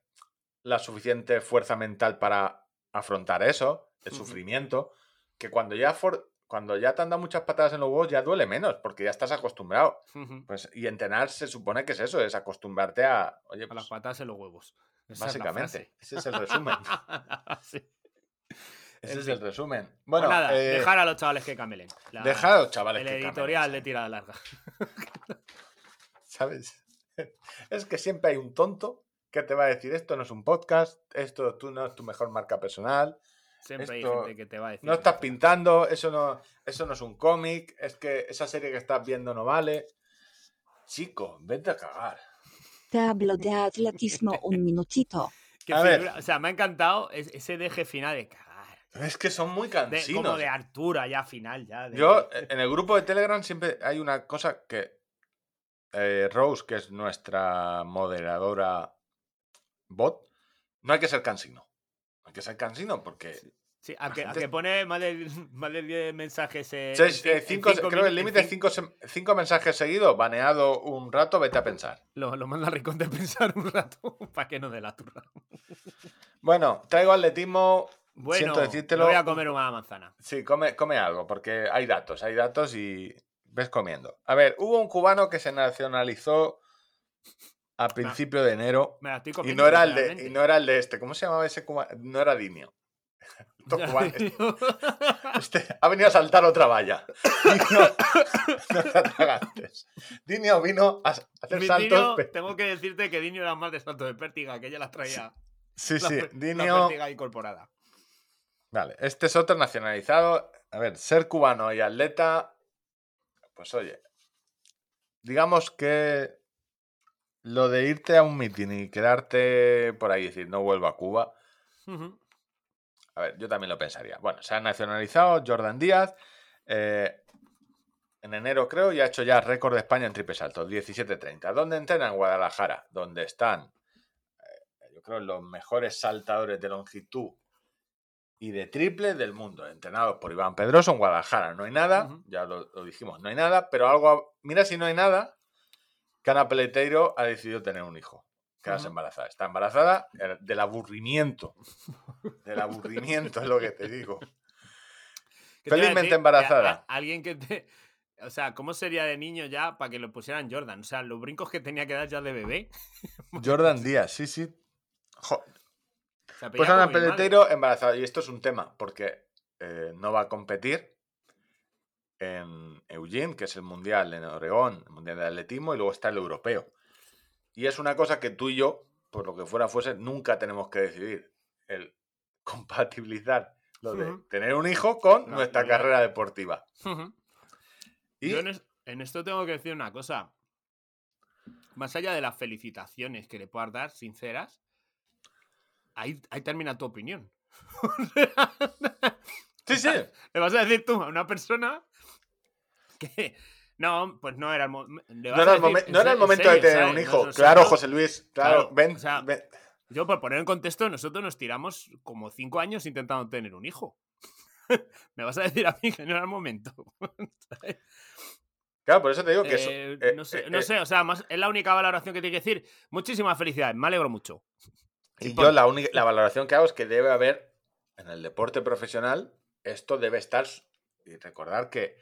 la suficiente fuerza mental para afrontar eso, el sufrimiento, que cuando ya, for- cuando ya te han dado muchas patadas en los huevos ya duele menos, porque ya estás acostumbrado. Pues, y entrenar se supone que es eso, es acostumbrarte a, oye, A las pues, patas en los huevos. Esa básicamente, ese es el resumen. [LAUGHS] Sí. Ese es el resumen. Pues Bueno, nada, eh, dejar a los chavales que camelen. La- dejar a los chavales El que camelen, editorial de tirada larga. [LAUGHS] ¿Sabes? [LAUGHS] Es que siempre hay un tonto que te va a decir esto no es un podcast, esto tú no es tu mejor marca personal, Siempre Esto- hay gente que te va a decir. no estás pintando, eso no, eso no es un cómic, es que esa serie que estás viendo no vale. Chico, vete a cagar. Te hablo de atletismo un minutito. [LAUGHS] A ver. O sea, me ha encantado es- ese deje final de cagar. Es que son muy De- cansinos. como de Artura ya final. Ya, de- Yo, en el grupo de Telegram siempre hay una cosa que eh, Rose, que es nuestra moderadora bot, no hay que ser cansino. No hay que ser cansino porque Sí, a que, a que pone más de, más de 10 mensajes. en- Seis- en eh, cin- cinco- en cinco creo que el límite es cin- cinco, sem- cinco mensajes seguidos, baneado un rato, vete a pensar. Lo, lo manda Ricón de pensar un rato [LAUGHS] para que no dé la turra. Bueno, traigo atletismo. Bueno, siento decírtelo. voy a comer una manzana. Sí, come, come algo, porque hay datos, hay datos y ves comiendo. A ver, hubo un cubano que se nacionalizó a principio de enero Me la estoy y no, era el de, y no era el de este. ¿Cómo se llamaba ese cubano? No era Dinio. [LAUGHS] [LAUGHS] Este ha venido a saltar otra valla. [LAUGHS] Dinio, no te. Dinio vino a hacer Mi saltos. Dinio, tengo que decirte que Dinio era más de salto de pértiga, que ella las traía. Sí, sí. la Dinio. incorporada. Vale, este es otro nacionalizado. A ver, ser cubano y atleta, pues oye, digamos que lo de irte a un mitin y quedarte por ahí y decir no vuelvo a Cuba, a ver, yo también lo pensaría. Bueno, se ha nacionalizado Jordan Díaz. eh, en enero creo y ha hecho ya récord de España en triple salto, 17.30. ¿Dónde entrena? En Guadalajara, donde están, eh, yo creo, los mejores saltadores de longitud y de triple del mundo, entrenados por Iván Pedroso en Guadalajara. No hay nada, ya lo, lo dijimos, no hay nada, pero algo, mira si no hay nada, que Ana Peleteiro ha decidido tener un hijo. Quedarse Ujú. embarazada. Está embarazada eh, del aburrimiento. Del aburrimiento es lo que te digo. ¿Qué te iba a Felizmente a- embarazada. alguien que te. O sea, ¿cómo sería de niño ya para que lo pusieran Jordan? O sea, los brincos que tenía que dar ya de bebé. [LAUGHS] Jordan Díaz, sí, sí. Jo, Pues Ana. Peleteiro embarazada. Y esto es un tema, porque eh, no va a competir en Eugene, que es el mundial en Oregón, el mundial de atletismo, y luego está el europeo. Y es una cosa que tú y yo, por lo que fuera fuese, nunca tenemos que decidir. El [LAUGHS] compatibilizar lo de tener un hijo con No, nuestra no, no. carrera deportiva. Y Yo en, es- en esto tengo que decir una cosa. Más allá de las felicitaciones que le puedas dar, sinceras, ahí, ahí termina tu opinión. [LAUGHS] sí, sí. [LAUGHS] Le vas a decir tú a una persona que. No, pues no era el, mo- le vas No era, el decir no era momento de tener ¿sabes? un hijo. Nosotros- Claro, José Luis. Claro, Claro, ven, o sea, ven. Yo, por poner en contexto, nosotros nos tiramos como cinco años intentando tener un hijo. [LAUGHS] Me vas a decir a mí que no era el momento. Claro, por eso te digo que eso. Eh, no sé, eh, no eh, sé, o sea, más, es la única valoración que tiene que decir. Muchísimas felicidades, me alegro mucho. Y yo la, única, la valoración que hago es que debe haber en el deporte profesional, esto debe estar. Y recordar que.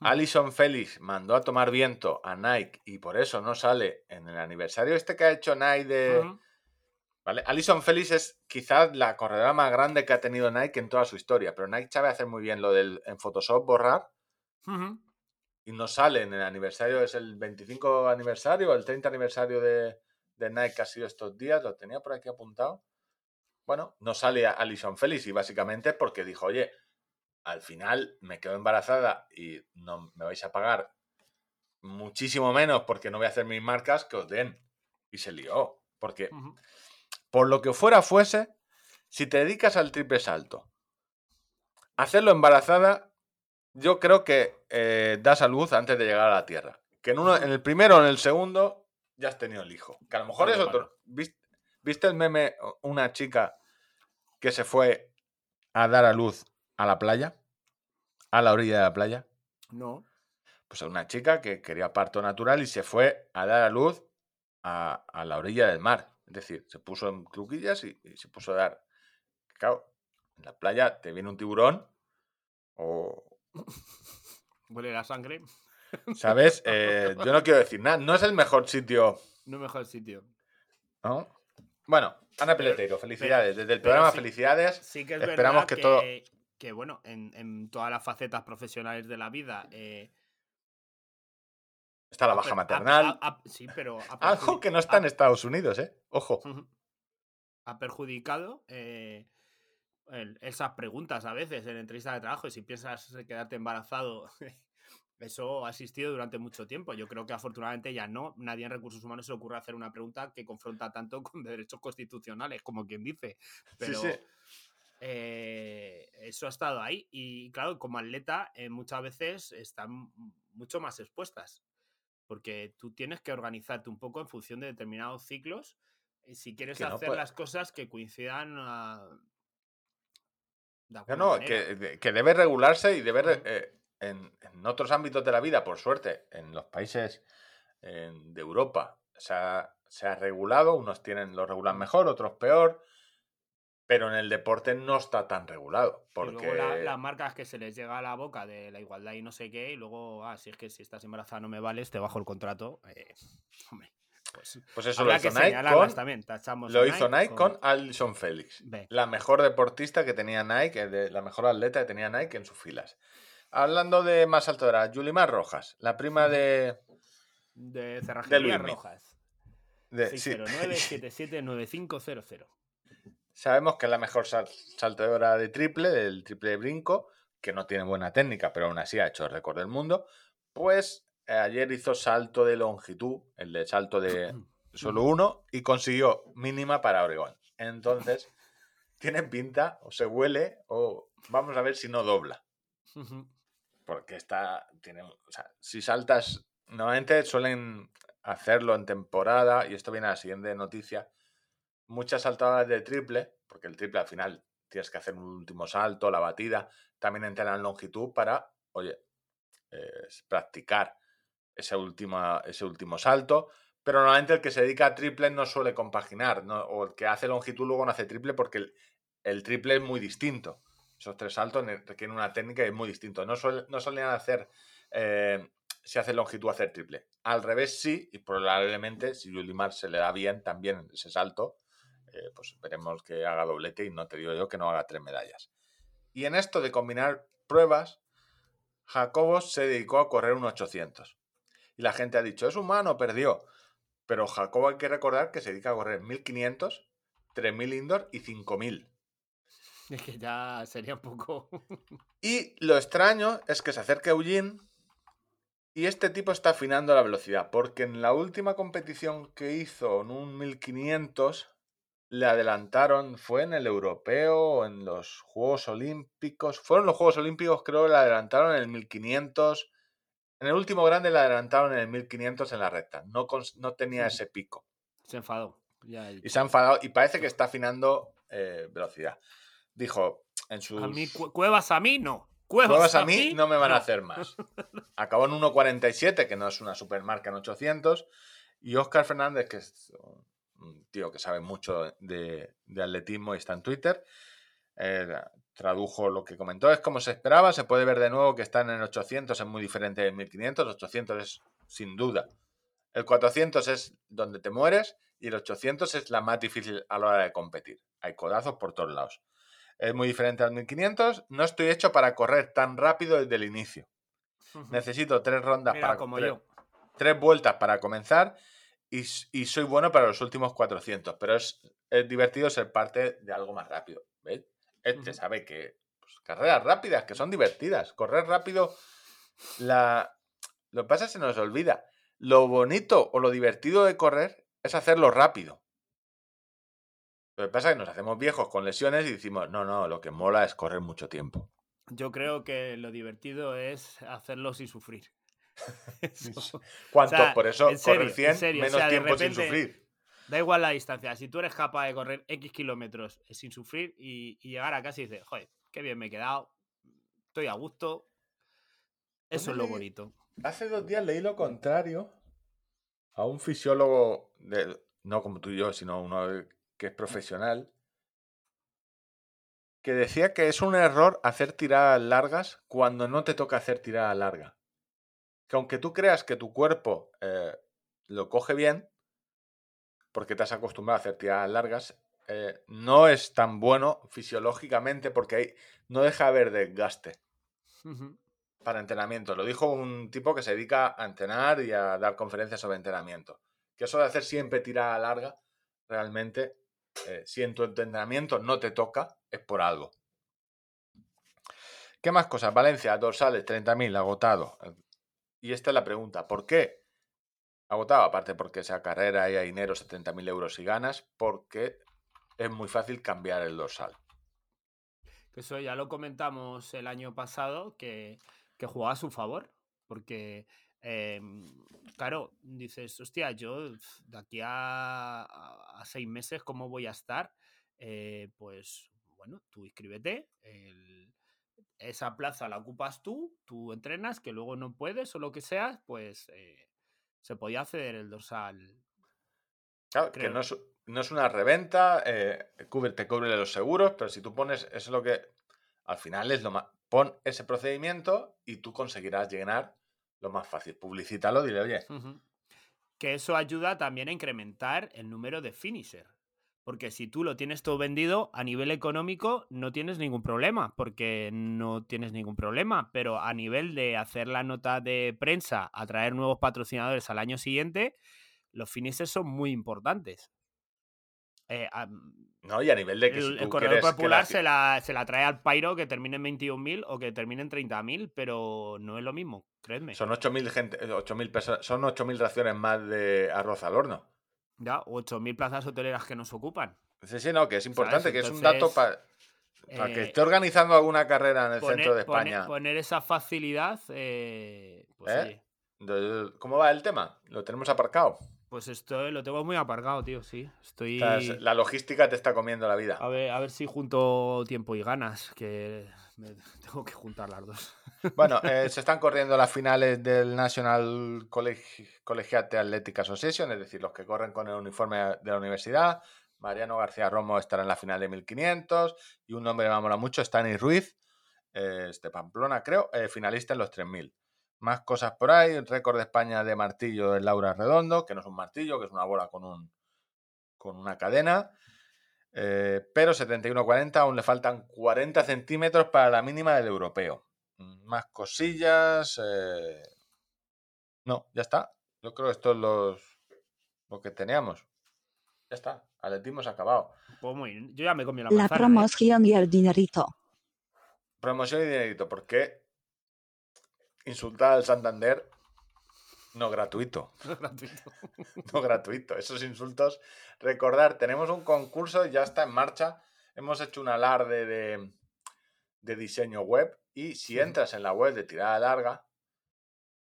Alison Félix mandó a tomar viento a Nike y por eso no sale en el aniversario este que ha hecho Nike de. ¿vale? Alison Félix es quizás la corredora más grande que ha tenido Nike en toda su historia, pero Nike sabe hacer muy bien lo del en Photoshop borrar y no sale en el aniversario, es el 25 aniversario, el 30 aniversario de, de Nike ha sido estos días, lo tenía por aquí apuntado. Bueno, no sale a Alison Félix y básicamente porque dijo, oye, al final me quedo embarazada y no me vais a pagar muchísimo menos porque no voy a hacer mis marcas que os den. Y se lió, porque por lo que fuera fuese, si te dedicas al triple salto, hacerlo embarazada yo creo que eh, das a luz antes de llegar a la Tierra. Que en, uno, en el primero o en el segundo ya has tenido el hijo. Que a lo mejor es otro. ¿Vis- ¿Viste el meme? Una chica que se fue a dar a luz a la playa, a la orilla de la playa. No. Pues una chica que quería parto natural y se fue a dar a luz a, a la orilla del mar. Es decir, se puso en cluquillas y, y se puso a dar. Claro, en la playa te viene un tiburón o, [LAUGHS] Huele la sangre. ¿Sabes? [LAUGHS] Eh, yo no quiero decir nada. No es el mejor sitio. No mejor sitio. ¿no? Bueno, Ana Peleteiro, felicidades. Desde el programa, sí- felicidades. Sí que es Esperamos verdad que que, todo- que, bueno, en, en todas las facetas profesionales de la vida. eh, Está la baja maternal. sí, pero. [LAUGHS] Algo que no está en Estados Unidos, ¿eh? Ojo. Ha perjudicado eh, el- esas preguntas a veces en entrevistas de trabajo. Y si piensas quedarte embarazado, [LAUGHS] eso ha existido durante mucho tiempo. Yo creo que afortunadamente ya no. Nadie en recursos humanos se le ocurre hacer una pregunta que confronta tanto [LAUGHS] con derechos constitucionales, como quien dice. Pero sí. eh, eso ha estado ahí. Y claro, como atleta, eh, muchas veces están mucho más expuestas. Porque tú tienes que organizarte un poco en función de determinados ciclos. Y si quieres Que hacer las cosas que coincidan ah, de No, no, que, de- que debe regularse y debe. eh, en, en otros ámbitos de la vida, por suerte, en los países de Europa se ha, se ha regulado. Unos tienen lo regulan mejor, otros peor. Pero en el deporte no está tan regulado. Y Porque. luego la- las marcas que se les llega a la boca de la igualdad y no sé qué, y luego, ah, si es que si estás embarazada no me vales, te bajo el contrato. eh, [LAUGHS] hombre, pues Pues eso lo hizo Nike con, también. Lo hizo Nike con- con Alison Félix. La mejor deportista que tenía Nike, eh, la mejor atleta que tenía Nike en sus filas. Hablando de más alto era Yulimar Rojas, la prima de. de Cerrajería. Rojas. de- sí, 609-779500. sabemos que es la mejor sal- saltadora de triple, del triple de brinco, que no tiene buena técnica, pero aún así ha hecho el récord del mundo. Pues eh, ayer hizo salto de longitud, el de salto de [CLEARS THROAT] solo uno, y consiguió mínima para Oregón. Entonces, [LAUGHS] tiene pinta, o se huele, o vamos a ver si no dobla. Porque está tiene o sea, si saltas normalmente suelen hacerlo en temporada y esto viene a la siguiente noticia muchas saltadoras de triple porque el triple al final tienes que hacer un último salto la batida también entrenan en longitud para oye practicar ese último ese último salto pero normalmente el que se dedica a triple no suele compaginar ¿no? o el que hace longitud luego no hace triple porque el, el triple es muy distinto esos tres saltos requieren una técnica y es muy distinto. No, suel- no solían hacer, eh, si hace longitud, hacer triple. Al revés sí, y probablemente si Yulimar se le da bien también ese salto, eh, pues veremos que haga doblete y no te digo yo que no haga tres medallas. Y en esto de combinar pruebas, Jacobos se dedicó a correr un 800. Y la gente ha dicho, es humano, perdió. Pero Jacobo hay que recordar que se dedica a correr 1500, 3000 indoor y 5000. Es [LAUGHS] que ya sería un poco. Y lo extraño es que se acerca Eugene y este tipo está afinando la velocidad, porque en la última competición que hizo en un 1500 le adelantaron, fue en el europeo o en los Juegos Olímpicos, fueron los Juegos Olímpicos, creo que le adelantaron en el 1500, en el último grande le adelantaron en el 1500 en la recta, no, no tenía Ujú. ese pico. Se enfadó. Ya Y se ha enfadado y parece que está afinando eh, velocidad. Dijo en sus... A mí, cu- cuevas a mí no. Cuevas, a mí no me van a hacer más. [LAUGHS] Acabó en 1.47, que no es una supermarca en 800. Y Oscar Fernández, que es un tío que sabe mucho de, de atletismo y está en Twitter, eh, tradujo lo que comentó. Es como se esperaba, se puede ver de nuevo que está en el 800, es muy diferente del 1500. El 800 es sin duda. El 400 es donde te mueres y el 800 es la más difícil a la hora de competir. Hay codazos por todos lados. Es muy diferente al 1500. No estoy hecho para correr tan rápido desde el inicio. Necesito tres rondas Mira, para como tres, yo. tres vueltas para comenzar y, y soy bueno para los últimos 400. Pero es, es divertido ser parte de algo más rápido. ¿Veis? Este sabe que pues, carreras rápidas, que son divertidas. Correr rápido, la... lo que pasa es que se nos olvida. Lo bonito o lo divertido de correr es hacerlo rápido. Lo que pasa es que nos hacemos viejos con lesiones y decimos, no, no, lo que mola es correr mucho tiempo. Yo creo que lo divertido es hacerlo sin sufrir. [LAUGHS] [LAUGHS] Eso. ¿Cuánto? O sea, Por eso serio, correr 100, en serio, o menos sea, tiempo sin sufrir. Da igual la distancia. Si tú eres capaz de correr X kilómetros sin sufrir y, y llegar a casa y dices, joder, qué bien me he quedado, estoy a gusto. Eso es lo bonito. Hace dos días leí lo contrario a un fisiólogo, de, no como tú y yo, sino uno que es profesional, que decía que es un error hacer tiradas largas cuando no te toca hacer tirada larga. Que aunque tú creas que tu cuerpo eh, lo coge bien, porque te has acostumbrado a hacer tiradas largas, eh, no es tan bueno fisiológicamente porque ahí no deja de haber desgaste para entrenamiento. Lo dijo un tipo que se dedica a entrenar y a dar conferencias sobre entrenamiento. Que eso de hacer siempre tirada larga, realmente, eh, si en tu entrenamiento no te toca, es por algo. ¿Qué más cosas? Valencia, dorsales, 30.000, agotado. Y esta es la pregunta, ¿por qué? Agotado, aparte porque esa carrera y hay dinero, 70.000 euros y ganas, porque es muy fácil cambiar el dorsal. Eso ya lo comentamos el año pasado, que, que jugaba a su favor. Porque, em, claro, dices, hostia, yo de aquí a, a- a seis meses, ¿cómo voy a estar? Eh, pues, bueno, tú inscríbete. el- esa plaza la ocupas tú, tú entrenas, que luego no puedes o lo que sea, pues eh, se podía acceder el dorsal. Claro, que creo. no es, no es una reventa, eh, cubre- te cubre los seguros, pero si tú pones, eso es lo que al final es lo más. Pon ese procedimiento y tú conseguirás llenar lo más fácil. Publicítalo, dile, oye. Que eso ayuda también a incrementar el número de finisher. Porque si tú lo tienes todo vendido, a nivel económico no tienes ningún problema, porque no tienes ningún problema. Pero a nivel de hacer la nota de prensa, atraer nuevos patrocinadores al año siguiente, los finishers son muy importantes. Eh, no, y a nivel de que si el, el corredor popular la- se, la, se la trae al Pairo que termine en 21.000 o que termine en 30.000, pero no es lo mismo, créeme. Son 8.000 gente, eh, 8.000 personas, son 8.000 raciones más de arroz al horno. Ya, 8.000 plazas hoteleras que nos ocupan. Sí, sí, no, que es importante, que es un dato Entonces, para que Eh, esté organizando alguna carrera en el poner, centro de poner- España. poner esa facilidad, eh, pues, ¿Eh? ¿Cómo va el tema? ¿Lo tenemos aparcado? Pues esto lo tengo muy aparcado, tío, sí. Estoy... La logística te está comiendo la vida. A ver, a ver si junto tiempo y ganas, que me [LAUGHS] tengo que juntar las dos. Bueno, eh, [LAUGHS] se están corriendo las finales del National Collegi- Collegiate Athletic Association, es decir, los que corren con el uniforme de la universidad. Mariano García Romo estará en la final de 1500 y un nombre que me mola mucho, Stani Ruiz, eh, es de Pamplona, creo, eh, finalista en los 3000. Más cosas por ahí, récord de España de martillo de Laura Redondo, que no es un martillo, que es una bola con, un, con una cadena. Eh, pero 71-40, aún le faltan 40 centímetros para la mínima del europeo. Mm, Más cosillas. eh, No, ya está. Yo creo que esto es los... lo que teníamos. Ya está. Atletismo se ha acabado. Pues muy bien. Yo ya me comí la La manzana. ¿eh? promoción y el dinerito. Promoción y dinerito. ¿Por qué insultar al Santander no gratuito? [LAUGHS] Gratuito. [LAUGHS] no gratuito. Esos insultos. Recordar, tenemos un concurso, ya está en marcha. Hemos hecho un alarde de, de diseño web. Y si entras en la web de tirada larga,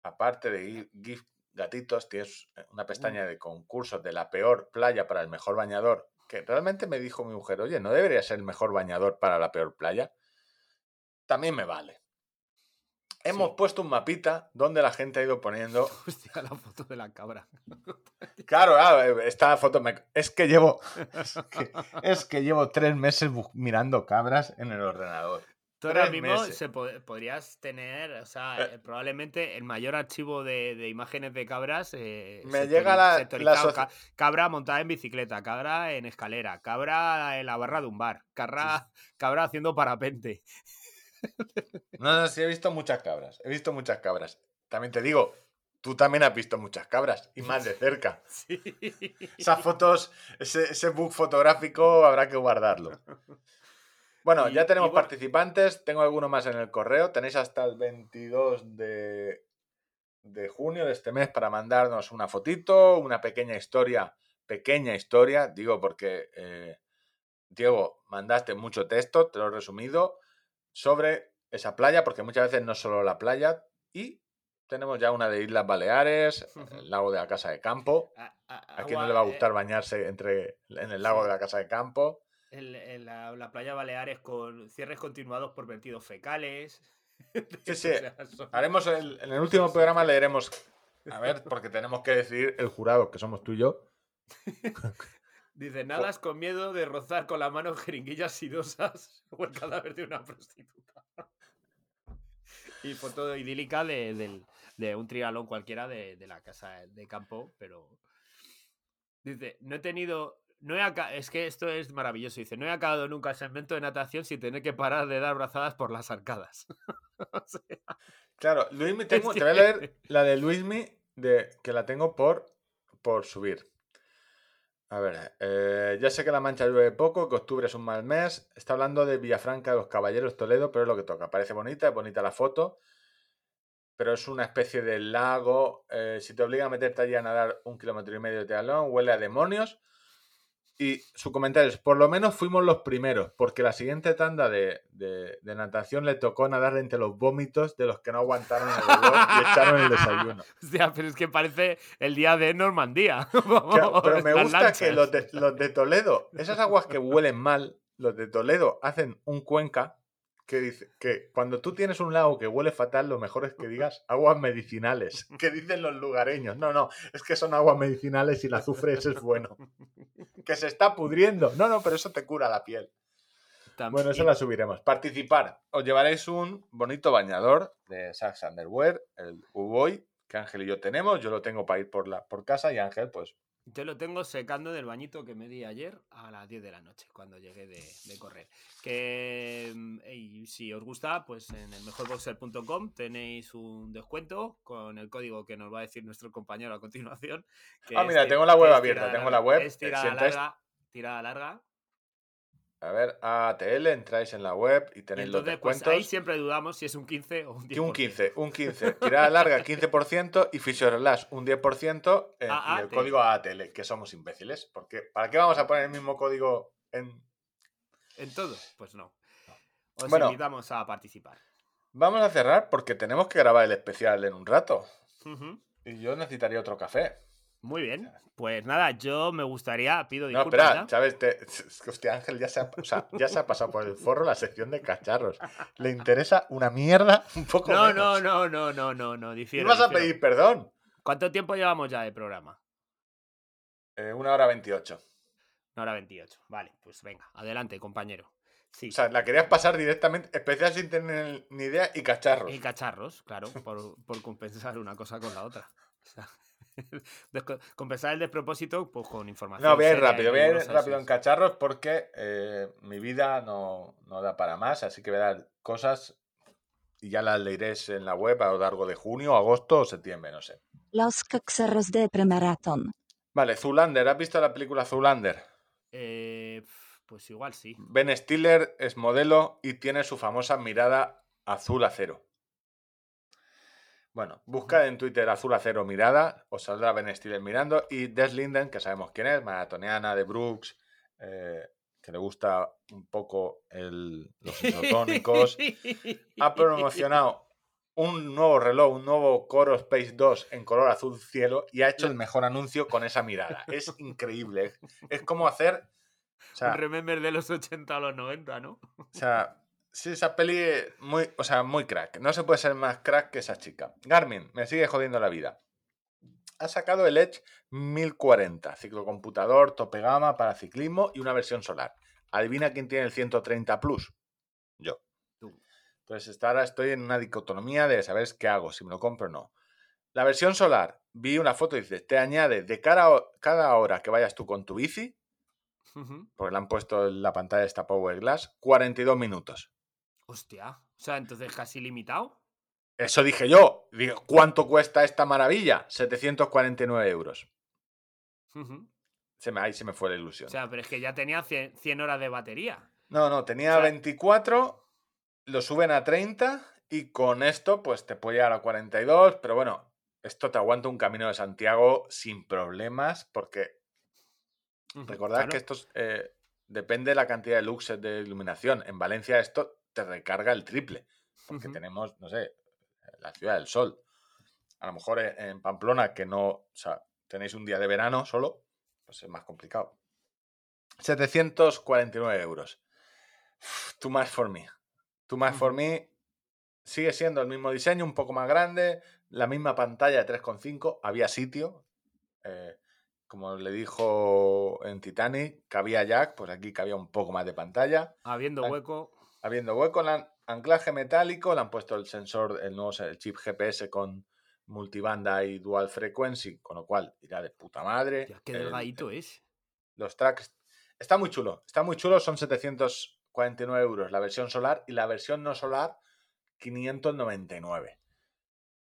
aparte de gi- GIF gatitos, tienes una pestaña de concursos de la peor playa para el mejor bañador. Que realmente me dijo mi mujer, oye, ¿no debería ser el mejor bañador para la peor playa? También me vale. Hemos Sí. puesto un mapita donde la gente ha ido poniendo [LAUGHS] Hostia, la foto de la cabra. [LAUGHS] Claro, claro, esta foto me... Es que llevo... Es que, es que llevo tres meses mirando cabras en el ordenador. Tú ahora mismo se podrías tener, o sea, Eh. eh, probablemente el mayor archivo de, de imágenes de cabras. eh, Me llega la- Ca- cabra montada en bicicleta, cabra en escalera, cabra en la barra de un bar, cabra, cabra haciendo parapente. No, no, sí, he visto muchas cabras. He visto muchas cabras. También te digo, tú también has visto muchas cabras y más de cerca. [LAUGHS] Sí. Esas fotos, ese, ese book fotográfico habrá que guardarlo. Bueno, Y- ya tenemos bueno- participantes. Tengo alguno más en el correo. Tenéis hasta el 22 de, de junio de este mes para mandarnos una fotito, una pequeña historia. Pequeña historia, digo porque, eh, Diego, mandaste mucho texto, te lo he resumido, sobre esa playa, porque muchas veces no solo la playa, y tenemos ya una de Islas Baleares, [LAUGHS] el lago de la Casa de Campo. A, a- ¿A quién no le va a eh, gustar bañarse entre, en el lago sí. de la Casa de Campo? el- el- la, la playa Baleares con cierres continuados por vertidos fecales. [LAUGHS] Sí, sí. Haremos el- [LAUGHS] en el último programa leeremos. A ver, porque tenemos que decidir el jurado, que somos tú y yo. Dice, nadas con miedo de rozar con la mano jeringuillas sidosas [LAUGHS] o el cadáver de una prostituta. [LAUGHS] y foto idílica de, del- de un trialón cualquiera de, de la casa de campo, pero... Dice, no he tenido... No he aca- es que esto es maravilloso. Dice, no he acabado nunca el segmento de natación sin tener que parar de dar brazadas por las arcadas. [LAUGHS] O sea, Claro, Luismi, tengo, te voy a leer la de Luismi, de, que la tengo por, por subir. A ver, eh, ya sé que La Mancha llueve poco, que octubre es un mal mes. Está hablando de Villafranca de los Caballeros, Toledo, pero es lo que toca. Parece bonita, es bonita la foto, pero es una especie de lago. eh, si te obliga a meterte allí a nadar un kilómetro y medio de tealón, huele a demonios. Y su comentario es, por lo menos fuimos los primeros, porque la siguiente tanda de, de- de natación le tocó nadar entre los vómitos de los que no aguantaron el olor y echaron el desayuno. [LAUGHS] hostia, pero es que parece el día de Normandía. [LAUGHS] Claro, pero me gusta que los de, los de Toledo, esas aguas que huelen mal, los de Toledo hacen un cuenca que dice que cuando tú tienes un lago que huele fatal, lo mejor es que digas aguas medicinales. Que dicen los lugareños. No, no, es que son aguas medicinales y el azufre ese es bueno. [LAUGHS] Que se está pudriendo. No, no, pero eso te cura la piel. Bueno, eso la subiremos. Participar. Os llevaréis un bonito bañador de Sax Underwear, el U-Boy, que Ángel y yo tenemos. Yo lo tengo para ir por, la, por casa y Ángel, pues Yo lo tengo secando del bañito que me di ayer a las 10 de la noche, cuando llegué de, de correr. Que mm, si os gusta, pues en el mejorboxer.com tenéis un descuento con el código que nos va a decir nuestro compañero a continuación. que Ah, mira, tengo la web abierta, tengo la web, Es tirada larga, tirada larga. A ver, ATL, entráis en la web y tenéis los entonces, pues descuentos. ahí siempre dudamos si es un 15 o un 10%. Que un 15, un 15. Tirada larga 15% y Physiorelax un 10% eh, y el código ATL, que somos imbéciles. Porque, ¿Para qué vamos a poner el mismo código en...? ¿En todo? Pues no. Os Bueno. invitamos a participar. Vamos a cerrar porque tenemos que grabar el especial en un rato. Y yo necesitaría otro café. Muy bien. Pues nada, yo me gustaría, pido No, disculpas. espera, ya. Chávez, te- hostia, Ángel ya se, ha, o sea, ya se ha pasado por el forro la sección de cacharros. Le interesa una mierda un poco No, menos. no, no, no, no, no, no, ¿Y difiero. vas a pedir perdón? ¿Cuánto tiempo llevamos ya de programa? Eh, una hora veintiocho. Una hora 28. Vale, pues venga, adelante, compañero. Sí. O sea, la querías pasar directamente, especial sin tener ni idea y cacharros. y cacharros, claro, por, por compensar una cosa con la otra. O sea, [LAUGHS] compensar el despropósito pues con información. No, voy a ir rápido, voy a ir rápido en cacharros porque eh, mi vida no, no da para más, así que voy a dar cosas y ya las leeréis en la web a lo largo de junio, agosto o septiembre, no sé. Los caccerros de premarathon. Vale, Zulander, ¿has visto la película Zulander? Eh, pues igual sí. Ben Stiller es modelo y tiene su famosa mirada azul acero. Bueno, buscad en Twitter azul acero mirada, os saldrá Ben Stiller mirando y Des Linden, que sabemos quién es, maratoniana de Brooks, eh, que le gusta un poco el- los [LAUGHS] isotónicos, ha promocionado un nuevo reloj, un nuevo Coro Space 2 en color azul cielo y ha hecho el [LAUGHS] mejor anuncio con esa mirada. Es increíble. Es, es como hacer... o sea, Un remember de los 80 a los 90, ¿no? o sea, sí, esa peli muy, o sea, muy crack. No se puede ser más crack que esa chica. Garmin, me sigue jodiendo la vida. Ha sacado el Edge 1040, ciclocomputador, tope gama para ciclismo y una versión solar. Adivina quién tiene el 130 Plus. Yo. Entonces hasta ahora estoy en una dicotomía de saber qué hago, si me lo compro o no. La versión solar, vi una foto y dice, te añade de cada, cada hora que vayas tú con tu bici, porque le han puesto en la pantalla esta Power Glass, 42 minutos. Hostia. O sea, entonces casi limitado. Eso dije yo. Digo, ¿cuánto cuesta esta maravilla? 749 euros. Ujú. Se me, ahí se me fue la ilusión. O sea, pero es que ya tenía 100, 100 horas de batería. no, no, tenía o sea- 24, lo suben a 30 y con esto pues te puede llegar a 42, pero bueno, esto te aguanta un camino de Santiago sin problemas porque recordad claro. que esto es, eh, depende de la cantidad de luxes de iluminación. En Valencia esto te recarga el triple. porque tenemos, no sé, la ciudad del sol. A lo mejor en en Pamplona, que no, o sea, tenéis un día de verano solo, pues es más complicado. 749 euros. Too much for me. Too much for me. Sigue siendo el mismo diseño, un poco más grande, la misma pantalla de 3,5. Había sitio. eh, como le dijo en Titanic, cabía jack, pues aquí cabía un poco más de pantalla. Habiendo hueco. Habiendo hueco, han- anclaje metálico, le han puesto el sensor, el nuevo el chip GPS con multibanda y dual frequency, con lo cual irá de puta madre. Qué El- delgadito es. los tracks. Está muy chulo, está muy chulo, son 749 euros la versión solar y la versión no solar 599.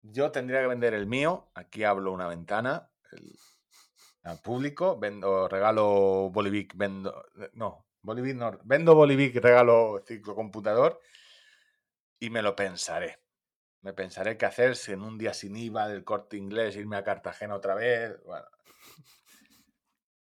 Yo tendría que vender el mío, aquí hablo una ventana, el- al público, vendo, regalo Bolivic, vendo, no, Bolivic no, vendo Bolivic, regalo ciclocomputador y me lo pensaré. Me pensaré qué hacer si en un día sin IVA del corte inglés, irme a Cartagena otra vez.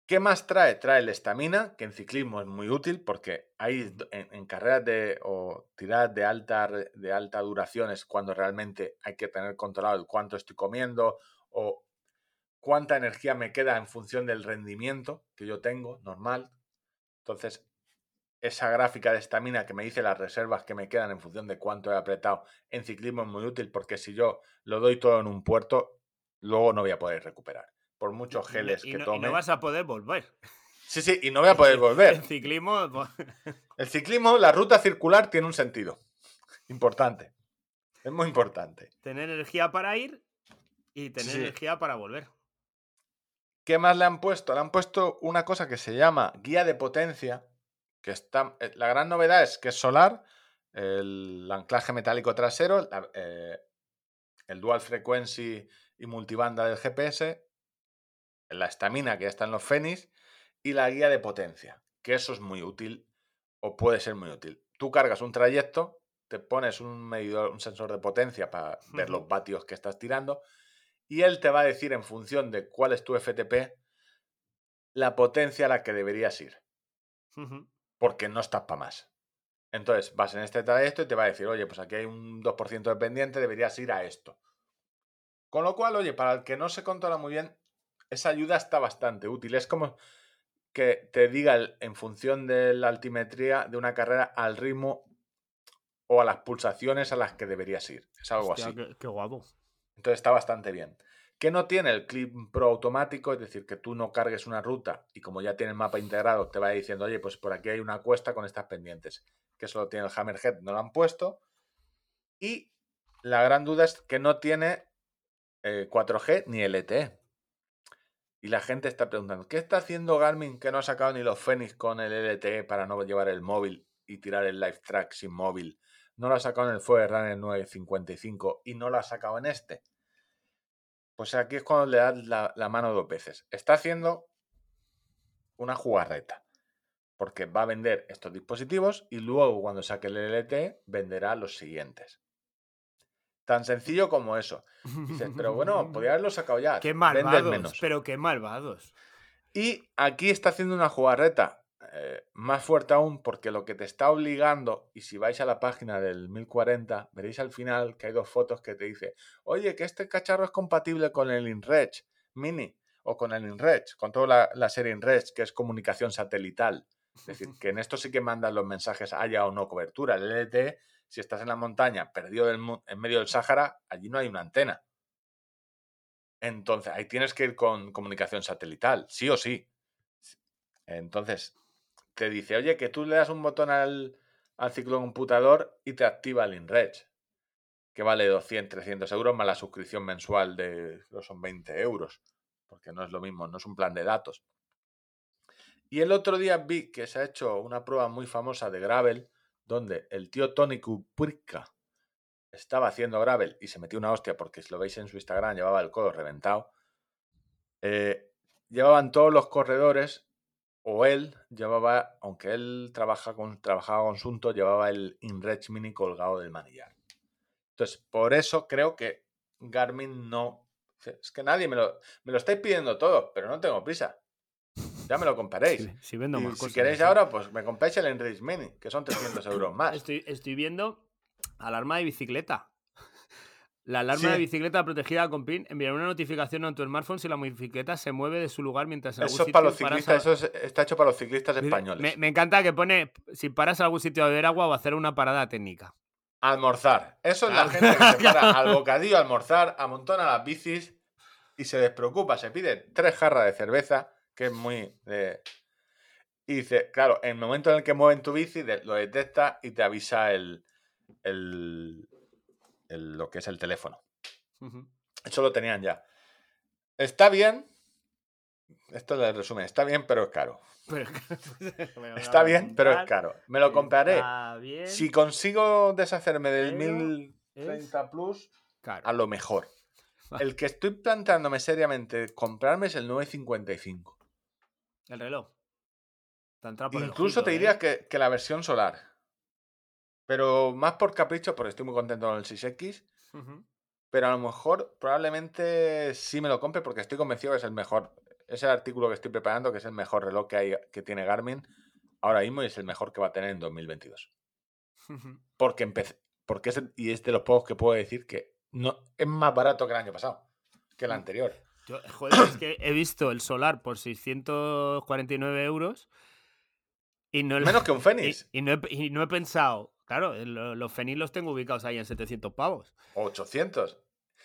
¿Qué más trae? Trae el estamina, que en ciclismo es muy útil porque hay en, carreras de o tiradas de alta, de alta duración es cuando realmente hay que tener controlado el cuánto estoy comiendo o cuánta energía me queda en función del rendimiento que yo tengo normal. Entonces, esa gráfica de estamina que me dice las reservas que me quedan en función de cuánto he apretado en ciclismo es muy útil porque si yo lo doy todo en un puerto, luego no voy a poder recuperar. Por muchos Y geles y que no, y tome. no vas a poder volver. Sí, sí, y no voy a poder [LAUGHS] volver. En ciclismo, [LAUGHS] El ciclismo, la ruta circular tiene un sentido. Importante. Es muy importante. tener energía para ir y tener Sí. energía para volver. ¿Qué más le han puesto? Le han puesto una cosa que se llama guía de potencia. Que está. eh, La gran novedad es que es solar, el anclaje metálico trasero, la- eh, el dual frequency y multibanda del GPS, la estamina que ya está en los Fenix y la guía de potencia. Que eso es muy útil o puede ser muy útil. Tú cargas un trayecto, te pones un medidor, un sensor de potencia para ver los vatios que estás tirando y él te va a decir en función de cuál es tu FTP la potencia a la que deberías ir. Porque no estás para más. Entonces vas en este trayecto y te va a decir, oye, pues aquí hay un 2% de pendiente, deberías ir a esto. Con lo cual, oye, para el que no se controla muy bien, esa ayuda está bastante útil. Es como que te diga el- en función de la altimetría de una carrera al ritmo o a las pulsaciones a las que deberías ir. Es algo Hostia, así. qué, qué guapo. Entonces está bastante bien. Que no tiene el clip pro automático, es decir, que tú no cargues una ruta y como ya tiene el mapa integrado, te va diciendo, oye, pues por aquí hay una cuesta con estas pendientes. Que eso lo tiene el Hammerhead, no lo han puesto. Y la gran duda es que no tiene eh, 4G ni LTE. Y la gente está preguntando, ¿qué está haciendo Garmin que no ha sacado ni los Fenix con el LTE para no llevar el móvil y tirar el live track sin móvil? No lo ha sacado en el Forerunner 955 y no lo ha sacado en este. Pues aquí es cuando le das la, la mano dos veces. Está haciendo una jugarreta. Porque va a vender estos dispositivos y luego cuando saque el LTE venderá los siguientes. Tan sencillo como eso. Dices, pero bueno, podría [LAUGHS] haberlo sacado ya. Qué malvados, menos. pero qué malvados. Y aquí está haciendo una jugarreta eh, más fuerte aún porque lo que te está obligando, y si vais a la página del 1040, veréis al final que hay dos fotos que te dice, oye, que este cacharro es compatible con el InReach Mini o con el InReach, con toda la, la serie InReach, que es comunicación satelital. Es decir, [LAUGHS] que en esto sí que mandan los mensajes haya o no cobertura. El LTE, si estás en la montaña, perdido del en medio del Sáhara, allí no hay una antena. Entonces, ahí tienes que ir con comunicación satelital, sí o sí. Entonces, te dice, oye, que tú le das un botón al, al ciclocomputador y te activa el InReach, que vale 200, 300 euros más la suscripción mensual de, creo son 20 euros, porque no es lo mismo, no es un plan de datos. Y el otro día vi que se ha hecho una prueba muy famosa de Gravel, donde el tío Tony Kupurka estaba haciendo Gravel y se metió una hostia, porque si lo veis en su Instagram, llevaba el codo reventado. Eh, llevaban todos los corredores, o él llevaba, aunque él trabaja con, trabajaba con Sunto, llevaba el InReach Mini colgado del manillar. Entonces, por eso creo que Garmin no. Es que nadie me lo. Me lo estáis pidiendo todo, pero no tengo prisa. Ya me lo compraréis. Si, si vendo Y más si queréis ahora, pues me compráis el Enrich Mini, que son 300 euros [COUGHS] más. Estoy, estoy viendo Alarma de bicicleta. La alarma Sí. de bicicleta protegida con PIN enviará una notificación a tu smartphone si la bicicleta se mueve de su lugar mientras en algún Eso es para los sitio ciclistas, a- eso es- está hecho para los ciclistas españoles. Me, me encanta que pone si paras a algún sitio a beber agua o a hacer una parada técnica. Almorzar. Eso es la gente que se para al [LAUGHS] bocadillo a almorzar, amontona las bicis y se despreocupa. Se pide tres jarras de cerveza, que es muy. Y dice, claro, en el momento en el que mueven tu bici, lo detecta y te avisa el, el- el- lo que es el teléfono. Eso lo tenían ya. Está bien. Esto es el resumen. Está bien, pero es caro. [LAUGHS] Pero- a [LAUGHS] Está bien, pero es caro. Me lo compraré. Si consigo deshacerme del pero 1030 Plus, caro. a lo mejor. [LAUGHS] El que estoy planteándome seriamente comprarme es el 955. El reloj. Por el Incluso ojito, te ¿eh? diría que, que la versión solar. Pero más por capricho, porque estoy muy contento con el 6X. Ujú. Pero a lo mejor probablemente sí me lo compre porque estoy convencido que es el mejor. Es el artículo que estoy preparando, que es el mejor reloj que, hay, que tiene Garmin ahora mismo y es el mejor que va a tener en 2022. Ujú. Porque empecé. Porque es, y es de los pocos que puedo decir que no es más barato que el año pasado, que el Mm. anterior. Yo, joder, es que he visto el solar por 649 euros y no, [CLEARS THROAT] Menos que un y, Fenix. y no, he, y no he pensado. Claro, el- los Fenix los tengo ubicados ahí en 700 pavos. O 800.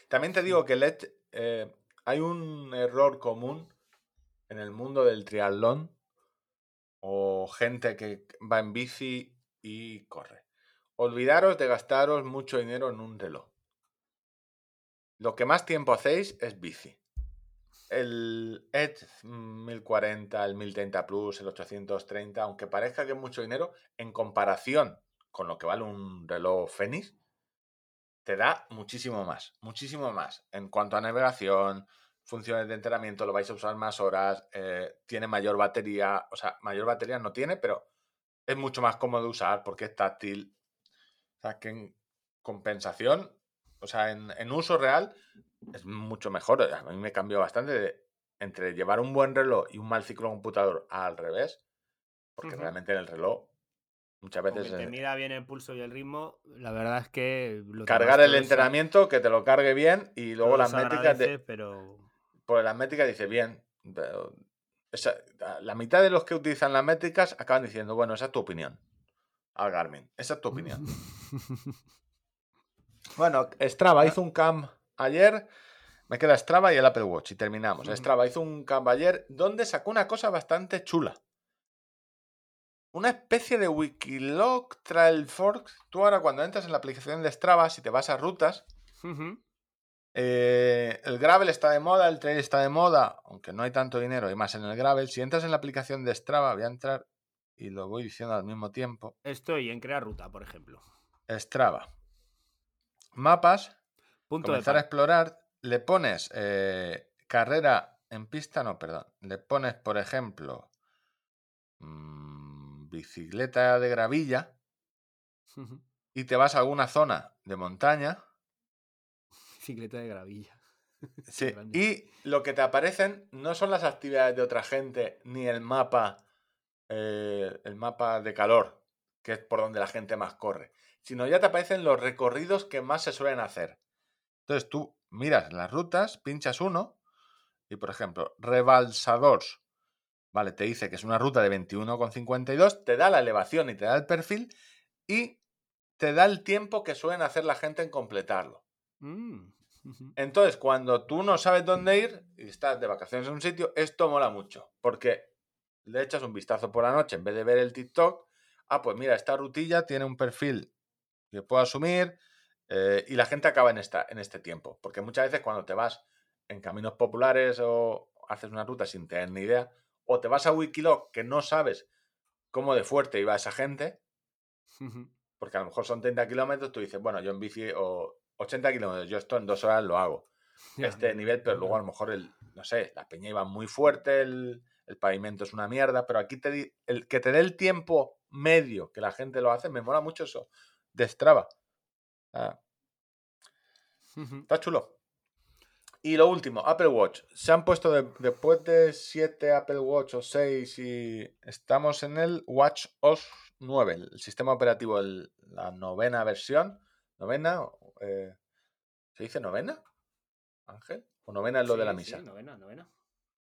También te digo que LED, eh, hay un error común en el mundo del triatlón o gente que va en bici y corre. Olvidaros de gastaros mucho dinero en un reloj. Lo que más tiempo hacéis es bici. El Edge 1040, el 1030 Plus, el 830, aunque parezca que es mucho dinero, en comparación con lo que vale un reloj Fenix, te da muchísimo más, muchísimo más. En cuanto a navegación, funciones de entrenamiento, lo vais a usar más horas, eh, tiene mayor batería, o sea, mayor batería no tiene, pero es mucho más cómodo de usar porque es táctil. O sea, que en compensación, o sea, en, en uso real, es mucho mejor. A mí me cambió bastante de- entre llevar un buen reloj y un mal ciclo computador al revés, porque realmente en el reloj muchas veces... te eh, mida bien el pulso y el ritmo, la verdad es que... lo cargar el entrenamiento, que te lo cargue bien y luego las métricas de, pero... Pues las métricas dice bien. pero esa- la mitad de los que utilizan las métricas acaban diciendo, bueno, esa es tu opinión. Al Garmin. Esa es tu opinión. [LAUGHS] bueno, Strava hizo un camp ayer. Me queda Strava y el Apple Watch y terminamos. Strava hizo un camp ayer donde sacó una cosa bastante chula. Una especie de Wikilog Trailforks. Tú ahora cuando entras en la aplicación de Strava, si te vas a rutas, eh, el gravel está de moda, el trail está de moda, aunque no hay tanto dinero y más en el gravel. Si entras en la aplicación de Strava, voy a entrar y lo voy diciendo al mismo tiempo. Estoy en crear ruta, por ejemplo. Strava. Mapas, Punto de comenzar a par- explorar, le pones eh, carrera en pista, no, perdón. Le pones, por ejemplo, mm, bicicleta de gravilla y te vas a alguna zona de montaña. [LAUGHS] Bicicleta de gravilla. [LAUGHS] Sí, y lo que te aparecen no son las actividades de otra gente ni el mapa, eh, el mapa de calor, que es por donde la gente más corre, sino ya te aparecen los recorridos que más se suelen hacer. Entonces tú miras las rutas, pinchas uno y, por ejemplo, rebalsadors, vale, te dice que es una ruta de 21,52, te da la elevación y te da el perfil y te da el tiempo que suelen hacer la gente en completarlo. Mm. Entonces, cuando tú no sabes dónde ir y estás de vacaciones en un sitio, esto mola mucho. Porque le echas un vistazo por la noche en vez de ver el TikTok. Ah, pues mira, esta rutilla tiene un perfil que puedo asumir eh, y la gente acaba en, esta, en este tiempo. Porque muchas veces cuando te vas en caminos populares o haces una ruta sin tener ni idea, o te vas a Wikilog que no sabes cómo de fuerte iba esa gente, porque a lo mejor son 30 kilómetros, tú dices, bueno, yo en bici o 80 kilómetros, yo esto en dos horas lo hago. [LAUGHS] Este nivel, pero luego a lo mejor el, no sé, la peña iba muy fuerte, el, el pavimento es una mierda, pero aquí te di- el que te dé el tiempo medio que la gente lo hace, me mola mucho eso de Strava. Ah, está chulo. Y lo último, Apple Watch. Se han puesto de- después de 7 Apple Watch o 6 y estamos en el Watch OS 9, el sistema operativo, el- la novena versión. ¿Novena? eh, ¿Se dice novena? Ángel. ¿O novena es lo de la misa? Sí, novena, novena.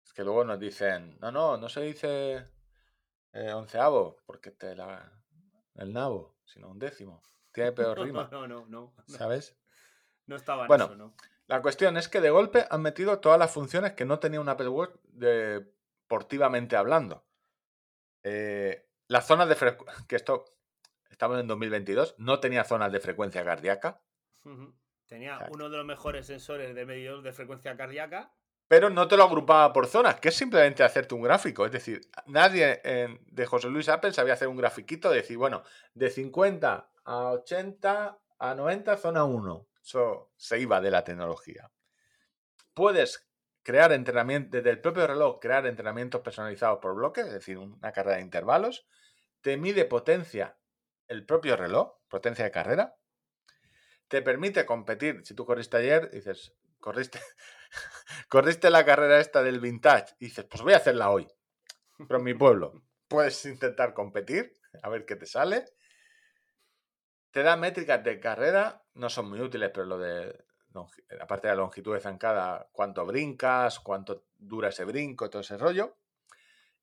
Es que luego nos dicen, no, no, no se dice eh, onceavo, porque te la... el nabo, sino un décimo. Tiene peor [LAUGHS] rima, No, no, no. No, ¿sabes? no estaba en Bueno, eso, ¿no? La cuestión es que de golpe han metido todas las funciones que no tenía un Apple Watch deportivamente hablando. Eh, las zonas de frecuencia, [LAUGHS] que esto, estamos en 2022, no tenía zonas de frecuencia cardíaca. Tenía uno de los mejores sensores de medidor de frecuencia cardíaca. pero no te lo agrupaba por zonas, que es simplemente hacerte un gráfico. Es decir, nadie en- de José Luis Apple sabía hacer un grafiquito de decir, bueno, de 50 a 80 a 90, zona 1. Eso se iba de la tecnología. Puedes crear entrenamiento, desde el propio reloj, crear entrenamientos personalizados por bloques, es decir, una carrera de intervalos. Te mide potencia el propio reloj, potencia de carrera. Te permite competir. Si tú corriste ayer, dices, corriste, [LAUGHS] corriste la carrera esta del vintage y dices, pues voy a hacerla hoy, pero en mi pueblo. [LAUGHS] Puedes intentar competir, a ver qué te sale. Te da métricas de carrera, no son muy útiles, pero lo de, aparte de la longitud de zancada, cuánto brincas, cuánto dura ese brinco, todo ese rollo.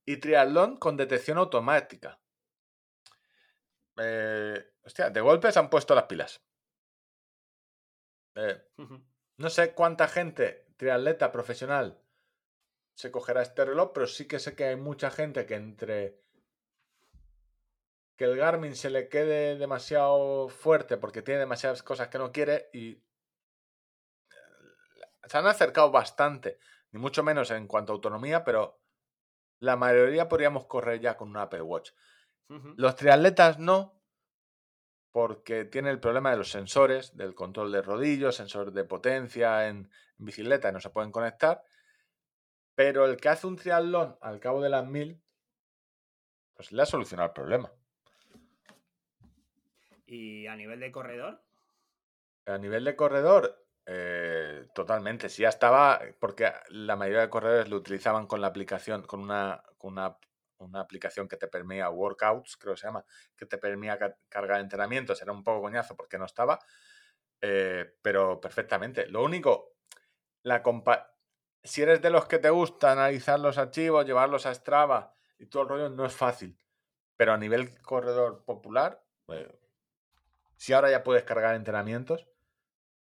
Y triatlón con detección automática. Eh, hostia, de golpe se han puesto las pilas. Eh, no sé cuánta gente, triatleta profesional, se cogerá este reloj, pero sí que sé que hay mucha gente que entre que el Garmin se le quede demasiado fuerte porque tiene demasiadas cosas que no quiere y eh, se han acercado bastante, ni mucho menos en cuanto a autonomía, pero la mayoría podríamos correr ya con un Apple Watch. Los triatletas no, porque tiene el problema de los sensores, del control de rodillos, sensor de potencia en, en bicicleta y no se pueden conectar. Pero el que hace un triatlón al cabo de las mil, pues le ha solucionado el problema. Y a nivel de corredor, A nivel de corredor, eh, totalmente. Si ya estaba, porque la mayoría de corredores lo utilizaban con la aplicación, con una, con una, una aplicación que te permitía workouts, creo que se llama, que te permitía ca- cargar entrenamientos. Era un poco coñazo porque no estaba, eh, pero perfectamente. Lo único, la compa- si eres de los que te gusta analizar los archivos, llevarlos a Strava y todo el rollo, no es fácil. Pero a nivel corredor popular, eh, si ahora ya puedes cargar entrenamientos,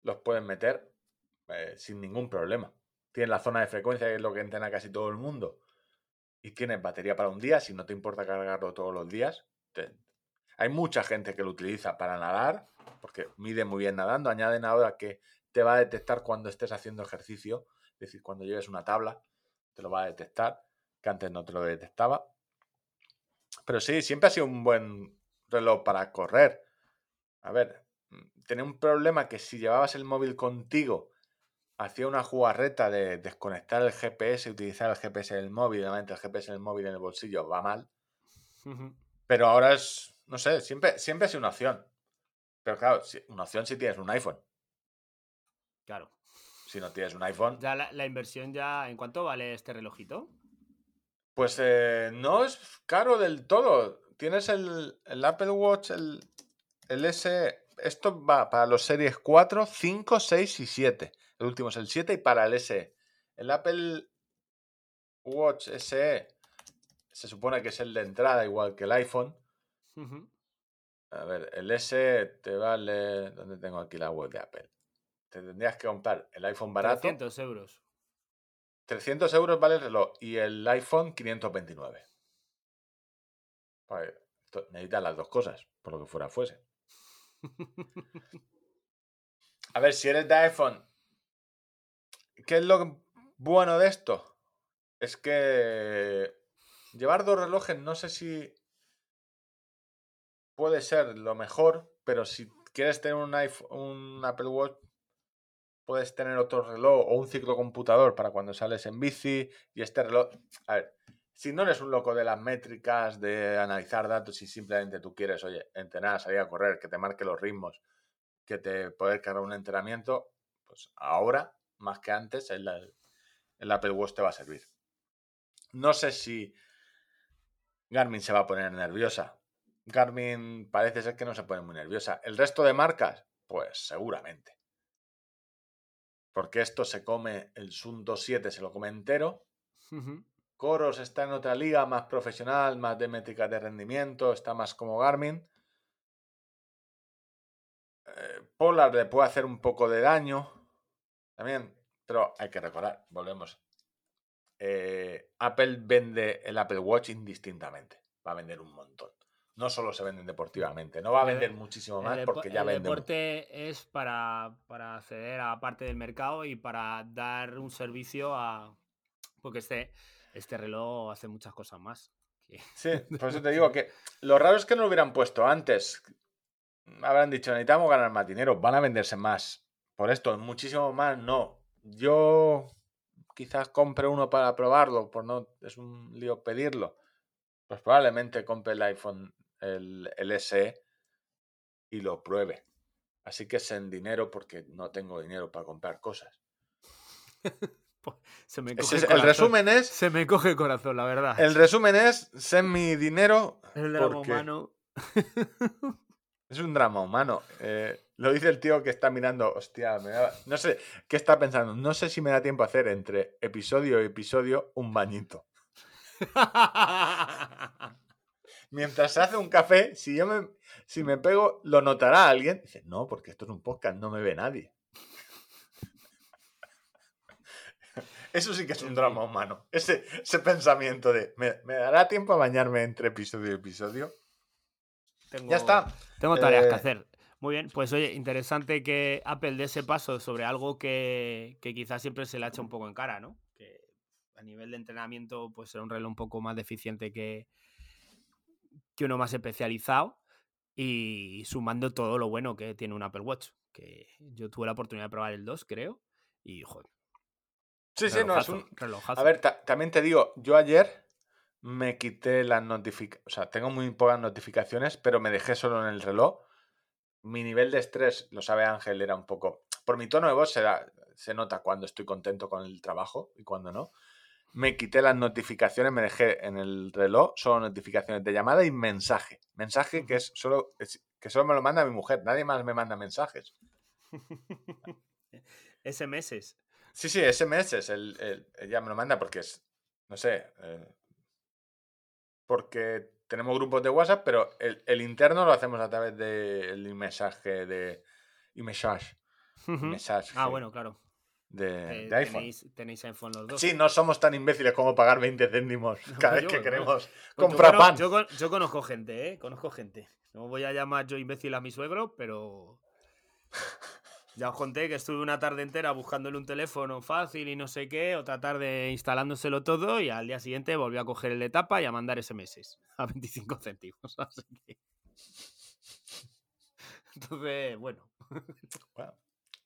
los puedes meter eh, sin ningún problema. Tienes la zona de frecuencia, que es lo que entrena casi todo el mundo, y tienes batería para un día, si no te importa cargarlo todos los días. Hay mucha gente que lo utiliza para nadar, porque mide muy bien nadando. Añaden ahora que te va a detectar cuando estés haciendo ejercicio, es decir, cuando lleves una tabla, te lo va a detectar, que antes no te lo detectaba. Pero sí, siempre ha sido un buen reloj para correr. A ver, mm, tenía un problema que si llevabas el móvil contigo, hacía una jugarreta de desconectar el GPS y utilizar el GPS del móvil, obviamente el GPS del móvil en el bolsillo va mal. Pero ahora es, no sé, siempre, siempre ha sido una opción. Pero claro, una opción si tienes un iPhone. claro. Si no tienes un iPhone, Ya la, la inversión ya, ¿en cuánto vale este relojito? pues eh, no es caro del todo. Tienes el, el Apple Watch, el, el S. Esto va para los series 4, 5, 6 y 7. El último es el 7 y para el SE. El Apple Watch SE se supone que es el de entrada, igual que el iPhone. Ujú. A ver, el S te vale. ¿Dónde tengo aquí la web de Apple? Te tendrías que comprar el iPhone barato. 300 euros. 300 euros vale el reloj y el iPhone 529. Vale, esto- necesitas las dos cosas, por lo que fuera fuese. A ver, si eres de iPhone, ¿qué es lo bueno de esto? Es que llevar dos relojes no sé si puede ser lo mejor, pero si quieres tener un, iPhone, un Apple Watch, puedes tener otro reloj o un ciclocomputador para cuando sales en bici y este reloj... A ver, si no eres un loco de las métricas, de analizar datos y simplemente tú quieres, oye, entrenar, salir a correr, que te marque los ritmos, que te poder cargar un entrenamiento, pues ahora, más que antes, el, Apple Watch te va a servir. No sé si Garmin se va a poner nerviosa. Garmin parece ser que no se pone muy nerviosa. El resto de marcas, Pues seguramente. Porque esto se come, el Sunto 7 se lo come entero. Coros está en otra liga más profesional, más de métricas de rendimiento, está más como Garmin. Eh, Polar le puede hacer un poco de daño también, pero hay que recordar, volvemos. eh, Apple vende el Apple Watch indistintamente, va a vender un montón. No solo se venden deportivamente, no va a El- vender muchísimo El, más porque ya el vende. mucho. deporte es para, para acceder a parte del mercado y para dar un servicio a. Porque este, este reloj hace muchas cosas más. que- [LAUGHS] Sí, por eso te digo que lo raro es que no lo hubieran puesto antes. Habrán dicho, necesitamos ganar más dinero, van a venderse más. Por esto, muchísimo más, no. Yo quizás compre uno para probarlo, por no, es un lío pedirlo. Pues probablemente compre el iPhone, el, el SE y lo pruebe. Así que es en dinero porque no tengo dinero para comprar cosas. [LAUGHS] Se me coge es- el, el corazón. resumen es, Se me coge el corazón, la verdad. el resumen es, sé mi dinero El drama porque- humano. [LAUGHS] Es un drama humano. Eh, lo dice el tío que está mirando. Hostia, me da- no sé qué está pensando. No sé si me da tiempo a hacer entre episodio y episodio un bañito. [LAUGHS] Mientras se hace un café, si yo me, si me pego, ¿lo notará alguien? Dice, no, porque esto es un podcast, no me ve nadie. Eso sí que es un drama humano. Ese, ese pensamiento de, ¿me, me dará tiempo a bañarme entre episodio y episodio? Tengo- Ya está. Tengo tareas Eh, que hacer. Muy bien, pues oye, interesante que Apple dé ese paso sobre algo que, que quizás siempre se le ha hecho un poco en cara, ¿no? Que a nivel de entrenamiento, pues será un reloj un poco más deficiente que, que uno más especializado y sumando todo lo bueno que tiene un Apple Watch. Que yo tuve la oportunidad de probar el 2, creo, y joder. Sí, sí, no, es un, relojazo. A ver, ta- también te digo, yo ayer me quité las notificaciones, o sea, tengo muy pocas notificaciones, pero me dejé solo en el reloj. Mi nivel de estrés, lo sabe Ángel, era un poco... Por mi tono de voz se, da- se nota cuando estoy contento con el trabajo y cuando no. Me quité las notificaciones, me dejé en el reloj solo notificaciones de llamada y mensaje. Mensaje que es solo, es- que solo me lo manda mi mujer, nadie más me manda mensajes. [LAUGHS] SMS. Sí, sí, SMS, el, el- ella me lo manda porque es, no sé, eh, porque tenemos grupos de WhatsApp, pero el, el interno lo hacemos a través del mensaje de iMessage, message ah, bueno, claro. de, Eh, de iPhone. Tenéis, tenéis iPhone los dos. Sí, no somos tan imbéciles como pagar 20 céntimos [LAUGHS] cada vez que queremos Pues comprar pan. Yo, yo conozco gente, ¿eh? Conozco gente. No voy a llamar yo imbécil a mi suegro, pero. Ya os conté que estuve una tarde entera buscándole un teléfono fácil y no sé qué, otra tarde instalándoselo todo y al día siguiente volví a coger el de tapa y a mandar SMS [LAUGHS] a 25 céntimos. [LAUGHS] Así que- Entonces, bueno, Bueno,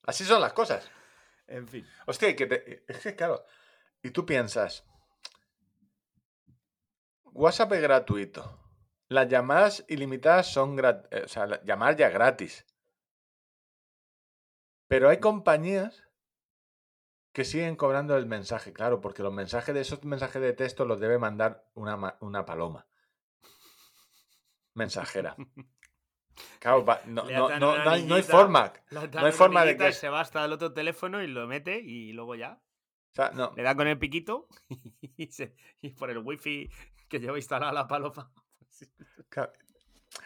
así son las cosas. en fin. Hostia, que te- es que claro, y tú piensas, WhatsApp es gratuito, las llamadas ilimitadas son gratis, o sea, la- llamar ya gratis. Pero hay compañías que siguen cobrando el mensaje, claro, porque los mensajes de esos mensajes de texto los debe mandar una, una paloma. Mensajera. Claro, no, no- no- hay, forma. No hay forma de que... Se va hasta el otro teléfono y lo mete y luego ya. o sea, no, Le da con el piquito [LAUGHS] y, se- y por el wifi que lleva instalada la paloma. Claro.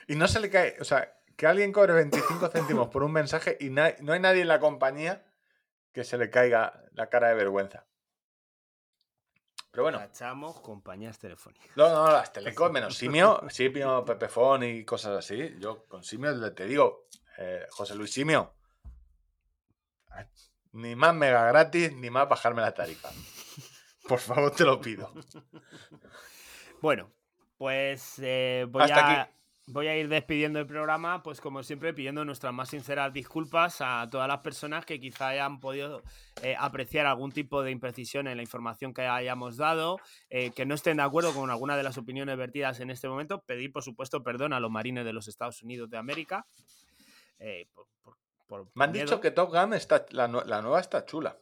Y no se le cae, o sea, que alguien cobre 25 céntimos por un mensaje y na- no hay nadie en la compañía que se le caiga la cara de vergüenza. Pero bueno, Tachamos compañías telefónicas. no, no, las telecom [LAUGHS] menos Simio, Simio, Pepefon y cosas así. Yo con Simio te digo, eh, José Luis Simio, ni más mega gratis, ni más bajarme la tarifa. [LAUGHS] Por favor, te lo pido. Bueno, pues eh, voy, Hasta a, aquí. Voy a ir despidiendo el programa, pues como siempre pidiendo nuestras más sinceras disculpas a todas las personas que quizá hayan podido eh, apreciar algún tipo de imprecisión en la información que hayamos dado, eh, que no estén de acuerdo con alguna de las opiniones vertidas en este momento. Pedir, por supuesto, perdón a los marines de los Estados Unidos de América. eh, por- por- por- Me han dicho que Top Gun está, la, la nueva está chula.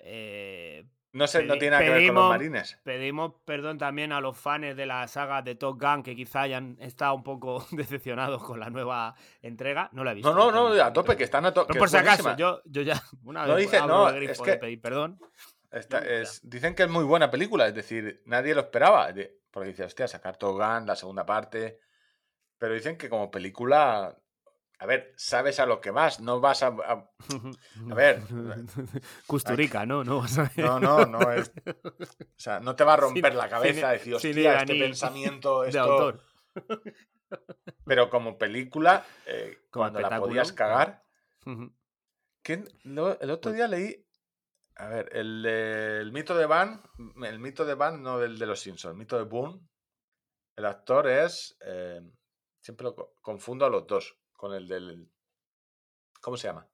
Eh, No sé, no tiene nada que ver con los marines. Pedimos perdón también a los fans de la saga de Top Gun que quizá hayan estado un poco [LAUGHS] decepcionados con la nueva entrega. No la he visto. No, no, no, a tope, que están a tope. Pero por si acaso, yo, yo ya [LAUGHS] una No vez dice- no, es que- pedir perdón. Es- dicen que es muy buena película, es decir, nadie lo esperaba. porque dice, hostia, sacar Top Gun, la segunda parte. Pero dicen que como película. A ver, sabes a lo que vas, no vas a. a- A [LAUGHS] ver. Custurica, ¿no? No vas a ver. no, no, no es. O sea, no te va a romper la cabeza cine- decir, hostia, este pensamiento, de esto. autor. Pero como película, eh, Como cuando la podías cagar. Ujú. ¿quién- lo- el otro Pues día leí. A ver, el, el mito de Van. El mito de Van, no del de los Simpsons. El mito de Boone. El actor es. eh, siempre lo co- confundo a los dos. Con el del. ¿Cómo se llama?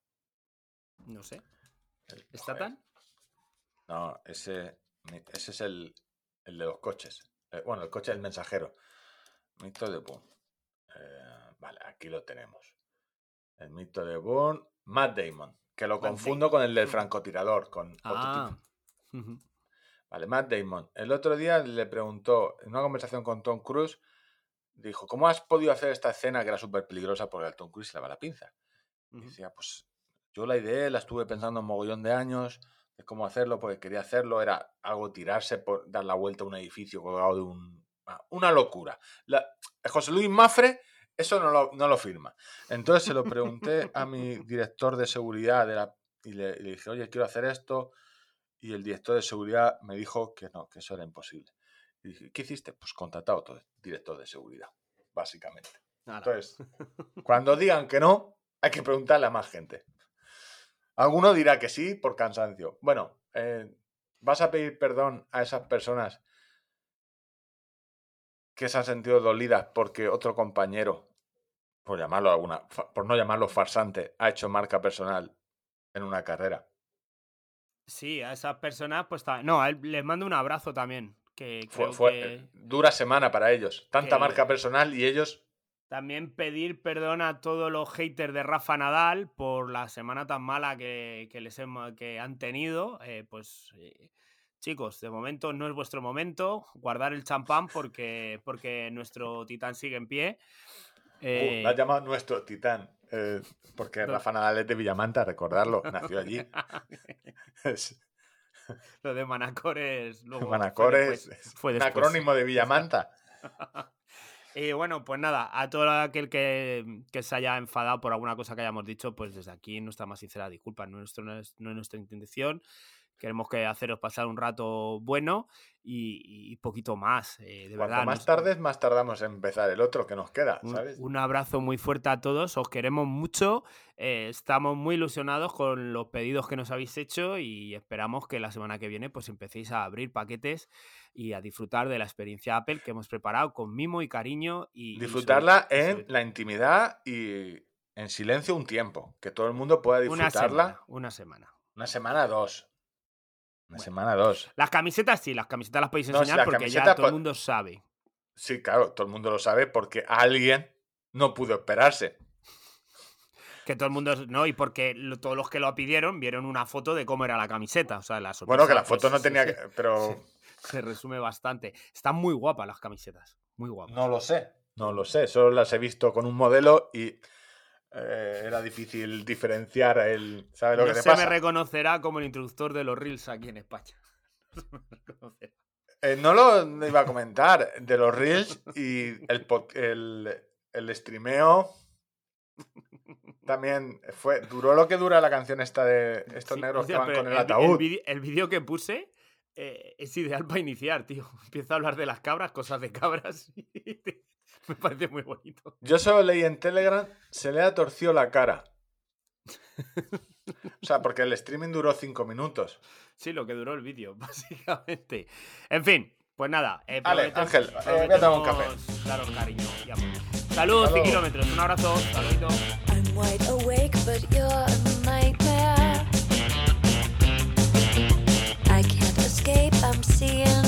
No sé. El- ¿Está joder, tan? No, ese, ese es el, el de los coches. Eh, bueno, el coche del mensajero. Mito de Boone. Eh, vale, aquí lo tenemos. El mito de Boone. Matt Damon. Que lo confundo con el del francotirador. Con [LAUGHS] Ah. prototipo. Ujú. [LAUGHS] Vale, Matt Damon. El otro día le preguntó, en una conversación con Tom Cruise, dijo, ¿cómo has podido hacer esta escena que era súper peligrosa porque al Tom Cruise se le va la pinza? Y Ujú. decía, pues yo la idea la estuve pensando un mogollón de años de cómo hacerlo, porque quería hacerlo, era algo tirarse por dar la vuelta a un edificio colgado de un... ah, Una locura. La- José Luis Mafre eso no lo, no lo firma. Entonces se lo pregunté a mi [LAUGHS] director de seguridad de la, y, le, y le dije, oye, quiero hacer esto. Y el director de seguridad me dijo que no, que eso era imposible. Y dije, ¿qué hiciste? Pues contratado otro director de seguridad, básicamente. Entonces, cuando digan que no, hay que preguntarle a más gente. Alguno dirá que sí por cansancio. Bueno, eh, ¿vas a pedir perdón a esas personas que se han sentido dolidas porque otro compañero, por llamarlo alguna, por no llamarlo farsante, ha hecho marca personal en una carrera? Sí, a esas personas, pues no, a les mando un abrazo también. Que Fue, creo fue, que dura semana para ellos. Tanta que- marca personal y ellos también pedir perdón a todos los haters de Rafa Nadal por la semana tan mala que, que les hemos- que han tenido. Eh, pues eh, chicos, de momento no es vuestro momento. Guardar el champán porque, porque nuestro titán sigue en pie. Uh, Eh, lo has llamado nuestro titán. eh, porque. Rafa Nadal es de Villamanta, recordarlo, nació allí. [LAUGHS] Es- [LAUGHS] Lo de Manacor es. [LAUGHS] luego fue Manacor después, es fue un acrónimo de Villamanta. Y [LAUGHS] bueno, pues nada, a todo aquel que, que se haya enfadado por alguna cosa que hayamos dicho, pues desde aquí nuestra más sincera disculpa. No, es, no es nuestra intención. Queremos que haceros pasar un rato bueno y, y poquito más. eh, de Cuanto verdad. más nos- tardes, más tardamos en empezar el otro que nos queda, un, ¿sabes? un abrazo muy fuerte a todos, os queremos mucho, eh, estamos muy ilusionados con los pedidos que nos habéis hecho y esperamos que la semana que viene pues empecéis a abrir paquetes y a disfrutar de la experiencia Apple que hemos preparado con mimo y cariño y Disfrutarla y sobre en la intimidad y en silencio un tiempo. Que todo el mundo pueda Una disfrutarla. semana, una semana. Una semana, dos. Una Bueno. semana, dos. Las camisetas sí, las camisetas las podéis No, enseñar porque ya todo el mundo sabe. Sí, claro, todo el mundo lo sabe porque alguien no pudo esperarse. Que todo el mundo, ¿no? Y porque lo- todos los que lo pidieron vieron una foto de cómo era la camiseta. O sea, la Bueno, que sorpresa, la foto pues, no tenía que. Pero [LAUGHS] Se resume bastante. Están muy guapas las camisetas. Muy guapas. no lo sé. No lo sé. Solo las he visto con un modelo y eh, era difícil diferenciar el. ¿Sabes lo no que te se pasa? me reconocerá como el introductor de los Reels aquí en España. [LAUGHS] No se me reconocerá. Eh, no lo iba a comentar de los Reels y el, el, el streameo. También fue. Duró lo que dura la canción esta de estos Sí, negros hostia, que van con el vi- ataúd. El vídeo que puse eh, es ideal para iniciar, tío. [LAUGHS] Empiezo a hablar de las cabras, cosas de cabras. [LAUGHS] y [LAUGHS] me parece muy bonito. Yo solo leí en Telegram, se le ha torcido la cara. O sea, porque el streaming duró cinco minutos. Sí, lo que duró el vídeo, [LAUGHS] básicamente. En fin, pues nada. eh, Vale, prometem- Ángel, eh, voy a tomar un café. Daros cariño y amor. Saludos Hasta y luego. kilómetros. Un abrazo. Saludito. I'm wide awake, but you're a nightmare. I can't escape, I'm seeing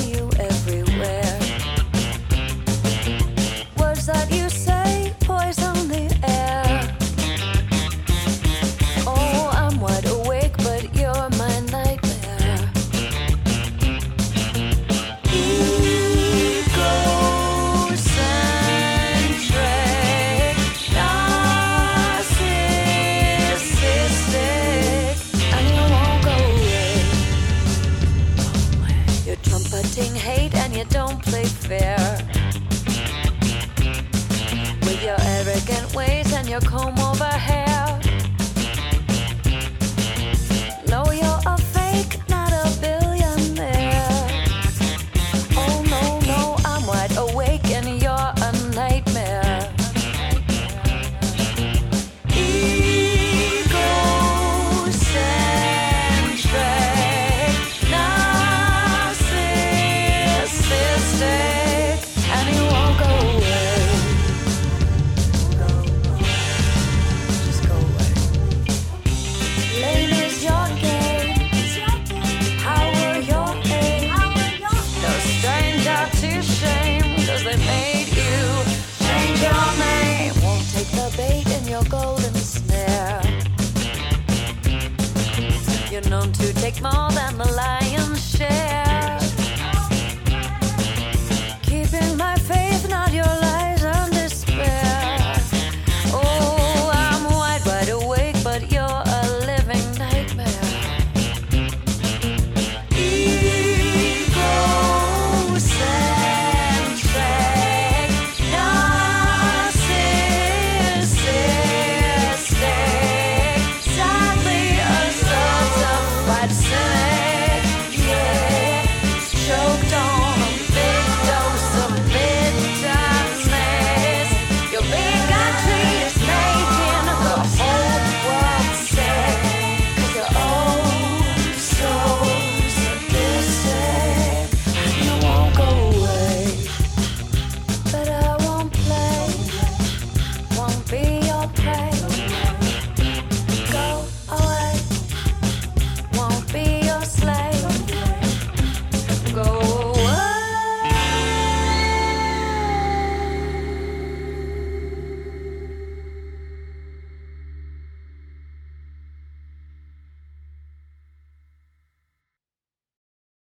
With your arrogant ways and your comb over hair. take more.